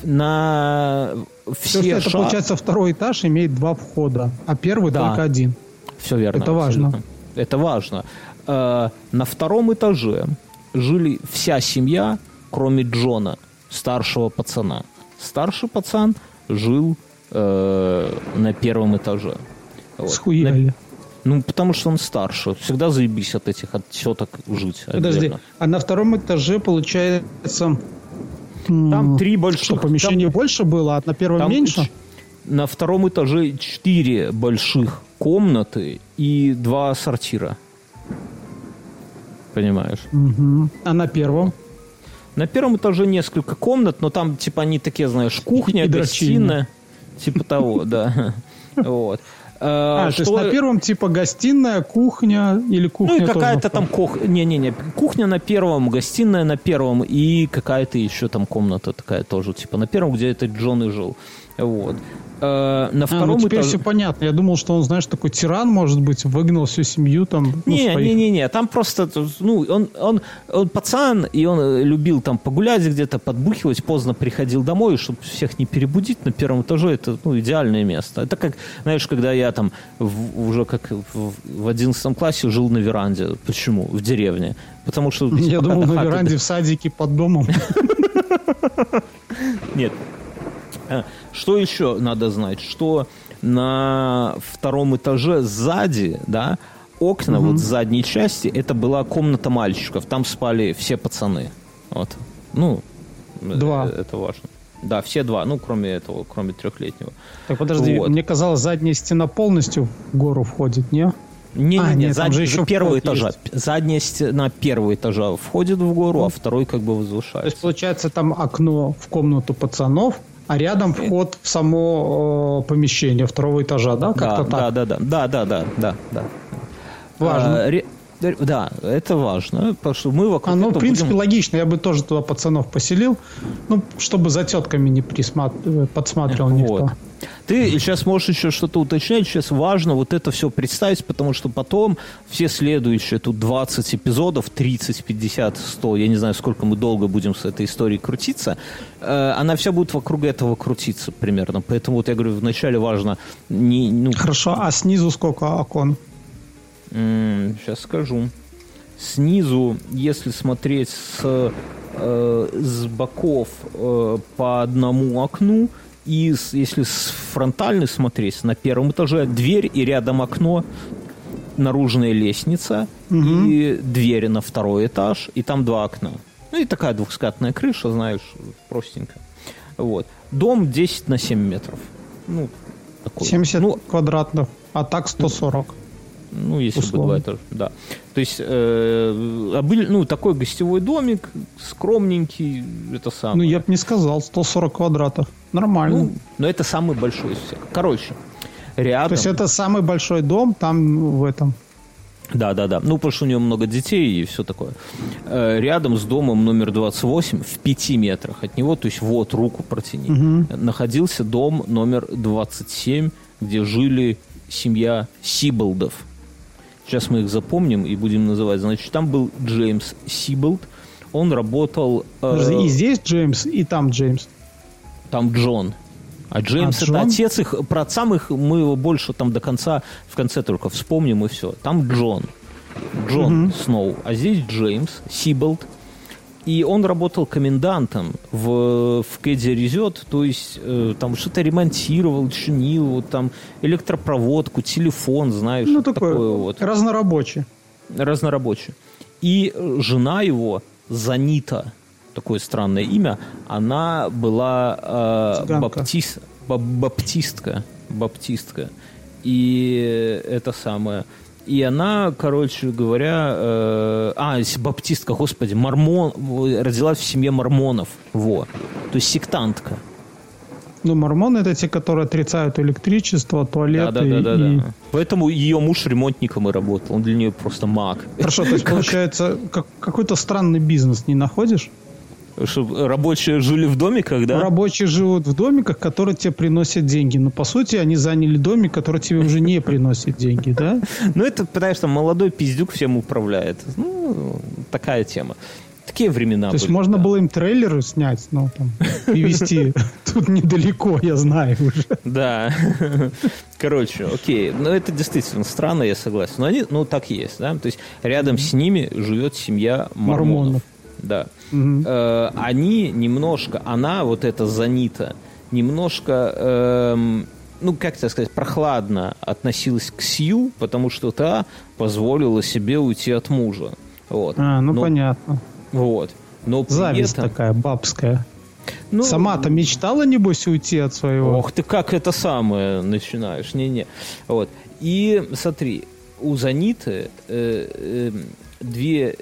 на То все есть это, ша- получается, второй этаж имеет два входа, а первый Да. только один. Все верно. Это важно. абсолютно. Это важно. Э, на втором этаже жили вся семья, кроме Джона, старшего пацана. Старший пацан жил э, на первом этаже. Вот. Схуяли. Ну, потому что он старше. Всегда заебись от этих, от теток жить. Подожди, отдельно. а на втором этаже, получается... Там три больших... Что, помещений там- больше было, а на первом Там меньше? На втором этаже четыре больших комнаты и два сортира. Понимаешь? Мгм. А на первом? На первом этаже несколько комнат, но там, типа, они такие, знаешь, кухня, И дрочильня. гостиная. Типа того, да. Вот. А, А, то есть что- на первом типа гостиная, кухня или кухня Ну и какая-то там кухня. Не-не-не, кухня на первом, гостиная на первом и какая-то еще там комната такая тоже, типа на первом, где этот Джон и жил. Вот. Э, на А, втором ну теперь этаже- все понятно. Я думал, что он, знаешь, такой тиран, может быть, выгнал всю семью там. ну, Не, своих. не, не, не, там просто, ну, он, он, он пацан, и он э, любил там погулять где-то, подбухивать, поздно приходил домой, чтобы всех не перебудить на первом этаже, это, ну, идеальное место. Это как, знаешь, когда я там в- уже как в, в 11 классе жил на веранде. Почему? В деревне. Потому что... Я думал, на веранде в садике под домом. Нет. Что еще надо знать? Что на втором этаже сзади, да, окна вот с задней части, это была комната мальчиков. Там спали все пацаны. Вот. Ну, э, Два. Это важно. Да, все два, ну, кроме этого, кроме трехлетнего. Так подожди, Вот. мне казалось, задняя стена полностью в гору входит, не? Не, А, не, не, нет, зад- же еще первого этажа. есть. Задняя стена первого этажа входит в гору, а второй как бы То есть, возвышается. получается, там окно в комнату пацанов, а рядом вход в само э, помещение второго этажа, да? Как-то да, так. да, да, да, да, да, да, да. Важно. А, ре- Да, это важно, потому что мы вокруг А, ну, в принципе, будем- логично. Я бы тоже туда пацанов поселил, ну, чтобы за тетками не присмат... э, подсматривал никто. Ты сейчас можешь еще что-то уточнять. Сейчас важно вот это все представить, потому что потом все следующие, тут 20 эпизодов, 30, 50, 100, я не знаю, сколько мы долго будем с этой историей крутиться, э, она вся будет вокруг этого крутиться примерно. Поэтому вот я говорю, вначале важно не... Ну, Хорошо, а снизу сколько окон? сейчас скажу. Снизу, если смотреть с, э, с боков э, по одному окну, и если с фронтальной смотреть, на первом этаже дверь и рядом окно, наружная лестница и двери на второй этаж, и там два окна. Ну и такая двухскатная крыша, знаешь, простенько. Вот. Дом 10 на 7 метров. Ну, такой. 70 Ну, квадратных, а так 140. ну, если бы Условно. два этажа, да. То есть, э, обы- ну, такой гостевой домик, скромненький, это самое. Ну, я бы не сказал, 140 квадратов. Нормально. Ну, но это самый большой из всех. Короче, рядом... То есть это самый большой дом там в этом. Да, да, да. Ну, потому что у него много детей и все такое. Э, Рядом с домом номер 28, в пяти метрах от него, то есть вот руку протяни, находился дом номер 27, где жили семья Сиболдов. Сейчас мы их запомним и будем называть. Значит, там был Джеймс Сиболд. Он работал... э, и здесь Джеймс, и там Джеймс. там Джон. А Джеймс А, это Джон? отец их. Про их мы его больше там до конца, в конце только вспомним и все. Там Джон. Джон Сноу. А здесь Джеймс Сиболд. И он работал комендантом в, в Кэдди Резет, то есть э, там что-то ремонтировал, чинил, вот там электропроводку, телефон, знаешь, Ну, вот такой такое вот разнорабочий. разнорабочий. И жена его, Занита, такое странное имя, она была э, Цыганка. баптис- ба- баптистка. Баптистка. И это самое. И она, короче говоря, э, а, баптистка, господи, мормон, родилась в семье мормонов, во, то есть сектантка. Ну, мормоны это те, которые отрицают электричество, Да, туалеты да, да, да, и... да. Поэтому ее муж ремонтником и работал, он для нее просто маг. Хорошо, то есть получается как, какой-то странный бизнес не находишь? Чтобы рабочие жили в домиках, да? Рабочие живут в домиках, которые тебе приносят деньги. Но по сути они заняли домик, который тебе уже не приносит деньги, да? Ну, это, потому что молодой пиздюк всем управляет. Ну, такая тема. Такие времена То есть можно да. было им трейлеры снять, ну, там, привезти тут недалеко, я знаю уже. Да. Короче, окей. Ну, это действительно странно, я согласен. Но они, ну, так есть, да? То есть рядом с ними живет семья мормонов. Мормонов. Да. Э, они немножко, она, вот эта Занита, немножко, эм, ну, как это сказать, прохладно относилась к Сью, потому что та позволила себе уйти от мужа. Вот. А, ну Но- понятно. Вот. Но Зависть этом- такая бабская. ну, Сама-то мечтала, небось, уйти от своего? Ох ты, как это самое начинаешь. Не-не. Вот. И смотри, у Заниты э, э, две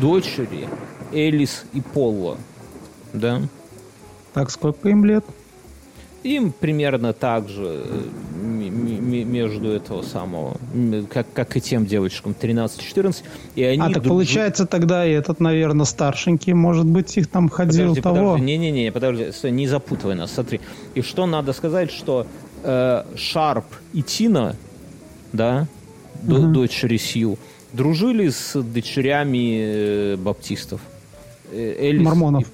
дочери, Элис и Полла. Да? Так, сколько им лет? Им примерно так же э, между этого самого, как, как и тем девочкам, 13-14. И они а, так друг- получается тогда и этот, наверное, старшенький, может быть, их там ходил Подожди, того. подожди, не-не-не, подожди, стой, не запутывай нас, смотри. И что надо сказать, что э, Шарп и Тина, да, до- дочери Сью, дружили с дочерями э, баптистов. Э, Элис Мормонов. и-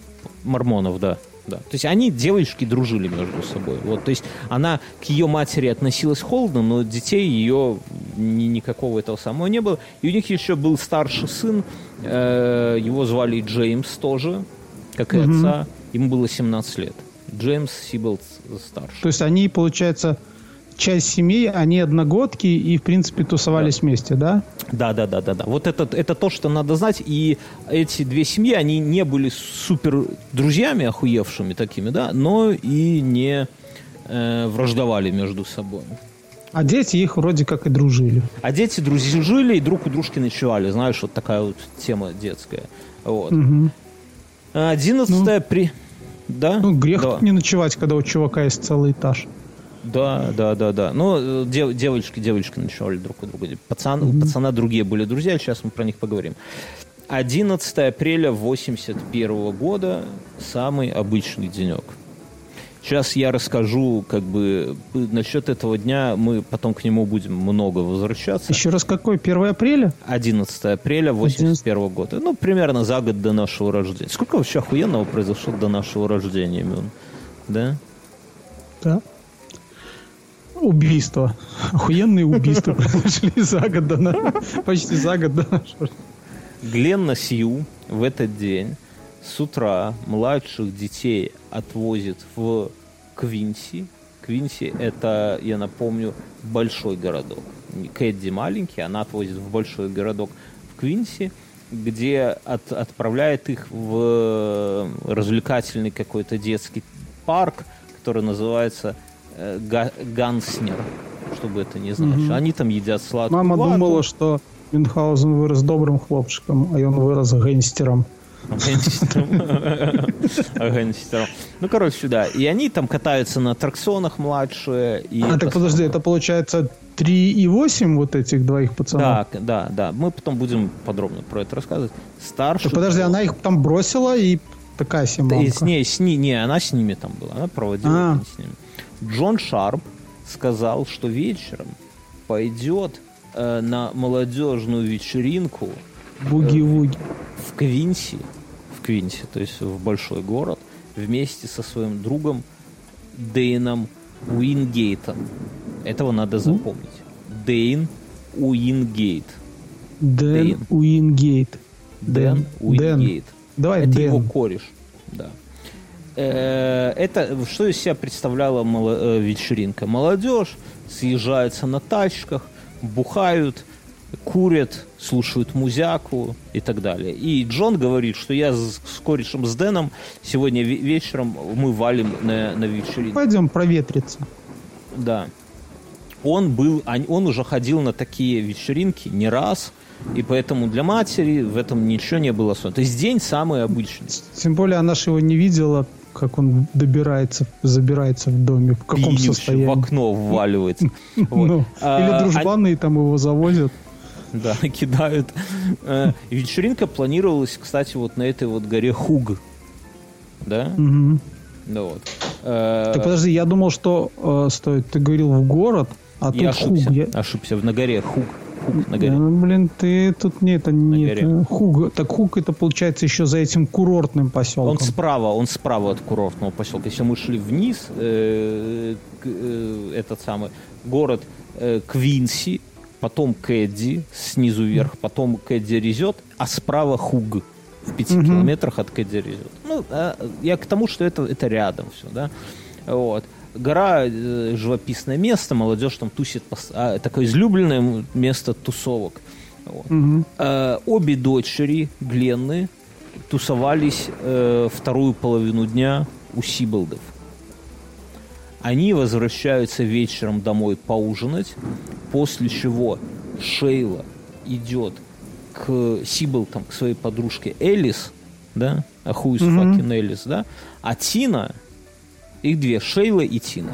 Мормонов, да. Да. То есть они, девочки, дружили между собой. Вот, то есть она к ее матери относилась холодно, но детей ее ни- никакого этого самого не было. И у них еще был старший сын, э, его звали Джеймс тоже, как и отца. Ему было 17 лет. Джеймс Сибилд старший. То есть они, получается, часть семей, они одногодки и, в принципе, тусовались вместе, да? Да, да, да, да, да. Вот это, это то, что надо знать. И эти две семьи, они не были супер друзьями охуевшими такими, да, но и не э, враждовали между собой. А дети их вроде как и дружили. А дети дружили и друг у дружки ночевали. Знаешь, вот такая вот тема детская. Вот. Мгм. Одиннадцатое при... Да? Ну, грех да. не ночевать, когда у чувака есть целый этаж. Да, да, да, да. Ну, дев- девочки, девочки ночевали друг у друга. Пацан, У пацана другие были друзья, сейчас мы про них поговорим. 11 апреля 81 года самый обычный денек. Сейчас я расскажу, как бы, насчет этого дня, мы потом к нему будем много возвращаться. Еще раз, какой? 1 апреля? 11 апреля 81 года. Ну, примерно за год до нашего рождения. Сколько вообще охуенного произошло до нашего рождения, Мюн? Да? Да. Убийство. Охуенные убийства произошли за год до на- Почти за год до нашего. Гленна Сью в этот день с утра младших детей отвозит в Квинси. Квинси – это, я напомню, большой городок. Кэдди маленький, она отвозит в большой городок в Квинси, где от- отправляет их в развлекательный какой-то детский парк, который называется э, Га- Ганснер, чтобы это не значило. Они там едят сладкую Мама вату. думала, что Мюнхгаузен вырос добрым хлопчиком, а он вырос гангстером. Гангстером. Ну, короче, да. И они там катаются на аттракционах младшие. И А, так подожди, это получается 3,8 вот этих двоих пацанов? Так, да, да. Мы потом будем подробно про это рассказывать. Старший... Подожди, она их там бросила и такая себе Да, и мамка. с ней, с ней, не, она с ними там была, она проводила А. с ними. Джон Шарп сказал, что вечером пойдет э, на молодежную вечеринку Буги-вуги. в Квинси, в Квинси, то есть в большой город, вместе со своим другом Дэйном Уингейтом. Этого надо запомнить. Дэйн Уингейт. Дэн Дэйн. Уингейт. Дэн Уингейт. Давай, Это Дэн. его кореш. Да. Э, Это что из себя представляла мало- э, вечеринка? Молодежь съезжается на тачках, бухают, курят, слушают музяку и так далее. И Джон говорит, что я с, с корешем с Дэном сегодня ве- вечером мы валим на, на вечеринку. Пойдем проветриться. Да. Он был, он уже ходил на такие вечеринки не раз, и поэтому для матери в этом ничего не было особенного. То есть день самый обычный. Тем более она же его не видела, как он добирается, забирается в доме, в каком пьянющий состоянии. в окно вваливается. Ну, А, или они- дружбаны там его завозят. Да, кидают. Э, Вечеринка планировалась, кстати, вот на этой вот горе Хуг. Да? Да вот. Так подожди, я думал, что э, стоит, ты говорил в город, а тут хуг. ошибся. Ошибся. На горе Хуг. Хуг на горе. Ну, блин, ты тут не это не это, хуг. Так хуг это получается еще за этим курортным поселком. Он справа, он справа от курортного поселка. Если мы шли вниз, э, э, этот самый город э, Квинси, потом Кэдди, снизу вверх, потом Кэдди Резет, а справа Хуг в пяти километрах от Кэдди Резет. Ну, а, я к тому, что это, это рядом все, да. Вот. Гора, э, живописное место, молодежь там тусит, а, такое излюбленное место тусовок. Вот. Э, обе дочери Гленны тусовались э, вторую половину дня у Сиболдов. Они возвращаются вечером домой поужинать, после чего Шейла идет к Сиболтам, к своей подружке Элис, да, а who is fucking Элис, да, а Тина, их две, Шейла и Тина.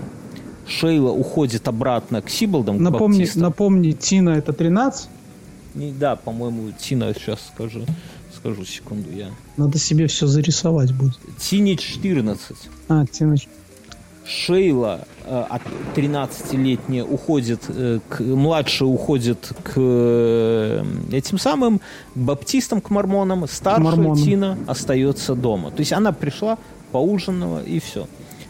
Шейла уходит обратно к Сиболдам, к Напомни, баптистам. напомни, Тина это 13? Не, да, по-моему, Тина, сейчас скажу, скажу секунду я. Надо себе все зарисовать будет. Тине 14. А, Тина. Шейла э, от 13-летняя уходит, э, к, младшая уходит к э, этим самым к баптистам, к мормонам, старшая мормонам. Тина остается дома. То есть она пришла, поужинала и все.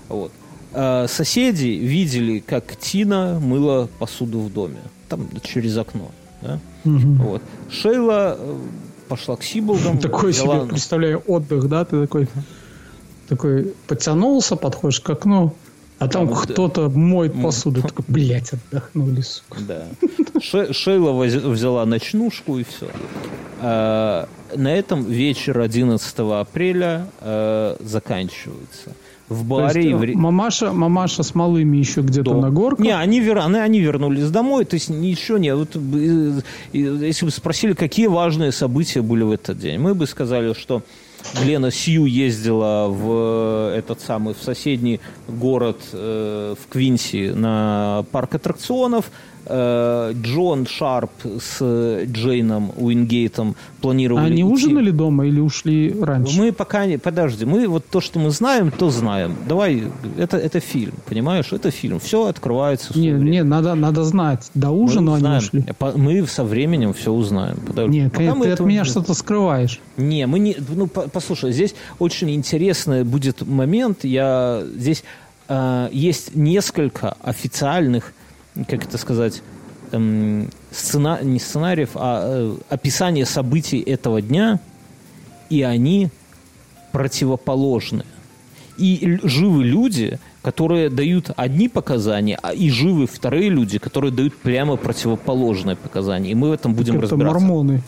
Вот. Э, соседи видели, как Тина мыла посуду в доме, там через окно. Да? Вот. Шейла э, пошла к Сиболдам. Такой взяла- себе, представляю, отдых, да? Ты такой, такой подтянулся, подходишь к окну, а там вот, кто-то моет посуду. Такой, блядь, отдохнули, сука. Да. Ше- Шейла взяла ночнушку и все. на этом вечер 11 апреля э, заканчивается. В баре. есть, и в... Мамаша, мамаша с малыми еще где-то Дом. на горках. Не, они, вер... они, они вернулись домой, то есть ничего нет. Вот, э, э, если бы спросили, какие важные события были в этот день, мы бы сказали, что Глена Сью ездила в э, этот самый в соседний город э, в Квинси на парк аттракционов. Э, Джон Шарп с Джейном Уингейтом планировали. Они идти- ужинали дома или ушли раньше? мы пока не... Подожди, мы вот то, что мы знаем, то знаем. Давай, это, это фильм, понимаешь? Это фильм. Все открывается. Не, не, надо, надо знать. До Мы ужина они узнаем. ушли. Мы со временем все узнаем. Подожди. Не, Пока мы ты от меня не- что-то скрываешь. Не, мы не... Ну, по- послушай, здесь очень интересный будет момент. Я... Здесь э, есть несколько официальных, как это сказать, эм, сцена... не сценариев, а э, описание событий этого дня, и они противоположны. И живы люди, которые дают одни показания, а и живы вторые люди, которые дают прямо противоположные показания. И мы в этом будем Это разбираться. мормоны.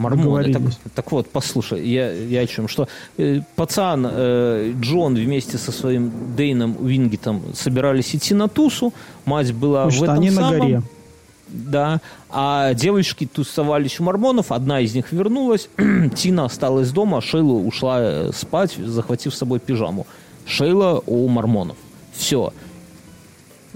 Мормоны. Так, так вот, послушай, я, я о чем? Что э, пацан э, Джон вместе со своим Дейном Уингетом собирались идти на тусу. Мать была Потому в этом они на самом. горе. Да. А девочки тусовались у мормонов. Одна из них вернулась. Тина осталась дома, а Шейла ушла э, спать, захватив с собой пижаму. Шейла у мормонов. Все.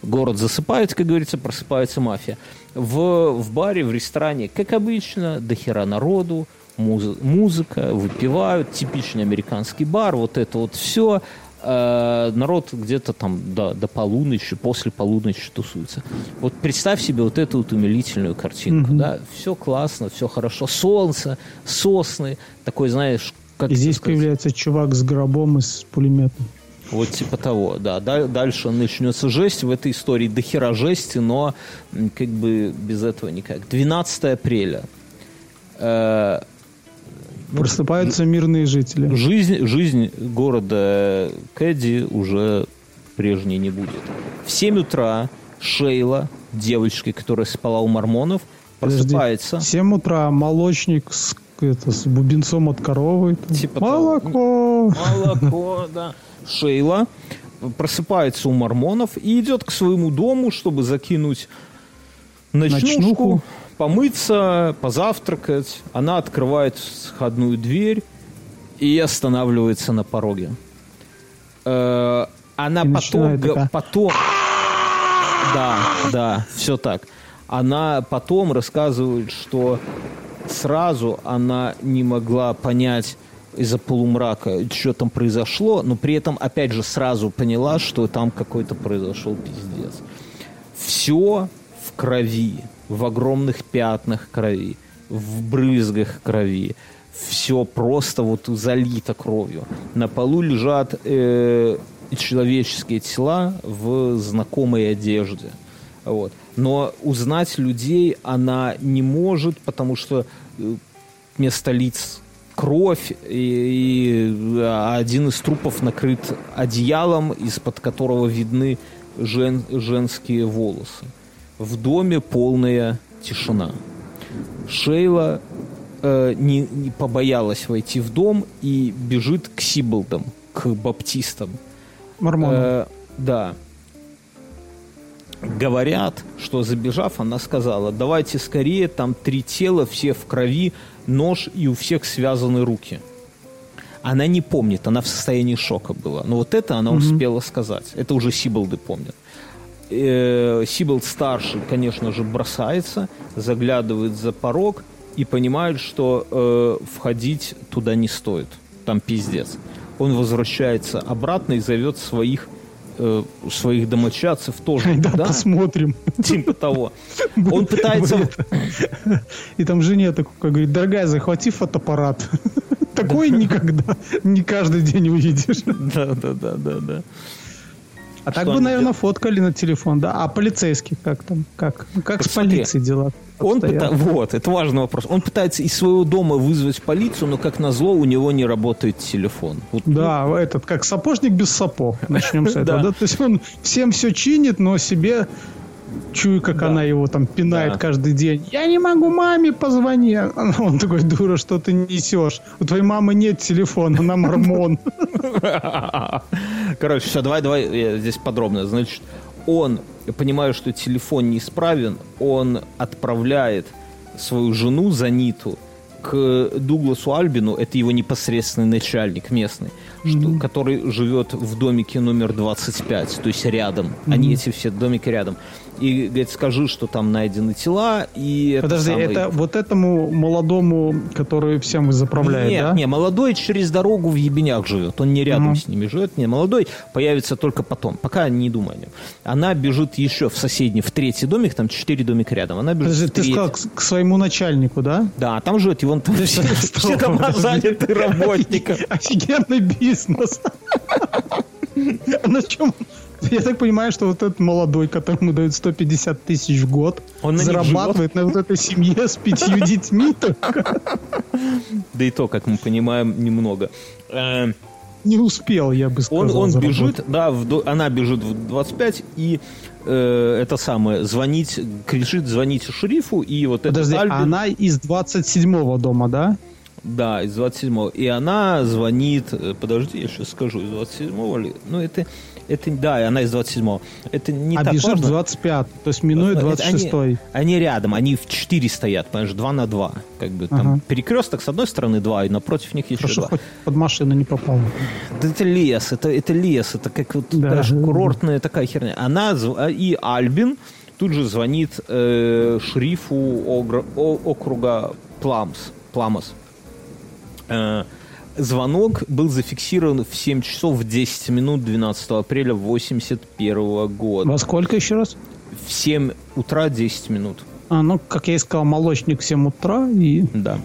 Город засыпает, как говорится, просыпается мафия. В, в баре, в ресторане, как обычно, до хера народу, музы- музыка, выпивают, типичный американский бар, вот это вот все. народ где-то там до, до полуночи, после полуночи тусуется. Вот представь себе вот эту вот умилительную картинку, да, все классно, все хорошо, солнце, сосны, такой, знаешь, как И здесь сказать, появляется чувак с гробом и с пулеметом. Вот типа того, да. Да- Дальше начнется жесть. В этой истории до хера жести, но как бы без этого никак. 12 апреля. Э, ну, Просыпаются мирные жители. жизнь, жизнь города Кэдди уже прежней не будет. В 7 утра Шейла, девочка, которая спала у мормонов, просыпается. В 7 утра молочник с, это, с бубенцом от коровы. там. Типа того. Молоко. Молоко, да. Шейла просыпается у мормонов и идет к своему дому, чтобы закинуть ночнушку, Ночнуху. помыться, позавтракать. Она открывает входную дверь и останавливается на пороге. Э, Она И потом, такая. потом... Да, да, все так. Она потом рассказывает, что сразу она не могла понять из-за полумрака, что там произошло, но при этом, опять же, сразу поняла, что там какой-то произошел пиздец. Все в крови, в огромных пятнах крови, в брызгах крови. Все просто вот залито кровью. На полу лежат э, человеческие тела в знакомой одежде. Вот. Но узнать людей она не может, потому что э, вместо лиц кровь, и, и один из трупов накрыт одеялом, из-под которого видны жен- женские волосы. В доме полная тишина. Шейла э, не, не побоялась войти в дом и бежит к Сиболдам, к баптистам. Мормоны. Э, да. Говорят, что забежав, она сказала, давайте скорее, там три тела, все в крови, нож и у всех связаны руки. Она не помнит, она в состоянии шока была. Но вот это она успела сказать. Это уже Сиболды помнят. Э, Сиболд старший, конечно же, бросается, заглядывает за порог и понимает, что э, входить туда не стоит. Там пиздец. Он возвращается обратно и зовет своих э, своих домочадцев тоже. Да, Да, посмотрим. типа того. Он пытается... И там жене такой говорит, дорогая, захвати фотоаппарат. Такой никогда, не каждый день увидишь. Да, да, да, да, да. А так бы, наверное, делают? фоткали на телефон, да? А полицейский как там? Как? Ну, Как с полицией дела? Он пыта- Вот, это важный вопрос. Он пытается из своего дома вызвать полицию, но, как назло, у него не работает телефон. Вот, Да, этот, как сапожник без сапог. Начнем с этого. Да? То есть он всем все чинит, но себе чую, как Да. она его там пинает Да. каждый день. Я не могу маме позвонить. Он такой, дура, что ты несешь? У твоей мамы нет телефона, она мормон. Короче, все, давай, давай, я здесь подробно. Значит, он, я понимаю, что телефон неисправен, он отправляет свою жену Заниту к Дугласу Альбину, это его непосредственный начальник местный, что, который живет в домике номер 25, то есть рядом. Они эти все домики рядом. И говорит, скажи, что там найдены тела. И это Подожди, самое- это вот этому молодому, который всем заправляет, нет, да? не, молодой через дорогу в ебенях живет. Он не рядом Мгм. с ними живет. Не, молодой появится только потом. Пока не думаю о нем. Она бежит еще в соседний, в третий домик, там четыре домика рядом. Она бежит Подожди, ты сказал к, к своему начальнику, да? Да, там живет, и вон там все, все дома заняты работником. Офигенный бизнес. А На чем? Я так понимаю, что вот этот молодой, которому дают 150 тысяч в год, Он на зарабатывает на вот этой семье с пятью детьми. только. Да и то, как мы понимаем, немного. Э, Не успел, я бы сказал. Он, он бежит, да, в она бежит в 25, и э, это самое, звонить, кричит, звоните шерифу, и вот Подожди, этот а Альбин- она из 27-го дома, да? Да, из 27-го. И она звонит... э, Подожди, я сейчас скажу, из 27-го ли? Ну, это... это да, она из 27-го. Это не а так бежит важно. в 25 то есть минует Это они- 26-й. Они, рядом, они в 4 стоят, понимаешь, 2 на 2. Как бы там Ага. перекресток с одной стороны 2, и напротив них еще Хорошо, 2. хоть под машину не попал. Да это лес, это, это лес, это как вот Да. даже курортная такая херня. Она а, и Альбин тут же звонит э, шерифу огр- о- округа Пламс. Пламос. Э, звонок был зафиксирован в 7 часов 10 минут 12 апреля 81 года. Во сколько еще раз? В 7 утра 10 минут. А, ну, как я и сказал, молочник в 7 утра и... Да.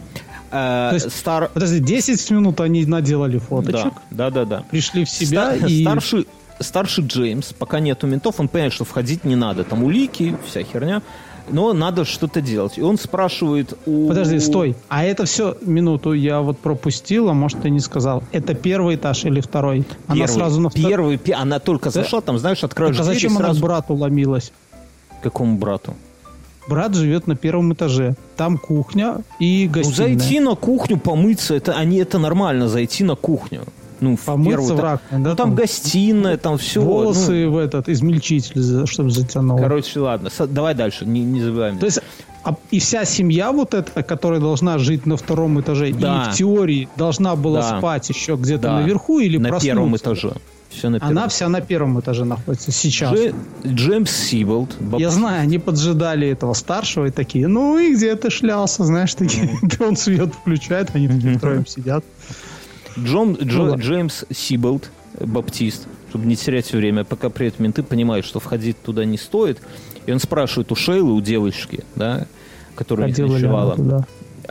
Э, То есть- стар... Подожди, 10 минут они наделали фоточек, Да, да, да, да. пришли в себя Ста- и... Старший, старший Джеймс, пока нету ментов, он понимает, что входить не надо. Там улики, вся херня. Но надо что-то делать. И он спрашивает у... Подожди, стой. А это все, минуту, я вот пропустила, может, ты не сказал. Это первый этаж или второй? Она Первый, сразу на второй. первый, пе- она только зашла, там, знаешь, откроешь Так а дверь зачем она к брату ломилась? Какому брату? Брат живет на первом этаже. Там кухня и Ну, гостиная. зайти на кухню, помыться, это, они, это нормально, зайти на кухню. Ну, в Помыться первую- в раковине, да, Ну, там там гостиная, там все. Волосы в этот измельчитель, чтобы затянул. короче, ладно, давай дальше, не, не забываем. То есть а- и вся семья вот эта, которая должна жить на втором этаже, Да. и в теории должна была Да. спать еще где-то Да. наверху или на проснуться. первом этаже. Все на первом. Она вся на первом этаже находится сейчас. Дже- Джеймс Сиболд. баб- Я знаю, они поджидали этого старшего и такие, ну и где ты шлялся, знаешь, такие. Он свет включает, они такие втроем сидят. Джон, Джо- Ну. Джеймс Сиболд, баптист, чтобы не терять время, пока при этом менты понимают, что входить туда не стоит. И он спрашивает у Шейлы, у девочки, да, которая у них Ходила ночевала.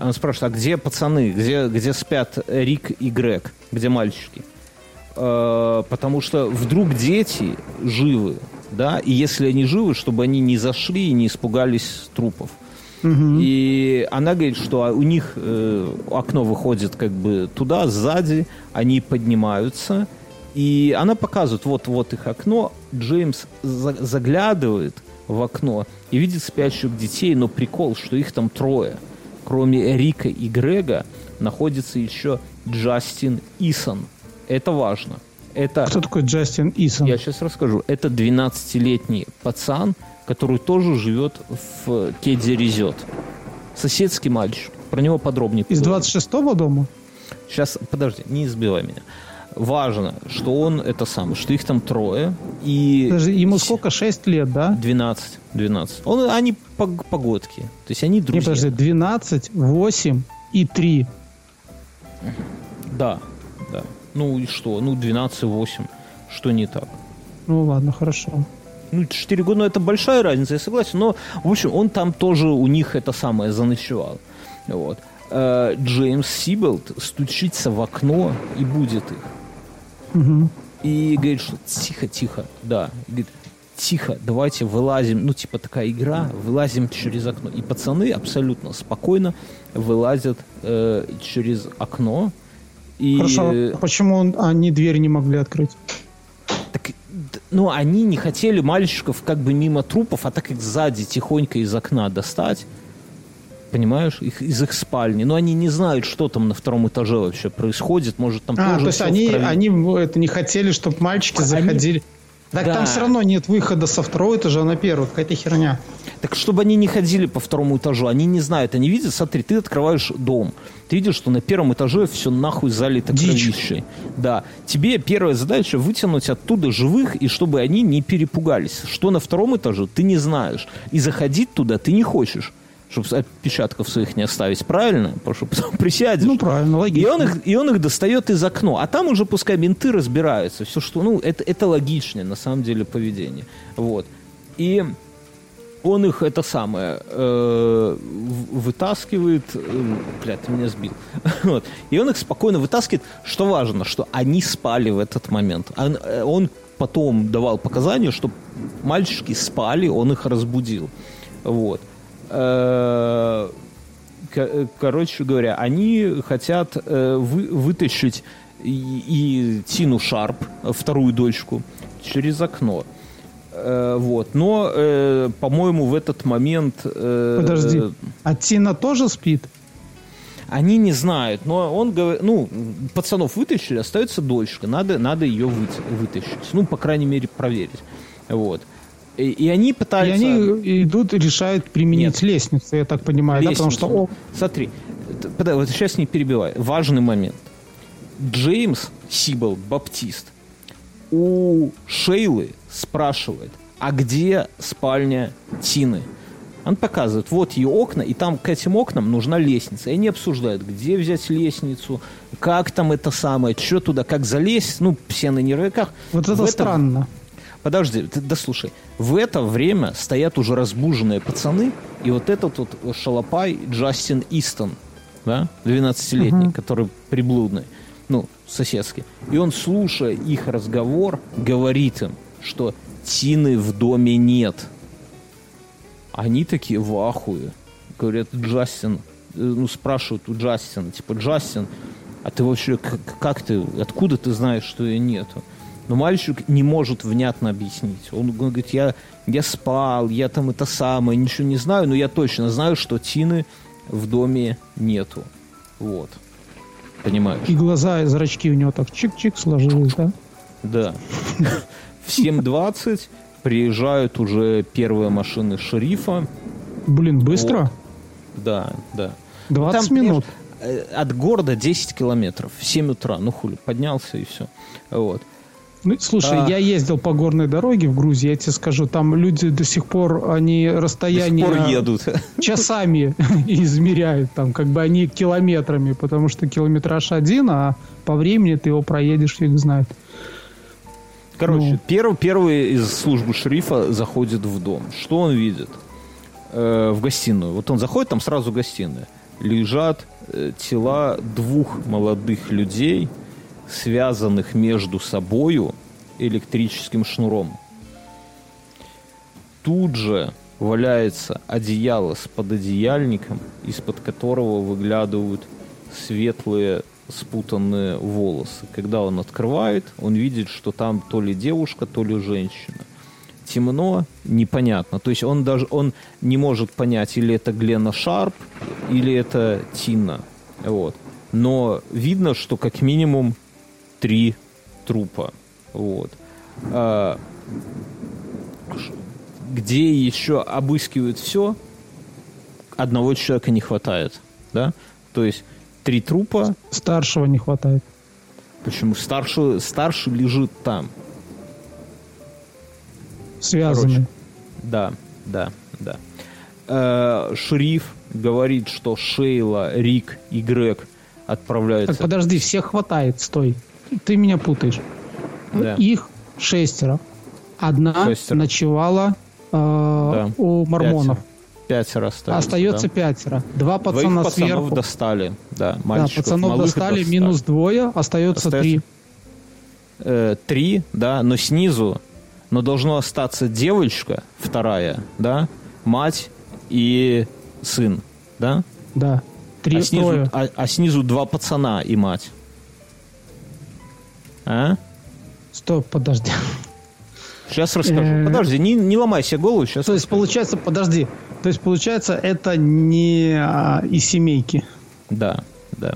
Он спрашивает, а где пацаны, где, где спят Рик и Грег, где мальчики? Э, потому что вдруг дети живы, да, и если они живы, чтобы они не зашли и не испугались трупов. И она говорит, что у них э, окно выходит как бы туда, сзади, они поднимаются, и она показывает, вот, вот их окно, Джеймс за- заглядывает в окно и видит спящих детей, но прикол, что их там трое. Кроме Рика и Грега находится еще Джастин Исон. Это важно. Это Кто такой Джастин Исон? я сейчас расскажу. Это 12-летний пацан, который тоже живет в Кеде Резет. Соседский мальчик. Про него подробнее. Из поговорим. 26-го дома? Сейчас, подожди, не избивай меня. Важно, что он это самое, что их там трое. И Подожди, ему сколько? 6 лет, да? 12. 12. Он, они пог- погодки. То есть они Не, друзья. подожди, 12, 8 и 3. Да, да. Ну и что? Ну 12-8. Что не так? Ну ладно, хорошо. Ну, 4 года, ну, это большая разница, я согласен. Но, в общем, он там тоже у них это самое заночевал. Вот. Э, Джеймс Сибилд стучится в окно и будет их. Мгм. И говорит, что тихо, тихо, да. Говорит, тихо, давайте вылазим. Ну, типа такая игра, вылазим через окно. И пацаны абсолютно спокойно вылазят э, через окно. И, Хорошо, э, почему он- они дверь не могли открыть? Ну, они не хотели мальчиков как бы мимо трупов, а так их сзади тихонько из окна достать. Понимаешь? Их, из их спальни. Но они не знают, что там на втором этаже вообще происходит. Может, там А, тоже то есть они, они это не хотели, чтобы мальчики заходили. Так Да. там все равно нет выхода со второго этажа на первый. Какая-то херня. Так чтобы они не ходили по второму этажу, они не знают, они видят, смотри, ты открываешь дом, ты видишь, что на первом этаже все нахуй залито Дичь. кровищей. Да. Тебе первая задача вытянуть оттуда живых, и чтобы они не перепугались. Что на втором этаже, ты не знаешь. И заходить туда ты не хочешь, чтобы отпечатков своих не оставить. Правильно? Потому что потом присядешь. Ну, правильно, И логично. он, их, и он их достает из окна. А там уже пускай менты разбираются. Все, что... Ну, это, это логичнее, на самом деле, поведение. Вот. И он их, это самое, э, вытаскивает... э, Бля, ты меня сбил. Вот. И он их спокойно вытаскивает. Что важно, что они спали в этот момент. Он, э, он потом давал показания, что мальчики спали, он их разбудил. Вот. Э, Ко- Короче говоря, они хотят э, вы- вытащить и, и Тину Шарп, вторую дочку, через окно. Э, вот. Но, э, по-моему, в этот момент... э, Подожди. А Тина тоже спит? они не знают, но он говорит, ну, пацанов вытащили, остается дочка, надо, надо ее выт- вытащить. Ну, по крайней мере, проверить. Вот. И, и они И пытаются... они идут, решают применить Нет. лестницу, я так понимаю, да? Потому что Лестницу. Смотри, вот сейчас не перебивай. Важный момент. Джеймс Сибл, баптист, у Шейлы спрашивает, а где спальня Тины? Он показывает, вот ее окна, и там к этим окнам нужна лестница. И они обсуждают, где взять лестницу, как там это самое, что туда, как залезть, ну, все на нервиках. вот это В этом- странно. Подожди, ты дослушай. В это время стоят уже разбуженные пацаны, и вот этот вот шалопай Джастин Истон, да, 12-летний, Мгм. который приблудный, ну, соседский. И он, слушая их разговор, говорит им, что Тины в доме нет. Они такие в ахуе. Говорят, Джастин, э, ну, спрашивают у Джастина, типа, Джастин, а ты вообще, к- как ты, откуда ты знаешь, что ее нету? Но мальчик не может внятно объяснить. Он говорит, я, я спал, я там это самое, ничего не знаю, но я точно знаю, что Тины в доме нету. Вот. Понимаешь? И глаза, и зрачки у него так чик-чик сложились, да? Да. В 7.20 приезжают уже первые машины шерифа. Блин, быстро? Да, да. 20 Там, минут. э, От города 10 километров. В 7 утра. Ну хули, поднялся и все. Вот. Ну, слушай, А. я ездил по горной дороге в Грузии, я тебе скажу, там люди до сих пор, они До сих расстояние пор едут. часами измеряют, там, как бы они километрами, потому что километраж один, а по времени ты его проедешь, фиг знает. Короче, Ну. первый, первый из службы шерифа заходит в дом. Что он видит? Э, в гостиную. Вот он заходит, там сразу гостиная. Лежат э, тела двух молодых людей, связанных между собою электрическим шнуром. Тут же валяется одеяло с пододеяльником, из-под которого выглядывают светлые спутанные волосы. Когда он открывает, он видит, что там то ли девушка, то ли женщина. Темно, непонятно. То есть он даже он не может понять, или это Глена Шарп, или это Тина. Вот. Но видно, что как минимум три трупа. Вот. А, где еще обыскивают все, одного человека не хватает. Да? То есть три трупа, Старшего не хватает. почему старший, старший лежит там. Связаны. Короче. Да, да, да. Э, шериф говорит, что Шейла, Рик и Грег отправляются. Так, подожди, всех хватает, стой. Ты меня путаешь. Да. Их шестеро. Одна Шестеро. ночевала э, у мормонов. Пятеро остается. Остается да. пятеро. Два Двоих пацана пацанов сверху. достали. Да, Да, мальчиков пацанов малых достали, минус двое, остается Остается- три. Э, три, да, но снизу, но должно остаться девочка, вторая, да, мать и сын, да? Да. Три а, снизу, трое. а, а снизу два пацана и мать. А? Стоп, подожди. Сейчас расскажу. Э, Подожди, не, не ломай себе голову, сейчас. То есть получается, подожди, то есть получается это не а, из семейки. Да, да.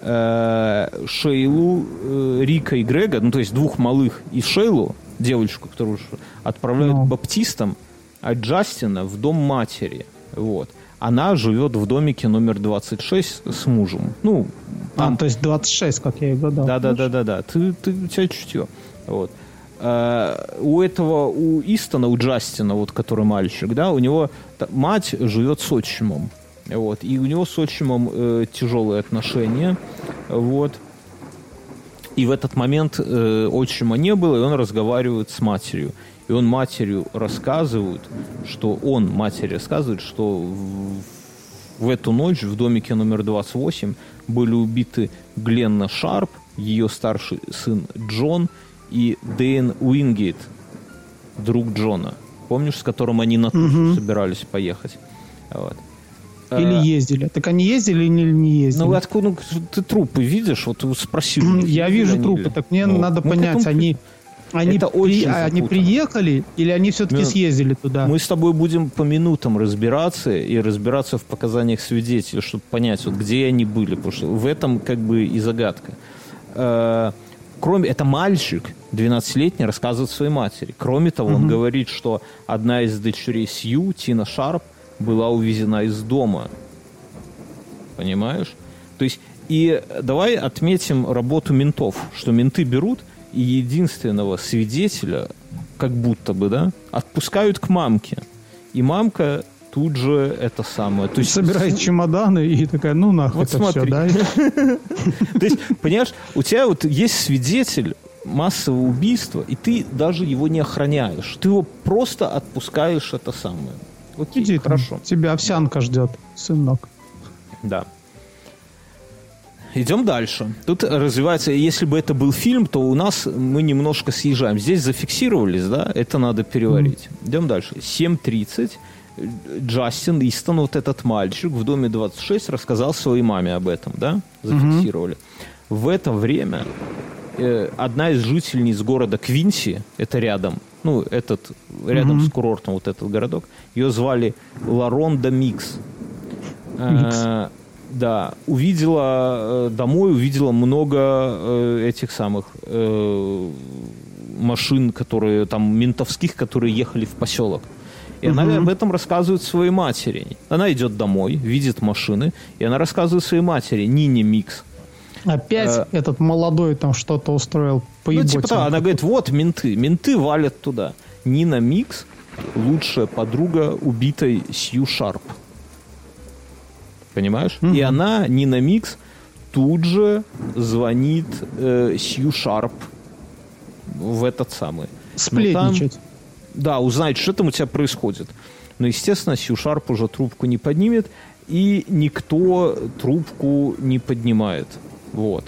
Э, Шейлу, э, Рика и Грега, ну то есть двух малых и Шейлу, девочку, которую отправляют Ну. к баптистам, а Джастина в дом матери. Вот. Она живет в домике номер 26 с мужем. Ну, А, там то есть 26, как я и гадал. да, да, да, да, да. Ты, ты, у тебя чутье. Вот. Э, у этого, у Истона, у Джастина, вот, который мальчик, да, у него та- мать живет с отчимом. Вот. И у него с отчимом э, тяжелые отношения. Вот. И в этот момент э, отчима не было, и он разговаривает с матерью. И он матерью рассказывает, что он матери рассказывает, что в, в эту ночь в домике номер 28 были убиты Гленна Шарп, ее старший сын Джон и Дэйн Уингейт, друг Джона. Помнишь, с которым они на тушу собирались поехать? Вот. Или Э, ездили. Так они ездили или не ездили? Ну, откуда ну, ты трупы видишь? Вот спроси. Я вижу трупы, так мне Ну, надо к понять, этому они, они, Это при- очень они приехали или они все-таки Ну, съездили туда? Мы с тобой будем по минутам разбираться и разбираться в показаниях свидетелей, чтобы понять, вот где они были, потому что в этом как бы и загадка. Э, Кроме, это мальчик, 12-летний, рассказывает своей матери. Кроме того, он говорит, что одна из дочерей Сью, Тина Шарп, была увезена из дома. Понимаешь? То есть, и давай отметим работу ментов, что менты берут и единственного свидетеля, как будто бы, да, отпускают к мамке. И мамка тут же это самое. То есть, Собирает чемоданы и такая, ну нахуй Вот это все, смотри. да? То есть, понимаешь, у тебя вот есть свидетель массового убийства, и ты даже его не охраняешь. Ты его просто отпускаешь это самое. Окей, Иди, хорошо. тебя овсянка ждет, сынок. Да. Идем дальше. Тут развивается, если бы это был фильм, то у нас мы немножко съезжаем. Здесь зафиксировались, да, это надо переварить. Идем дальше. 7.30. Джастин Истон, вот этот мальчик в доме 26, рассказал своей маме об этом, да, зафиксировали. В это время э, одна из жительниц города Квинси, это рядом, ну, этот, рядом с курортом вот этот городок, ее звали Ларонда Микс. Э, да, увидела э, домой, увидела много э, этих самых э, машин, которые там ментовских, которые ехали в поселок. И она об этом рассказывает своей матери. Она идет домой, видит машины, и она рассказывает своей матери, Нине Микс. Опять этот молодой там что-то устроил Ну, поеботь. типа того, она говорит, вот менты, менты валят туда. Нина Микс, лучшая подруга убитой Сью Шарп. Понимаешь? И она, Нина Микс, тут же звонит э, Сью Шарп в этот самый. Сплетничать. Да, узнать, что там у тебя происходит. Но, естественно, Сью Шарп уже трубку не поднимет, и никто трубку не поднимает. Вот.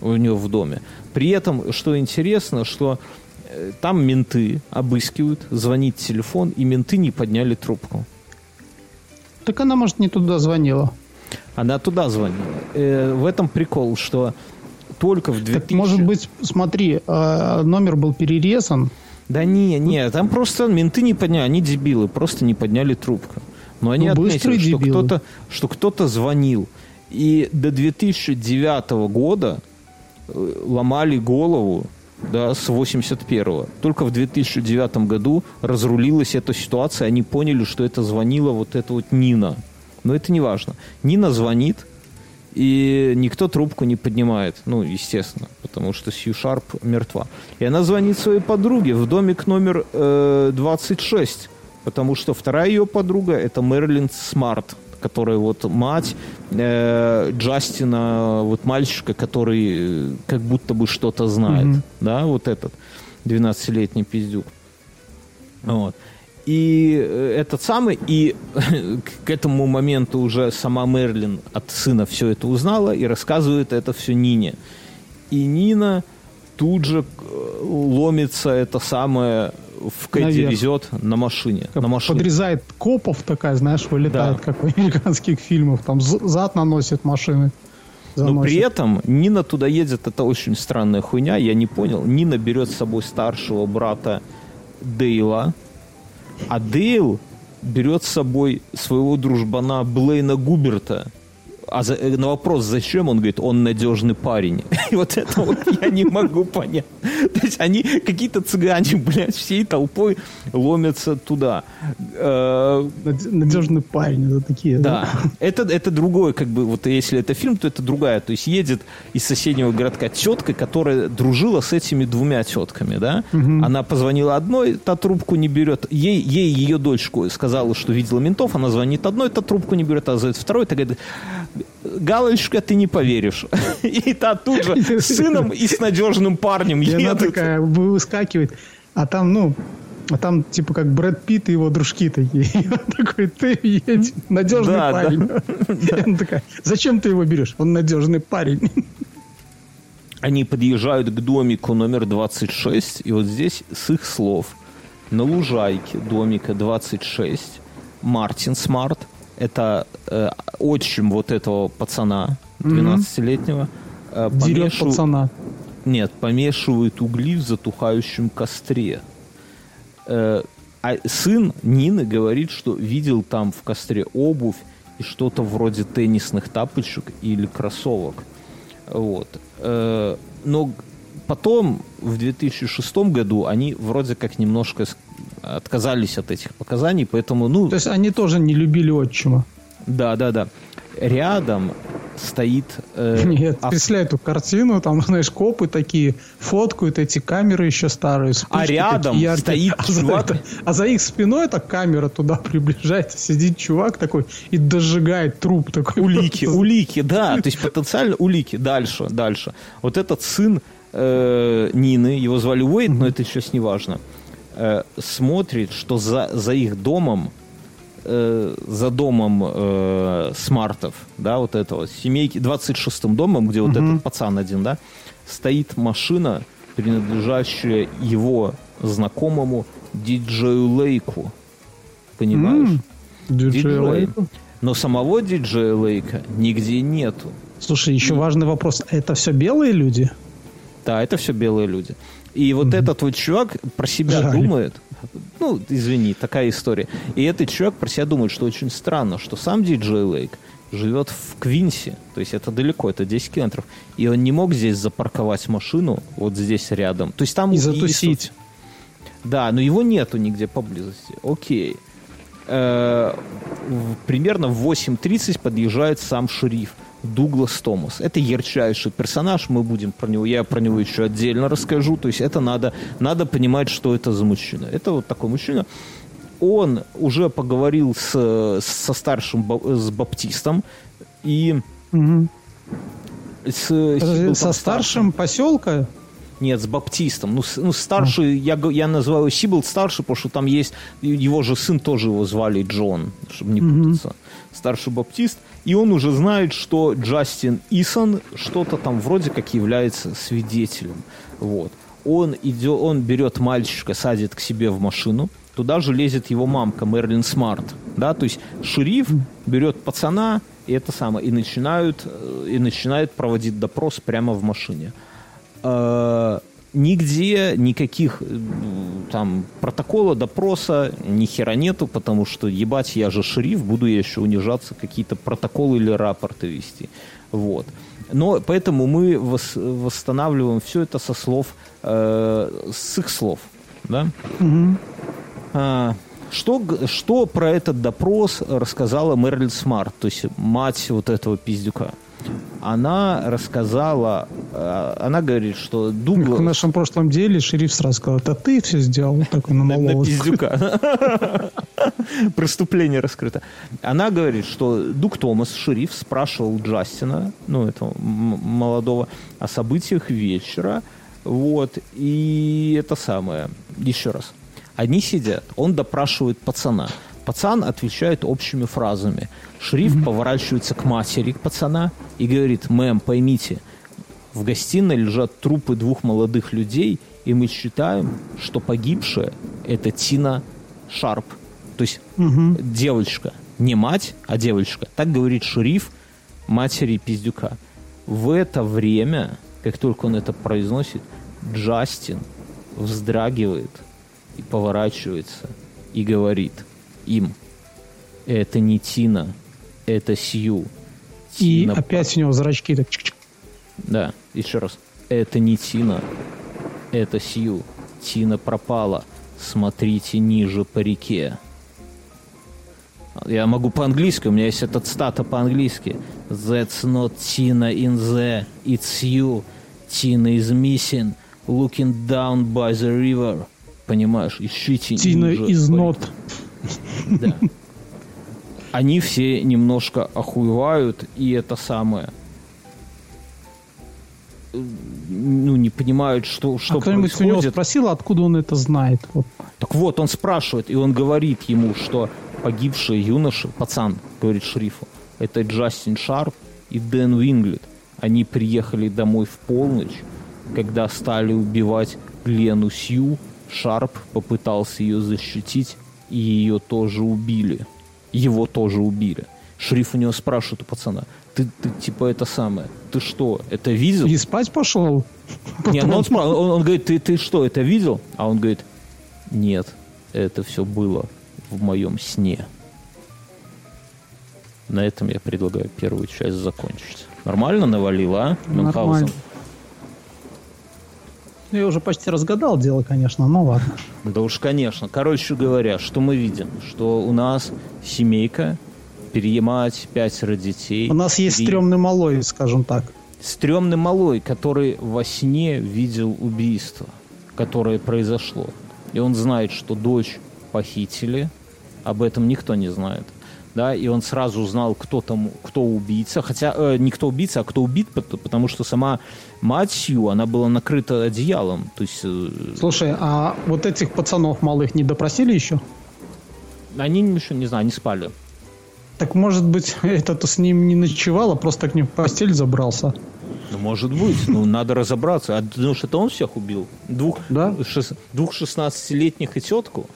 У нее в доме. При этом, что интересно, что э, там менты обыскивают, звонит телефон, и менты не подняли трубку. Так она, может, не туда звонила. Она туда звонила. Э, в этом прикол, что только в 2000... Так, может быть, смотри, э, номер был перерезан. Да не, не, там просто менты не подняли, они дебилы, просто не подняли трубку. Но они Ну, отметили, что дебилы. кто-то, что кто-то звонил. И до 2009 года э, ломали голову да, с 81-го. Только в 2009 году разрулилась эта ситуация, они поняли, что это звонила вот эта вот Нина. Но это не важно. Нина звонит, и никто трубку не поднимает. Ну, естественно, потому что Сью Шарп мертва. И она звонит своей подруге в домик номер э, 26, потому что вторая ее подруга это Мерлин Смарт, которая вот мать э, Джастина, вот мальчика, который э, как будто бы что-то знает. Да, вот этот 12-летний пиздюк. Вот. И э, этот самый, и к этому моменту уже сама Мерлин от сына все это узнала и рассказывает это все Нине. И Нина тут же э, ломится это самое в Кэдди везет на машине. Как на машине. Подрезает копов такая, знаешь, вылетает, Да. как в американских фильмах. Там зад наносит машины. Но Заносит. при этом Нина туда едет, это очень странная хуйня, я не понял. Нина берет с собой старшего брата Дейла, а Дейл берет с собой своего дружбана Блейна Губерта, а за, э, на вопрос, зачем, он говорит, он надежный парень. И вот это вот я не могу понять. То есть они какие-то цыгане, блядь, всей толпой ломятся туда. Э, Надежный парень, это такие. да, это, это другое, как бы, вот если это фильм, то это другая. То есть едет из соседнего городка тетка, которая дружила с этими двумя тетками, да? Она позвонила одной, та трубку не берет. Ей, ей ее дочку сказала, что видела ментов, она звонит одной, та трубку не берет, а зовет второй, так говорит, Галочка, ты не поверишь. И та тут же с сыном и с надежным парнем И она едут. такая выскакивает, а там, ну, а там типа как Брэд Питт и его дружки такие. И он такой, ты едь, надежный Да, да. парень. И она такая, зачем ты его берешь? Он надежный парень. Они подъезжают к домику номер 26, и вот здесь с их слов на лужайке домика 26 Мартин Смарт, это э, отчим вот этого пацана 12-летнего, э, Дерет помешу- пацана. Нет, помешивает угли в затухающем костре. Э, а сын Нины говорит, что видел там в костре обувь и что-то вроде теннисных тапочек или кроссовок. Вот. Э, но потом, в 2006 году, они вроде как немножко отказались от этих показаний, поэтому, ну, То есть они тоже не любили отчима. да, да, да. Рядом стоит... э, Нет, ав- представляю эту картину, там, знаешь, копы такие фоткают эти камеры еще старые. вспышки А рядом стоит а за, чувак. это- а за их спиной эта камера туда приближается, сидит чувак такой и дожигает труп такой. Улики, улики, да, то есть потенциально улики. Дальше, дальше. Вот этот сын э, Нины, его звали Уэйд, но это сейчас не важно, э, смотрит, что за, за их домом, э, за домом э, смартов, да, вот этого, семейки, 26-м домом, где вот этот пацан один, да, стоит машина, принадлежащая его знакомому диджею Лейку. Понимаешь? Диджей Диджей. Лейк. Но самого диджея Лейка нигде нету. Слушай, еще важный вопрос. Это все белые люди? Да, это все белые люди. И вот этот вот чувак про себя Жаль. думает, ну, извини, такая история. И этот чувак про себя думает, что очень странно, что сам диджей Лейк живет в Квинсе, то есть это далеко, это 10 километров, и он не мог здесь запарковать машину вот здесь рядом. То есть там И и- затусить. Да, но его нету нигде поблизости. Окей. Э, примерно в 8.30 подъезжает сам шериф Дуглас Томас. Это ярчайший персонаж, мы будем про него, я про него еще отдельно расскажу. То есть это надо, надо понимать, что это за мужчина. Это вот такой мужчина. Он уже поговорил с, со старшим с баптистом и Мгм. с, Подожди, Со старшим поселка? Нет, с баптистом. Ну, с- ну старший, я, г- я называю его Сибл старший, потому что там есть, его же сын тоже его звали Джон, чтобы не путаться. Старший баптист. И он уже знает, что Джастин Исон что-то там вроде как является свидетелем. Вот. Он, идет, он берет мальчика, садит к себе в машину. Туда же лезет его мамка Мерлин Смарт. Да? То есть шериф берет пацана и это самое, и начинают, э, и начинает проводить допрос прямо в машине. Нигде никаких э, там протокола допроса ни хера нету, потому что ебать, я же шериф, буду я еще унижаться, какие-то протоколы или рапорты вести. Вот. Но поэтому мы вос- восстанавливаем все это со слов, э, с их слов. Да? А, что, что про этот допрос рассказала Мерлин Смарт, то есть мать вот этого пиздюка? Она рассказала, э, она говорит, что В Дуглас... нашем прошлом деле шериф сразу сказал, это ты все сделал, такой на на малого. пиздюка. Преступление раскрыто. Она говорит, что Дуг Томас, шериф, спрашивал Джастина, ну, этого молодого, о событиях вечера. Вот. И это самое. Еще раз. Они сидят, он допрашивает пацана. Пацан отвечает общими фразами. Шериф поворачивается к матери пацана и говорит, мэм, поймите, в гостиной лежат трупы двух молодых людей, и мы считаем, что погибшая – это Тина Шарп. То есть девочка. Не мать, а девочка. Так говорит шериф матери пиздюка. В это время, как только он это произносит, Джастин вздрагивает и поворачивается и говорит им, это не Тина, это Сью. И Тина опять у него зрачки так чик-чик. да, еще раз. Это не Тина, это Сью. Тина пропала. Смотрите ниже по реке. Я могу по-английски, у меня есть этот стата по-английски. That's not Tina in the, it's you. Tina is missing, looking down by the river. Понимаешь, ищите Тина ниже по нот. да. Они все немножко охуевают, и это самое. Ну, не понимают, что, что а кто-нибудь у него происходит. спросил, откуда он это знает? Вот. Так вот, он спрашивает, и он говорит ему, что погибший юноша, пацан, говорит шерифу, это Джастин Шарп и Дэн Уинглет. Они приехали домой в полночь, когда стали убивать Лену Сью. Шарп попытался ее защитить, и ее тоже убили. Его тоже убили. Шериф у него спрашивает у пацана, ты, ты типа это самое, ты что, это видел? И спать пошел? Не, ну он, он, он говорит, ты, ты что, это видел? А он говорит, нет, это все было в моем сне. На этом я предлагаю первую часть закончить. Нормально навалило, а? Нормально. Я уже почти разгадал дело, конечно, но ладно. Да уж, конечно. Короче говоря, что мы видим? Что у нас семейка, перемать пятеро детей. У нас есть три- стрёмный малой, скажем так. стрёмный малой, который во сне видел убийство, которое произошло. И он знает, что дочь похитили, об этом никто не знает. Да, и он сразу узнал, кто там, кто убийца. Хотя э, не кто убийца, а кто убит, пот- потому что сама мать Сью, она была накрыта одеялом. То есть э, Слушай, а вот этих пацанов малых не допросили еще? они еще, не знаю, не спали. Так может быть, этот с ним не ночевал, а просто к ним в постель забрался? Ну, может быть, ну, надо разобраться. А ты думаешь, это он всех убил? Двух, Да. шес- двух 16-летних и тетку?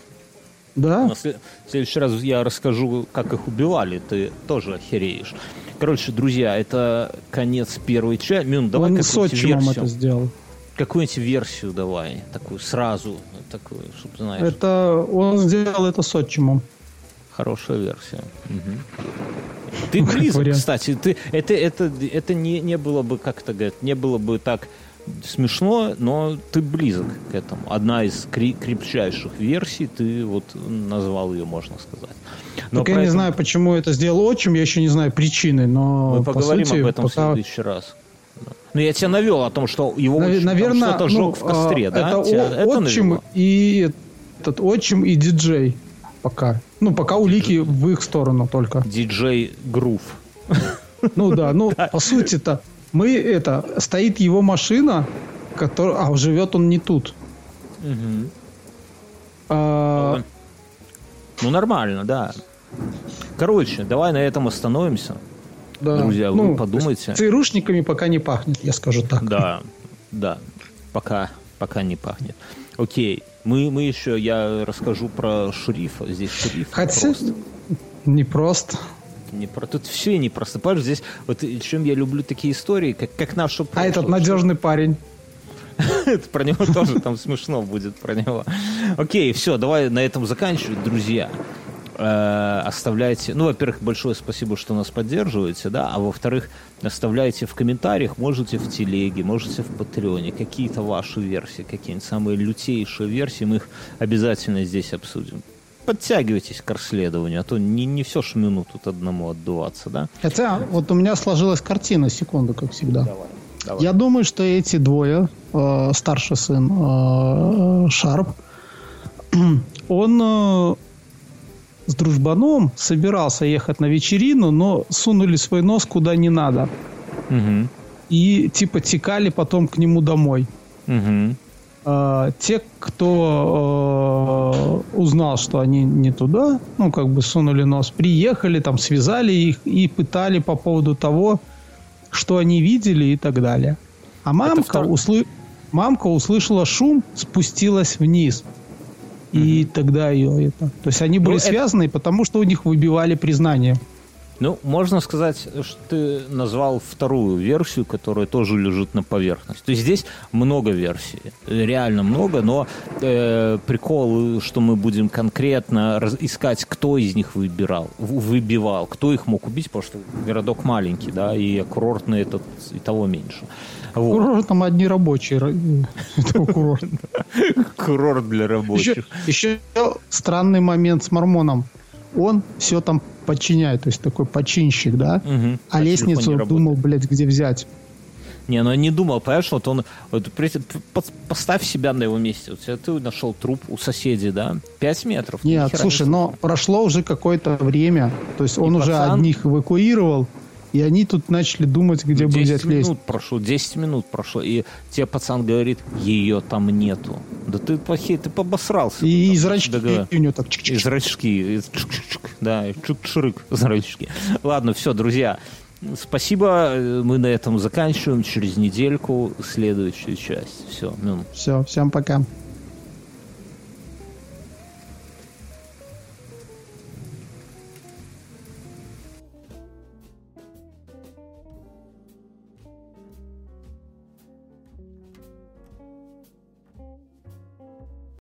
Да? След- в следующий раз я расскажу, как их убивали, ты тоже охереешь. Короче, друзья, это конец первой части. Мюн, давай Он с отчимом это сделал. Какую-нибудь версию давай, такую сразу, такую, чтобы знаешь, Это он сделал это с отчимом. хорошая версия. Мгм. Ты близок, кстати, ты, это, это, это не, не было бы, как это говорят, не было бы так смешно, но ты близок к этому. Одна из кри- крепчайших версий, ты вот назвал ее, можно сказать. Но так я про не знаю, почему это сделал отчим, я еще не знаю причины, но Мы по поговорим сути, об этом в пока... следующий раз. Ну, я тебя навел о том, что его Наверное, что-то ну, жег в костре, а, да? Это Тебя о- это отчим навело? и этот отчим и диджей пока. Ну, пока улики в их сторону только. Диджей Грув. Ну да, ну по сути-то мы это стоит его машина, который, а живет он не тут. А, Ну, нормально, да. Короче, давай на этом остановимся. да. Друзья, вы Ну, подумайте. ЦРУшниками пока не пахнет, я скажу так. Да, да. Пока, пока не пахнет. Окей. Мы, мы еще, я расскажу про шерифа. Здесь шериф Хотя просто. не просто. Не про... Тут все непросто. Понимаешь, здесь вот чем я люблю такие истории, как, как наша А этот надежный парень. Это про него тоже там смешно будет про него. Окей, все, давай на этом заканчивать, друзья. Э, Оставляйте, ну, во-первых, большое спасибо, что нас поддерживаете, да, а во-вторых, оставляйте в комментариях, можете в телеге, можете в Патреоне, какие-то ваши версии, какие-нибудь самые лютейшие версии, мы их обязательно здесь обсудим. Подтягивайтесь к расследованию, а то не, не все ж минут тут одному отдуваться, да? Хотя вот у меня сложилась картина, секунду, как всегда. Давай, давай. Я думаю, что эти двое, э, старший сын э, Шарп, он э, с дружбаном собирался ехать на вечерину, но сунули свой нос куда не надо. Мгм. И типа текали потом к нему домой. Мгм. Э, те, кто э, узнал, что они не туда, ну, как бы сунули нос, приехали, там, связали их и пытали по поводу того, что они видели и так далее. А мамка, втор- услы- мамка услышала шум, спустилась вниз. И тогда ее это... То есть они были Ну, это- связаны, потому что у них выбивали признание. Ну, можно сказать, что ты назвал вторую версию, которая тоже лежит на поверхности. То есть здесь много версий, реально много, но э, прикол, что мы будем конкретно раз- искать, кто из них выбирал, выбивал, кто их мог убить, потому что городок маленький, да, и курортный этот и того меньше. Вот. Курорт там одни рабочие. курорта. Курорт для Еще, рабочих. еще странный момент с Мормоном. Он все там подчиняет, то есть такой починщик, да? Мгм. А телефон лестницу не работает. думал, блядь, где взять. Не, ну не думал, понимаешь, вот он... Вот, поставь себя на его месте. Вот ты нашел труп у соседей, да? Пять метров. Нет, слушай, не но прошло уже какое-то время. То есть он И уже пацан- одних эвакуировал, и они тут начали думать, где бы 10 взять минут лестницу. прошло, 10 минут прошло, и тебе пацан говорит, ее там нету. Да ты плохие, ты побосрался. И, Там, зрачки договор- у него так И чик-чик-чик. зрачки, и чук-чук-чук, да, и чук-чирык, зрачки. Ладно, все, друзья, спасибо, э, мы на этом заканчиваем, через недельку следующую часть. Все, ну, Все, всем пока.